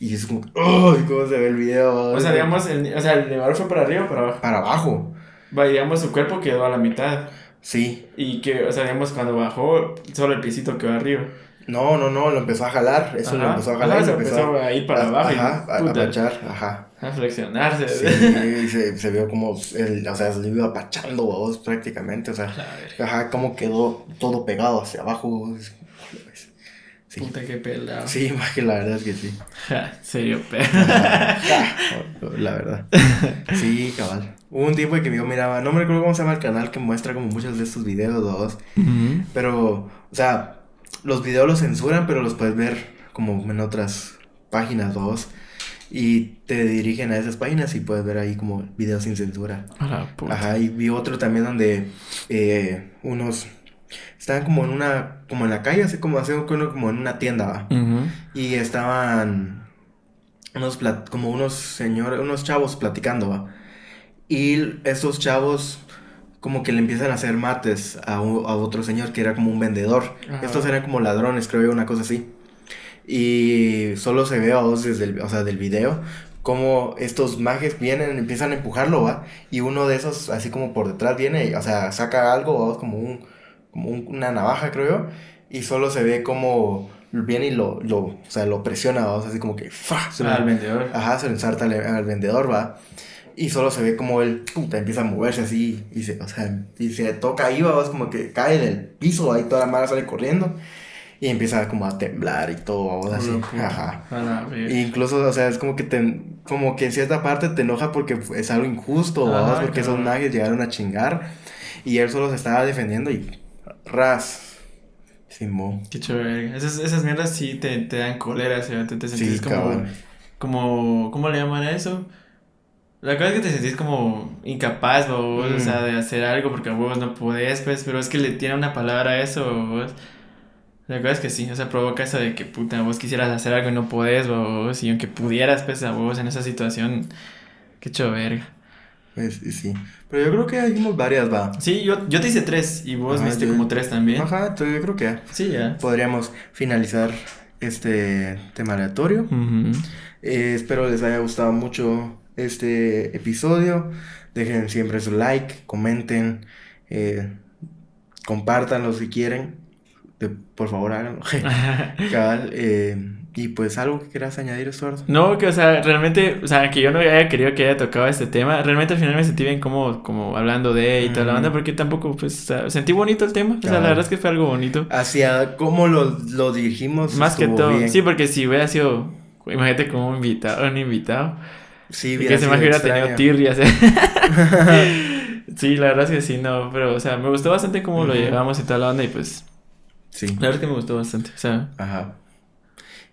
Y es como, ¡ay! ¿Cómo se ve el video? O sea, digamos, el, o sea, el elevador fue para arriba o para abajo. Para abajo. Va, y digamos, su cuerpo quedó a la mitad. Sí. Y que, o sea, digamos, cuando bajó, solo el piecito quedó arriba. No, no, no, lo empezó a jalar. Eso lo Ajá. empezó a Ajá, jalar y se se empezó empezó a ir para a- abajo y, Ajá, a, a puta. planchar, ajá. A flexionarse. Sí, y se, se vio como, el, o sea, se le iba apachando, vos, prácticamente, o sea. Ajá, como quedó todo pegado hacia abajo. Sí, Puta, qué pelado. sí, más que la verdad es que sí. Ja, serio, pe. Ajá, la verdad. Sí, cabal. Hubo un tiempo que yo miraba, no me recuerdo cómo se llama el canal que muestra como muchos de estos videos, dos. Pero, o sea, los videos los censuran, pero los puedes ver como en otras páginas, dos. Y te dirigen a esas páginas y puedes ver ahí como videos sin censura. Ajá, y vi otro también donde eh, unos estaban como en una, como en la calle, así como, así como en una tienda, ¿va? Ujú. Y estaban unos plat- como unos señores, unos chavos platicando, ¿va? Y esos chavos como que le empiezan a hacer mates a, un- a otro señor que era como un vendedor. Ajá. Estos eran como ladrones, creo yo, una cosa así. Y solo se ve a vos desde el, o sea, del video como estos mages vienen, empiezan a empujarlo, ¿va? Y uno de esos, así como por detrás viene, o sea, saca algo, ¿va? como, un, como un- una navaja, creo yo, y solo se ve como viene y lo, lo, o sea, lo presiona, ¿va? O sea, así como que, ¡fa! Se lo- Al vendedor. Ajá, se lo ensarta al, al vendedor, va. Y solo se ve como él, puta, empieza a moverse así, y se, o sea, y se toca ahí, va, es como que cae del piso, ahí toda la mara sale corriendo, y empieza como a temblar y todo, va, así, Puro puta. ajá. A la verga. E incluso, o sea, es como que te, como que en cierta parte te enoja porque es algo injusto, ¿va? Ajá, porque esos claro. mages llegaron a chingar, y él solo se estaba defendiendo y, ras, Simón. Qué chévere. Esas, esas mierdas sí te, te dan cólera, ¿sí? te, te Sí, sentís como, cabrón. como, ¿cómo le llaman a eso? La cosa es que te sentís como incapaz, vos, Mm. o sea, de hacer algo porque vos no podés, pues, pero es que le tiene una palabra a eso, vos. La cosa es que sí, o sea, provoca eso de que, puta, vos quisieras hacer algo y no podés, vos, y aunque pudieras, pues, a vos en esa situación, qué hecho verga. Sí, sí. Pero yo creo que hay como varias, va. Sí, yo, yo te hice tres, y vos Ajá, me diste yo- como tres también. Ajá, entonces yo creo que Sí, ya. podríamos finalizar este tema aleatorio. Eh, espero les haya gustado mucho este episodio. Dejen siempre su like, comenten, eh, compártanlo si quieren. De- por favor, háganlo. Cabal, eh, y pues algo que quieras añadir, Estuardo. No, que o sea, realmente, o sea, que yo no haya querido que haya tocado este tema, realmente al final me sentí bien como, como hablando de y toda la banda, porque tampoco, pues, o sea, sentí bonito el tema, o sea, la verdad es que fue algo bonito. Hacia cómo lo, lo dirigimos. Más que todo, bien. sí, porque si hubiera sido, imagínate como un invitado, un invitado, Sí, hubiera que se hubiera tenido tirrias, ¿eh? Sí, la verdad es que sí, no, pero, o sea, me gustó bastante cómo lo llevamos y toda la onda, y pues, Sí. la verdad es que me gustó bastante, o sea, Ajá.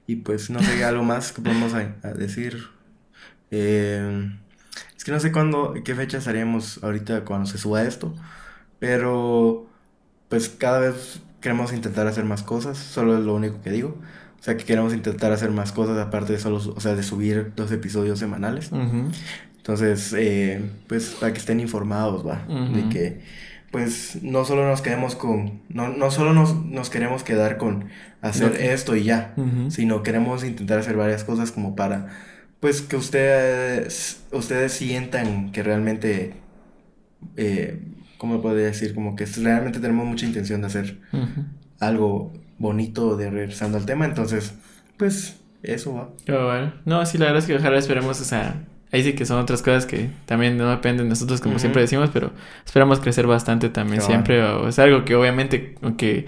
Y pues no sé, algo más que podemos a- a decir. Eh, es que no sé cuándo, qué fecha estaríamos ahorita cuando se suba esto. Pero pues cada vez queremos intentar hacer más cosas. Solo es lo único que digo. O sea que queremos intentar hacer más cosas aparte de solo, o sea, de subir dos episodios semanales. ujú. Entonces, eh, pues para que estén informados, va, de Ujú. que pues no solo nos quedemos con, no, no solo nos, nos queremos quedar con hacer esto y ya, sino queremos intentar hacer varias cosas como para pues que ustedes, ustedes sientan que realmente, eh, ¿cómo podría decir? Como que realmente tenemos mucha intención de hacer algo bonito de regresando al tema, entonces, pues eso va. bueno. No, sí, la verdad es que ojalá esperemos, o sea, ahí sí que son otras cosas que también no dependen de nosotros, como siempre decimos, pero esperamos crecer bastante también siempre, o es algo que obviamente, aunque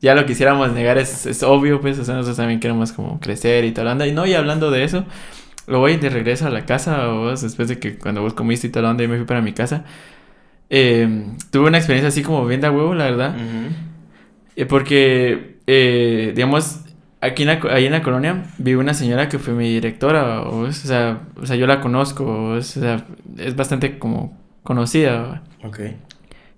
ya lo quisiéramos negar, es, es obvio, pues, o sea, nosotros también queremos como crecer y tal, y no, y hablando de eso, lo voy de regreso a la casa, o vos, después de que cuando vos comiste y tal, onda, y me fui para mi casa, eh, tuve una experiencia así como bien de huevo, la verdad, eh, porque, eh, digamos, aquí en la, ahí en la colonia vive una señora que fue mi directora, o, sea, o sea, yo la conozco, o sea, es bastante como conocida. Ok.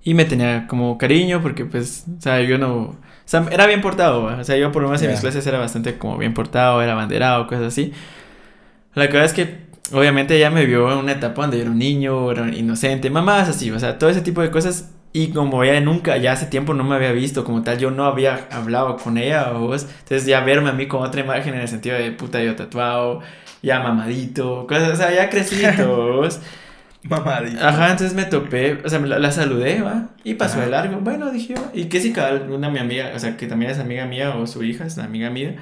Y me tenía como cariño porque pues, o sea, yo no, o sea, era bien portado, o sea, yo por lo menos en mis clases era bastante como bien portado, era banderado, cosas así. La verdad es que obviamente ella me vio en una etapa donde yo era un niño, era inocente, mamás así, o sea, todo ese tipo de cosas y como ella nunca, ya hace tiempo no me había visto como tal, yo no había hablado con ella, vos. Entonces ya verme a mí con otra imagen en el sentido de puta yo tatuado, ya mamadito, cosas, o sea, ya crecidito, vos. mamadito. Ajá, entonces me topé, o sea, la, saludé, va, y pasó de largo. Bueno, dije, y que si cada una mi amiga, o sea, que también es amiga mía o su hija es una amiga mía,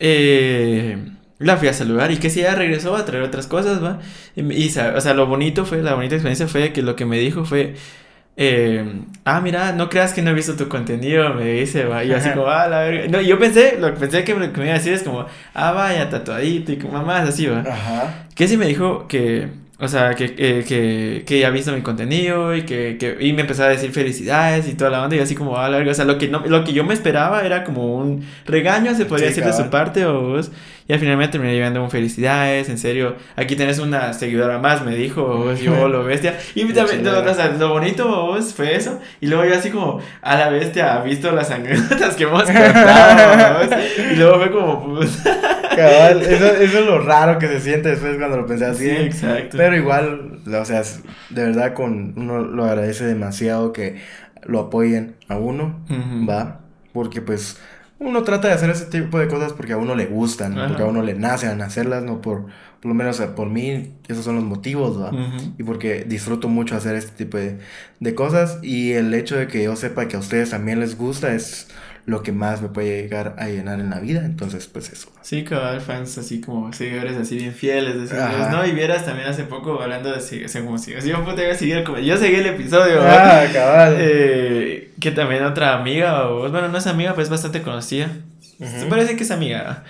eh, la fui a saludar y que si ella regresó a traer otras cosas, va. Y, y, o sea, lo bonito fue, la bonita experiencia fue que lo que me dijo fue eh, ah, mira, no creas que no he visto tu contenido, me dice, va, y así como, ah, la verga. No, yo pensé, lo que pensé que lo que me iba a decir es como, ah, vaya, tatuadito y como mamás, así, va. Ajá. Que sí me dijo que, o sea, que, que, que, que ha visto mi contenido y que, que, y me empezó a decir felicidades y toda la onda y así como, ah, la verga. O sea, lo que, no, lo que yo me esperaba era como un regaño, se podría decir de su parte, o vos. Y al final me terminé llevando un felicidades, en serio. Aquí tenés una seguidora más, me dijo, vos, yo, lo bestia. Y también, lo bonito, vos, fue eso. Y luego yo así como, a la bestia, ha visto las anécdotas que hemos contado, Y luego fue como, pues... Cabal, eso, eso es lo raro que se siente después cuando lo pensé así. Sí, exacto. Pero igual, o sea, de verdad con uno lo agradece demasiado que lo apoyen a uno, ¿va? Porque pues uno trata de hacer ese tipo de cosas porque a uno le gustan, porque a uno le nacen hacerlas, no por, por lo menos por mí, esos son los motivos, ¿va? Y porque disfruto mucho hacer este tipo de, de, cosas y el hecho de que yo sepa que a ustedes también les gusta es lo que más me puede llegar a llenar en la vida, entonces pues eso. Sí, cabal, fans así como seguidores así bien fieles, ¿no? Y vieras también hace poco hablando de si, como si, yo a seguir como, yo seguí el episodio, Ah, cabal. Eh, que también otra amiga, o, bueno, no es amiga, pues es bastante conocida, se parece que es amiga,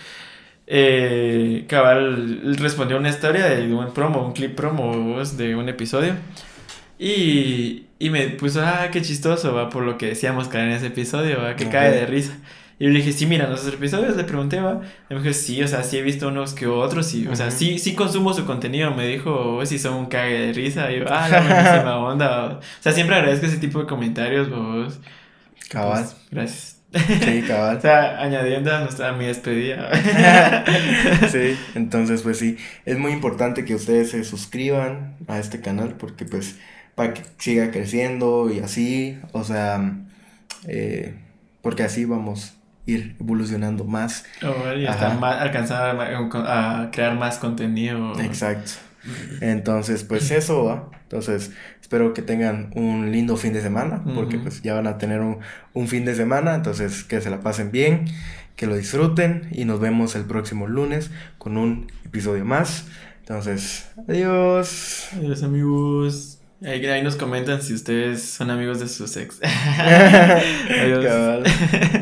eh, cabal respondió una historia de un promo, un clip promo de un episodio. Y, y me puso, ah, qué chistoso, va, por lo que decíamos caer en ese episodio, va, que cae de risa. Y yo le dije, sí, mira, nuestros episodios, le pregunté, va. Y me dijo, sí, o sea, sí he visto unos que otros, y, o sea, sí, sí consumo su contenido. Me dijo, si son un cague de risa. Y yo, ah, la buenísima onda. O sea, siempre agradezco ese tipo de comentarios, vos. Cabal. Pues, gracias. Sí, cabal. o sea, añadiendo a, nuestra, a mi despedida. sí, entonces, pues sí, es muy importante que ustedes se suscriban a este canal porque, pues, para que siga creciendo y así, o sea, eh, porque así vamos a ir evolucionando más. Oh, y hasta alcanzar a, crear más contenido. Exacto. Entonces, pues eso va. Entonces, espero que tengan un lindo fin de semana, porque pues ya van a tener un, un, fin de semana, entonces que se la pasen bien, que lo disfruten y nos vemos el próximo lunes con un episodio más. Entonces, adiós. Adiós amigos. Ahí, nos comentan si ustedes son amigos de sus ex. Adiós.